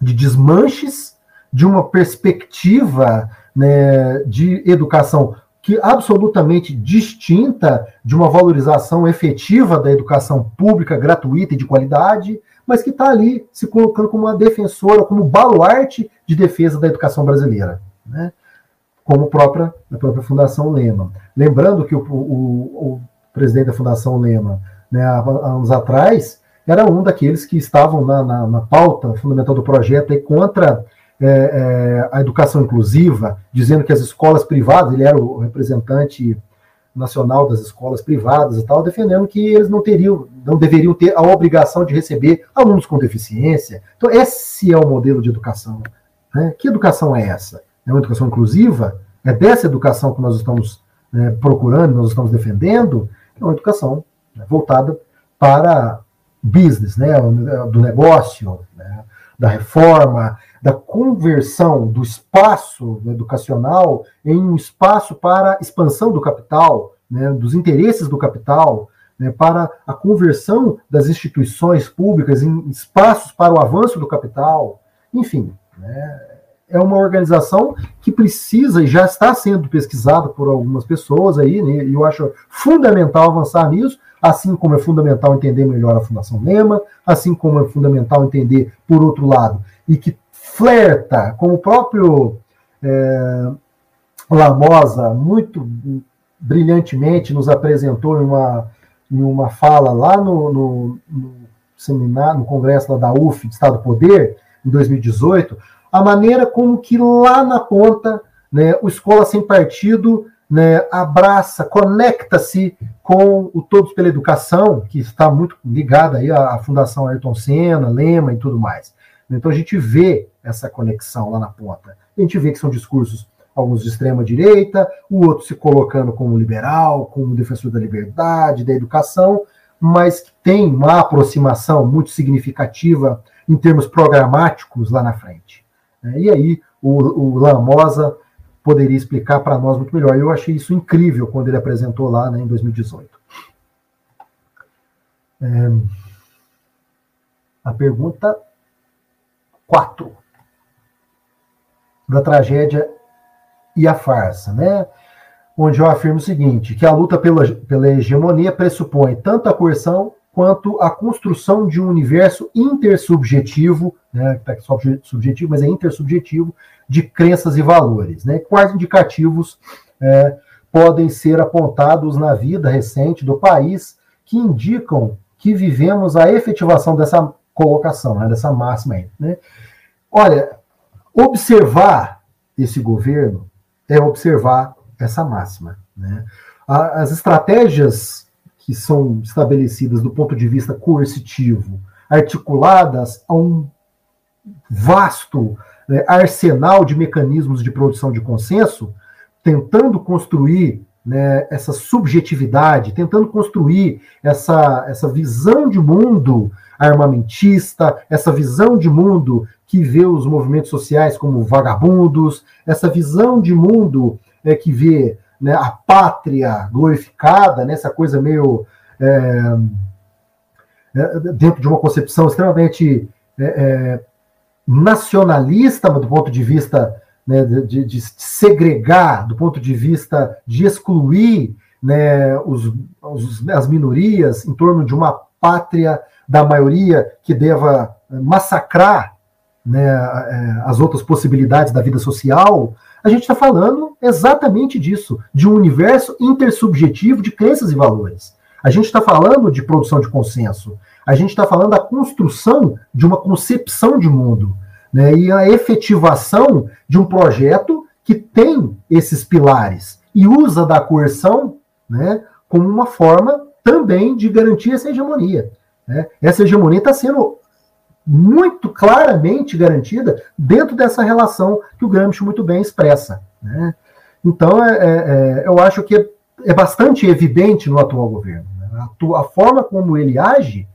de desmanches de uma perspectiva né, de educação que absolutamente distinta de uma valorização efetiva da educação pública, gratuita e de qualidade, mas que está ali se colocando como uma defensora, como baluarte de defesa da educação brasileira. Né? Como própria, a própria Fundação Lema. Lembrando que o, o, o presidente da Fundação Lema, né, há, anos atrás, era um daqueles que estavam na, na, na pauta fundamental do projeto contra é, é, a educação inclusiva, dizendo que as escolas privadas, ele era o representante nacional das escolas privadas e tal, defendendo que eles não teriam, não deveriam ter a obrigação de receber alunos com deficiência. Então, esse é o modelo de educação. Né? Que educação é essa? É uma educação inclusiva, é dessa educação que nós estamos né, procurando, nós estamos defendendo, é uma educação né, voltada para business, né, do negócio, né, da reforma, da conversão do espaço educacional em um espaço para expansão do capital, né, dos interesses do capital, né, para a conversão das instituições públicas em espaços para o avanço do capital, enfim, né, é uma organização que precisa e já está sendo pesquisada por algumas pessoas aí, né, e eu acho fundamental avançar nisso, assim como é fundamental entender melhor a Fundação Lema, assim como é fundamental entender, por outro lado, e que flerta, como o próprio é, Lamosa muito brilhantemente nos apresentou em uma, em uma fala lá no, no, no seminário, no congresso da UF, Estado do Poder, em 2018, a maneira como que lá na ponta né, o Escola Sem Partido né, abraça, conecta-se com o Todos pela Educação, que está muito ligado aí à, à Fundação Ayrton Senna, Lema e tudo mais. Então a gente vê essa conexão lá na ponta. A gente vê que são discursos, alguns de extrema direita, o outro se colocando como liberal, como defensor da liberdade, da educação, mas que tem uma aproximação muito significativa em termos programáticos lá na frente. E aí o, o Lamosa poderia explicar para nós muito melhor. Eu achei isso incrível quando ele apresentou lá né, em 2018. É, a pergunta 4 da tragédia e a farsa, né? Onde eu afirmo o seguinte: que a luta pela, pela hegemonia pressupõe tanto a coerção quanto a construção de um universo intersubjetivo, né, tá só subjetivo, mas é intersubjetivo, de crenças e valores. Né? Quais indicativos é, podem ser apontados na vida recente do país que indicam que vivemos a efetivação dessa colocação, né, dessa máxima aí. Né? Olha, observar esse governo é observar essa máxima. Né? As estratégias que são estabelecidas do ponto de vista coercitivo, articuladas a um vasto né, arsenal de mecanismos de produção de consenso, tentando construir né, essa subjetividade, tentando construir essa, essa visão de mundo armamentista, essa visão de mundo que vê os movimentos sociais como vagabundos, essa visão de mundo é, que vê né, a pátria glorificada, né, essa coisa meio é, é, dentro de uma concepção extremamente é, é, nacionalista, do ponto de vista né, de, de, segregar, do ponto de vista de excluir né, os, os, as minorias em torno de uma pátria da maioria que deva massacrar né, é, as outras possibilidades da vida social, a gente está falando exatamente disso, de um universo intersubjetivo de crenças e valores. A gente está falando de produção de consenso. A gente está falando da construção de uma concepção de mundo né, e a efetivação de um projeto que tem esses pilares e usa da coerção né, como uma forma também de garantir essa hegemonia. Né? Essa hegemonia está sendo muito claramente garantida dentro dessa relação que o Gramsci muito bem expressa. Né? Então, é, é, é eu acho que é, é, bastante evidente no atual governo. Né? A, a, forma como ele age,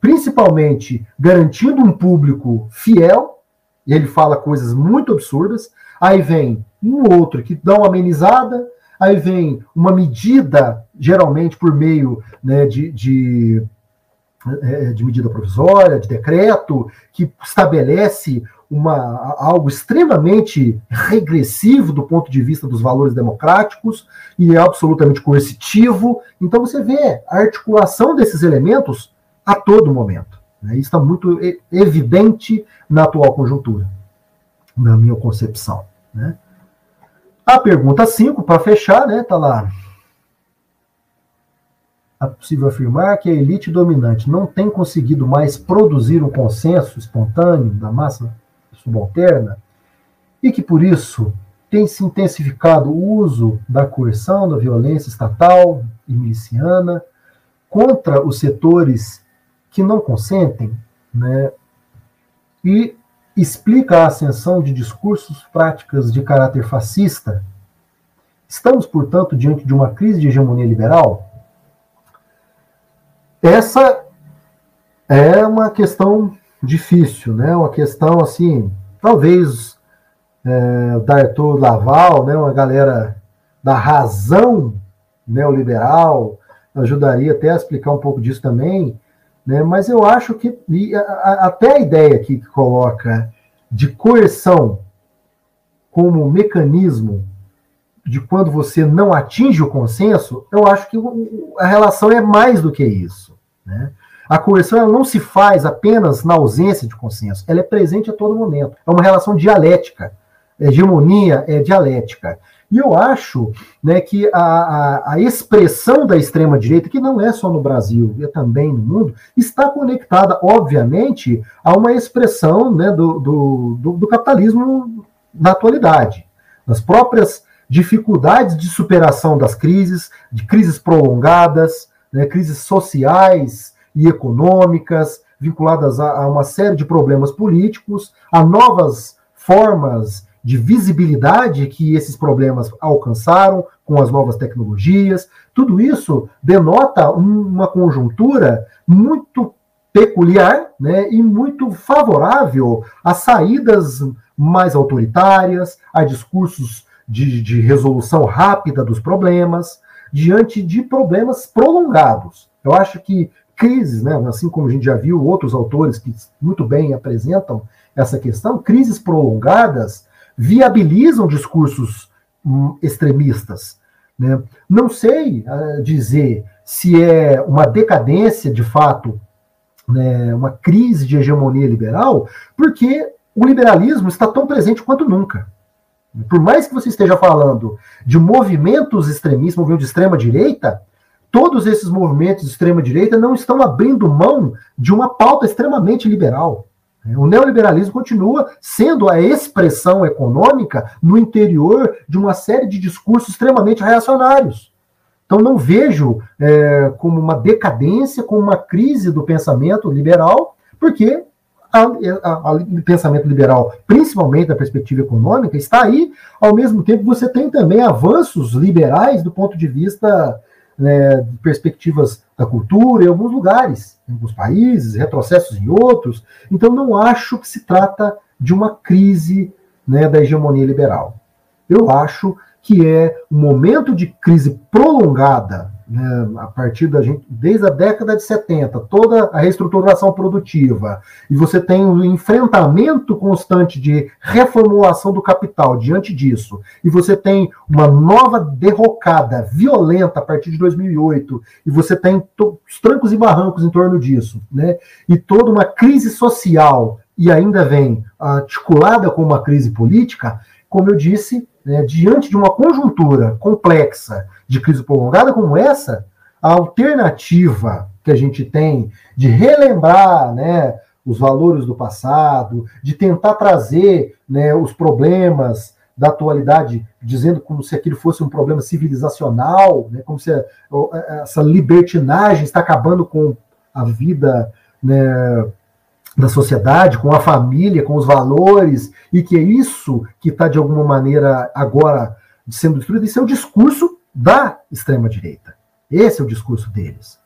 principalmente garantindo um público fiel, e ele fala coisas muito absurdas, aí vem um outro que dá uma amenizada, aí vem uma medida, geralmente por meio né, de, de de medida provisória, de decreto, que estabelece uma, algo extremamente regressivo do ponto de vista dos valores democráticos e é absolutamente coercitivo. Então você vê a articulação desses elementos a todo momento. Né? Isso está muito evidente na atual conjuntura, na minha concepção. Né? A pergunta 5, para fechar, né, tá lá é possível afirmar que a elite dominante não tem conseguido mais produzir um consenso espontâneo da massa subalterna e que, por isso, tem se intensificado o uso da coerção, da violência estatal e miliciana contra os setores que não consentem, né? E explica a ascensão de discursos, práticas de caráter fascista. Estamos, portanto, diante de uma crise de hegemonia liberal? Essa é uma questão difícil, né? Uma questão assim, talvez é, da Arthur Laval, né? Uma galera da razão neoliberal ajudaria até a explicar um pouco disso também, né? Mas eu acho que a, a, até a ideia aqui que coloca de coerção como mecanismo de quando você não atinge o consenso, eu acho que a relação é mais do que isso. Né? A coerção não se faz apenas na ausência de consenso, ela é presente a todo momento. É uma relação dialética. Hegemonia é dialética. E eu acho né, que a, a, a expressão da extrema-direita, que não é só no Brasil, é também no mundo, está conectada, obviamente, a uma expressão né, do, do, do, do capitalismo na atualidade. Nas próprias dificuldades de superação das crises, de crises prolongadas, né, crises sociais e econômicas, vinculadas a, a, uma série de problemas políticos, a novas formas de visibilidade que esses problemas alcançaram com as novas tecnologias. Tudo isso denota um, uma conjuntura muito peculiar né, e muito favorável a saídas mais autoritárias, a discursos de, de resolução rápida dos problemas, diante de problemas prolongados. Eu acho que crises, né, assim como a gente já viu outros autores que muito bem apresentam essa questão, crises prolongadas viabilizam discursos hum, extremistas. Né? Não sei uh, dizer se é uma decadência de fato, né, uma crise de hegemonia liberal, porque o liberalismo está tão presente quanto nunca. Por mais que você esteja falando de movimentos extremistas, movimentos de extrema direita, todos esses movimentos de extrema direita não estão abrindo mão de uma pauta extremamente liberal. O neoliberalismo continua sendo a expressão econômica no interior de uma série de discursos extremamente reacionários. Então, não vejo é, como uma decadência, como uma crise do pensamento liberal, porque o pensamento liberal, principalmente da perspectiva econômica, está aí, ao mesmo tempo você tem também avanços liberais do ponto de vista né, perspectivas da cultura em alguns lugares, em alguns países, retrocessos em outros. Então, não acho que se trata de uma crise né, da hegemonia liberal. Eu acho que é um momento de crise prolongada né, a partir da gente, desde a década de 70, toda a reestruturação produtiva, e você tem um enfrentamento constante de reformulação do capital diante disso, e você tem uma nova derrocada violenta a partir de 2008, e você tem os trancos e barrancos em torno disso, né, e toda uma crise social, e ainda vem articulada com uma crise política, como eu disse, né, diante de uma conjuntura complexa de crise prolongada como essa, a alternativa que a gente tem de relembrar né, os valores do passado, de tentar trazer né, os problemas da atualidade, dizendo como se aquilo fosse um problema civilizacional, né, como se essa libertinagem está acabando com a vida né, da sociedade, com a família, com os valores, e que é isso que está, de alguma maneira, agora sendo destruído. Isso é o discurso da extrema-direita. Esse é o discurso deles.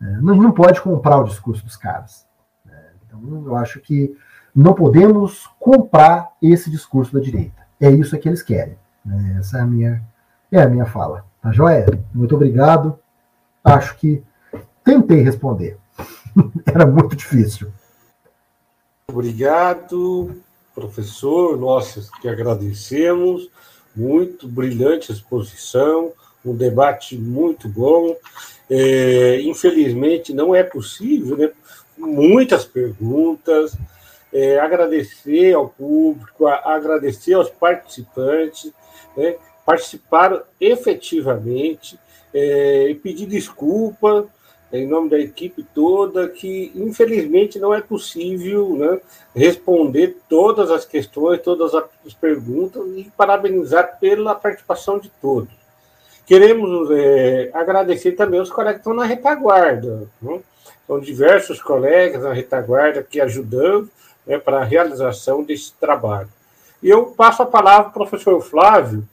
É, não, não pode comprar o discurso dos caras. É, então, eu acho que não podemos comprar esse discurso da direita. É isso que eles querem. É, essa é a minha, é a minha fala. Tá joia? Muito obrigado. Acho que tentei responder. Era muito difícil. Obrigado, professor. Nós que agradecemos. Muito brilhante exposição, um debate muito bom. É, infelizmente, não é possível, né? Muitas perguntas. É, agradecer ao público, a, agradecer aos participantes, né? participaram efetivamente é, e pedir desculpa em nome da equipe toda, que infelizmente não é possível né, responder todas as questões, todas as perguntas e parabenizar pela participação de todos. Queremos é, agradecer também os colegas que estão na retaguarda. Né? São diversos colegas na retaguarda que ajudam né, para a realização desse trabalho. E eu passo a palavra ao professor Flávio,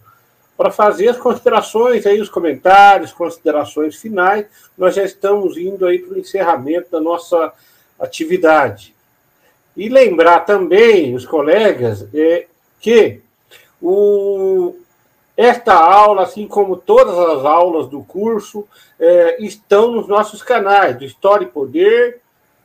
para fazer as considerações aí, os comentários, considerações finais. Nós já estamos indo aí para o encerramento da nossa atividade. E lembrar também, os colegas, é, que o, esta aula, assim como todas as aulas do curso, é, estão nos nossos canais, do História e Poder,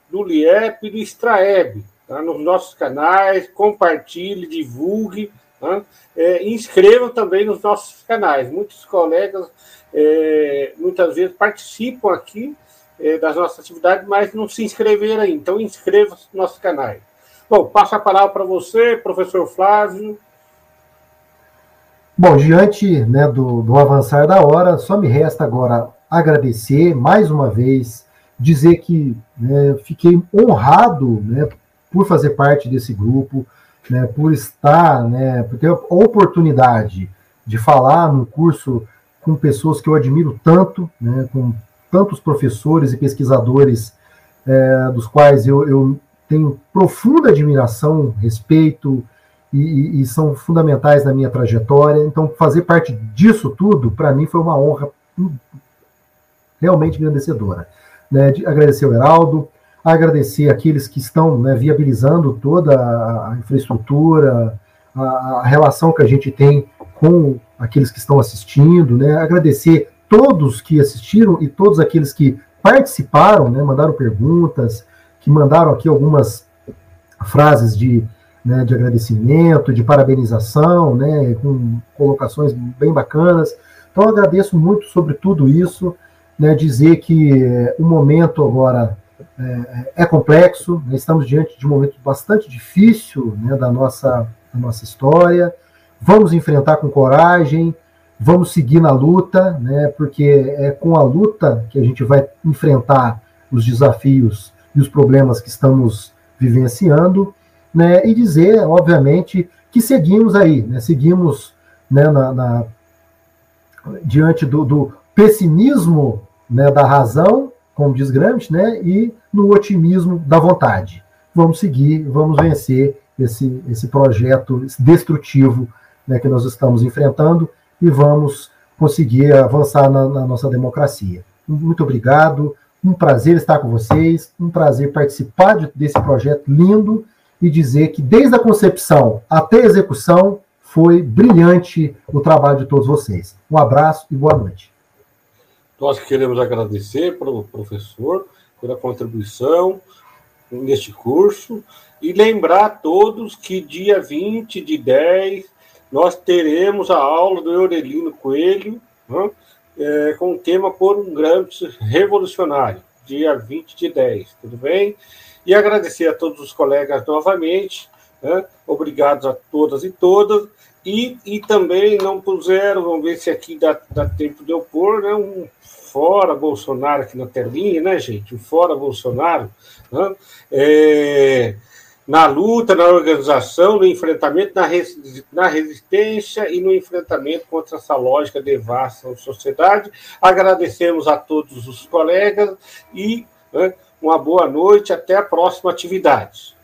do LIEP e do Extraeb. Tá? Nos nossos canais, compartilhe, divulgue né, é, inscrevam também nos nossos canais. Muitos colegas é, muitas vezes participam aqui é, das nossas atividades, mas não se inscreveram ainda. Então, inscreva-se nos nossos canais. Bom, passo a palavra para você, professor Flávio. Bom, diante né, do, do avançar da hora, só me resta agora agradecer mais uma vez, dizer que né, fiquei honrado né, por fazer parte desse grupo, né, por estar, né, por ter a oportunidade de falar no curso com pessoas que eu admiro tanto, né, com tantos professores e pesquisadores é, dos quais eu, eu, tenho profunda admiração, respeito e, e, são fundamentais na minha trajetória. Então, fazer parte disso tudo, para mim, foi uma honra realmente engrandecedora. Né, de agradecer ao Heraldo, agradecer aqueles que estão né, viabilizando toda a infraestrutura, a, a, relação que a gente tem com aqueles que estão assistindo, né, agradecer todos que assistiram e todos aqueles que participaram, né, mandaram perguntas, que mandaram aqui algumas frases de, né, de agradecimento, de parabenização, né, com colocações bem bacanas. Então, agradeço muito sobre tudo isso, né, dizer que é, o momento agora é, é complexo, né, estamos diante de um momento bastante difícil né, da, nossa, da nossa história. Vamos enfrentar com coragem, vamos seguir na luta, né, porque é com a luta que a gente vai enfrentar os desafios e os problemas que estamos vivenciando, né, e dizer, obviamente, que seguimos aí, né, seguimos né, na, na diante do, do pessimismo né, da razão, como diz Gramsci, né, e no otimismo da vontade. Vamos seguir, vamos vencer esse, esse projeto destrutivo né, que nós estamos enfrentando e vamos conseguir avançar na, na nossa democracia. Muito obrigado, um prazer estar com vocês, um prazer participar de, desse projeto lindo e dizer que desde a concepção até a execução foi brilhante o trabalho de todos vocês. Um abraço e boa noite. Nós queremos agradecer para o professor pela contribuição neste curso e lembrar a todos que dia 20 de 10 nós teremos a aula do Eurelino Coelho né, é, com o tema Por um Gramsci Revolucionário, dia 20 de 10, tudo bem? E agradecer a todos os colegas novamente, né, obrigados a todas e todas, e, e também não puseram, vamos ver se aqui dá, dá tempo de eu pôr, né, um fora Bolsonaro aqui na telinha, né, gente? O fora Bolsonaro, né? É, na luta, na organização, no enfrentamento, na, res, na resistência e no enfrentamento contra essa lógica devassa na sociedade. Agradecemos a todos os colegas e né, uma boa noite, até a próxima atividade.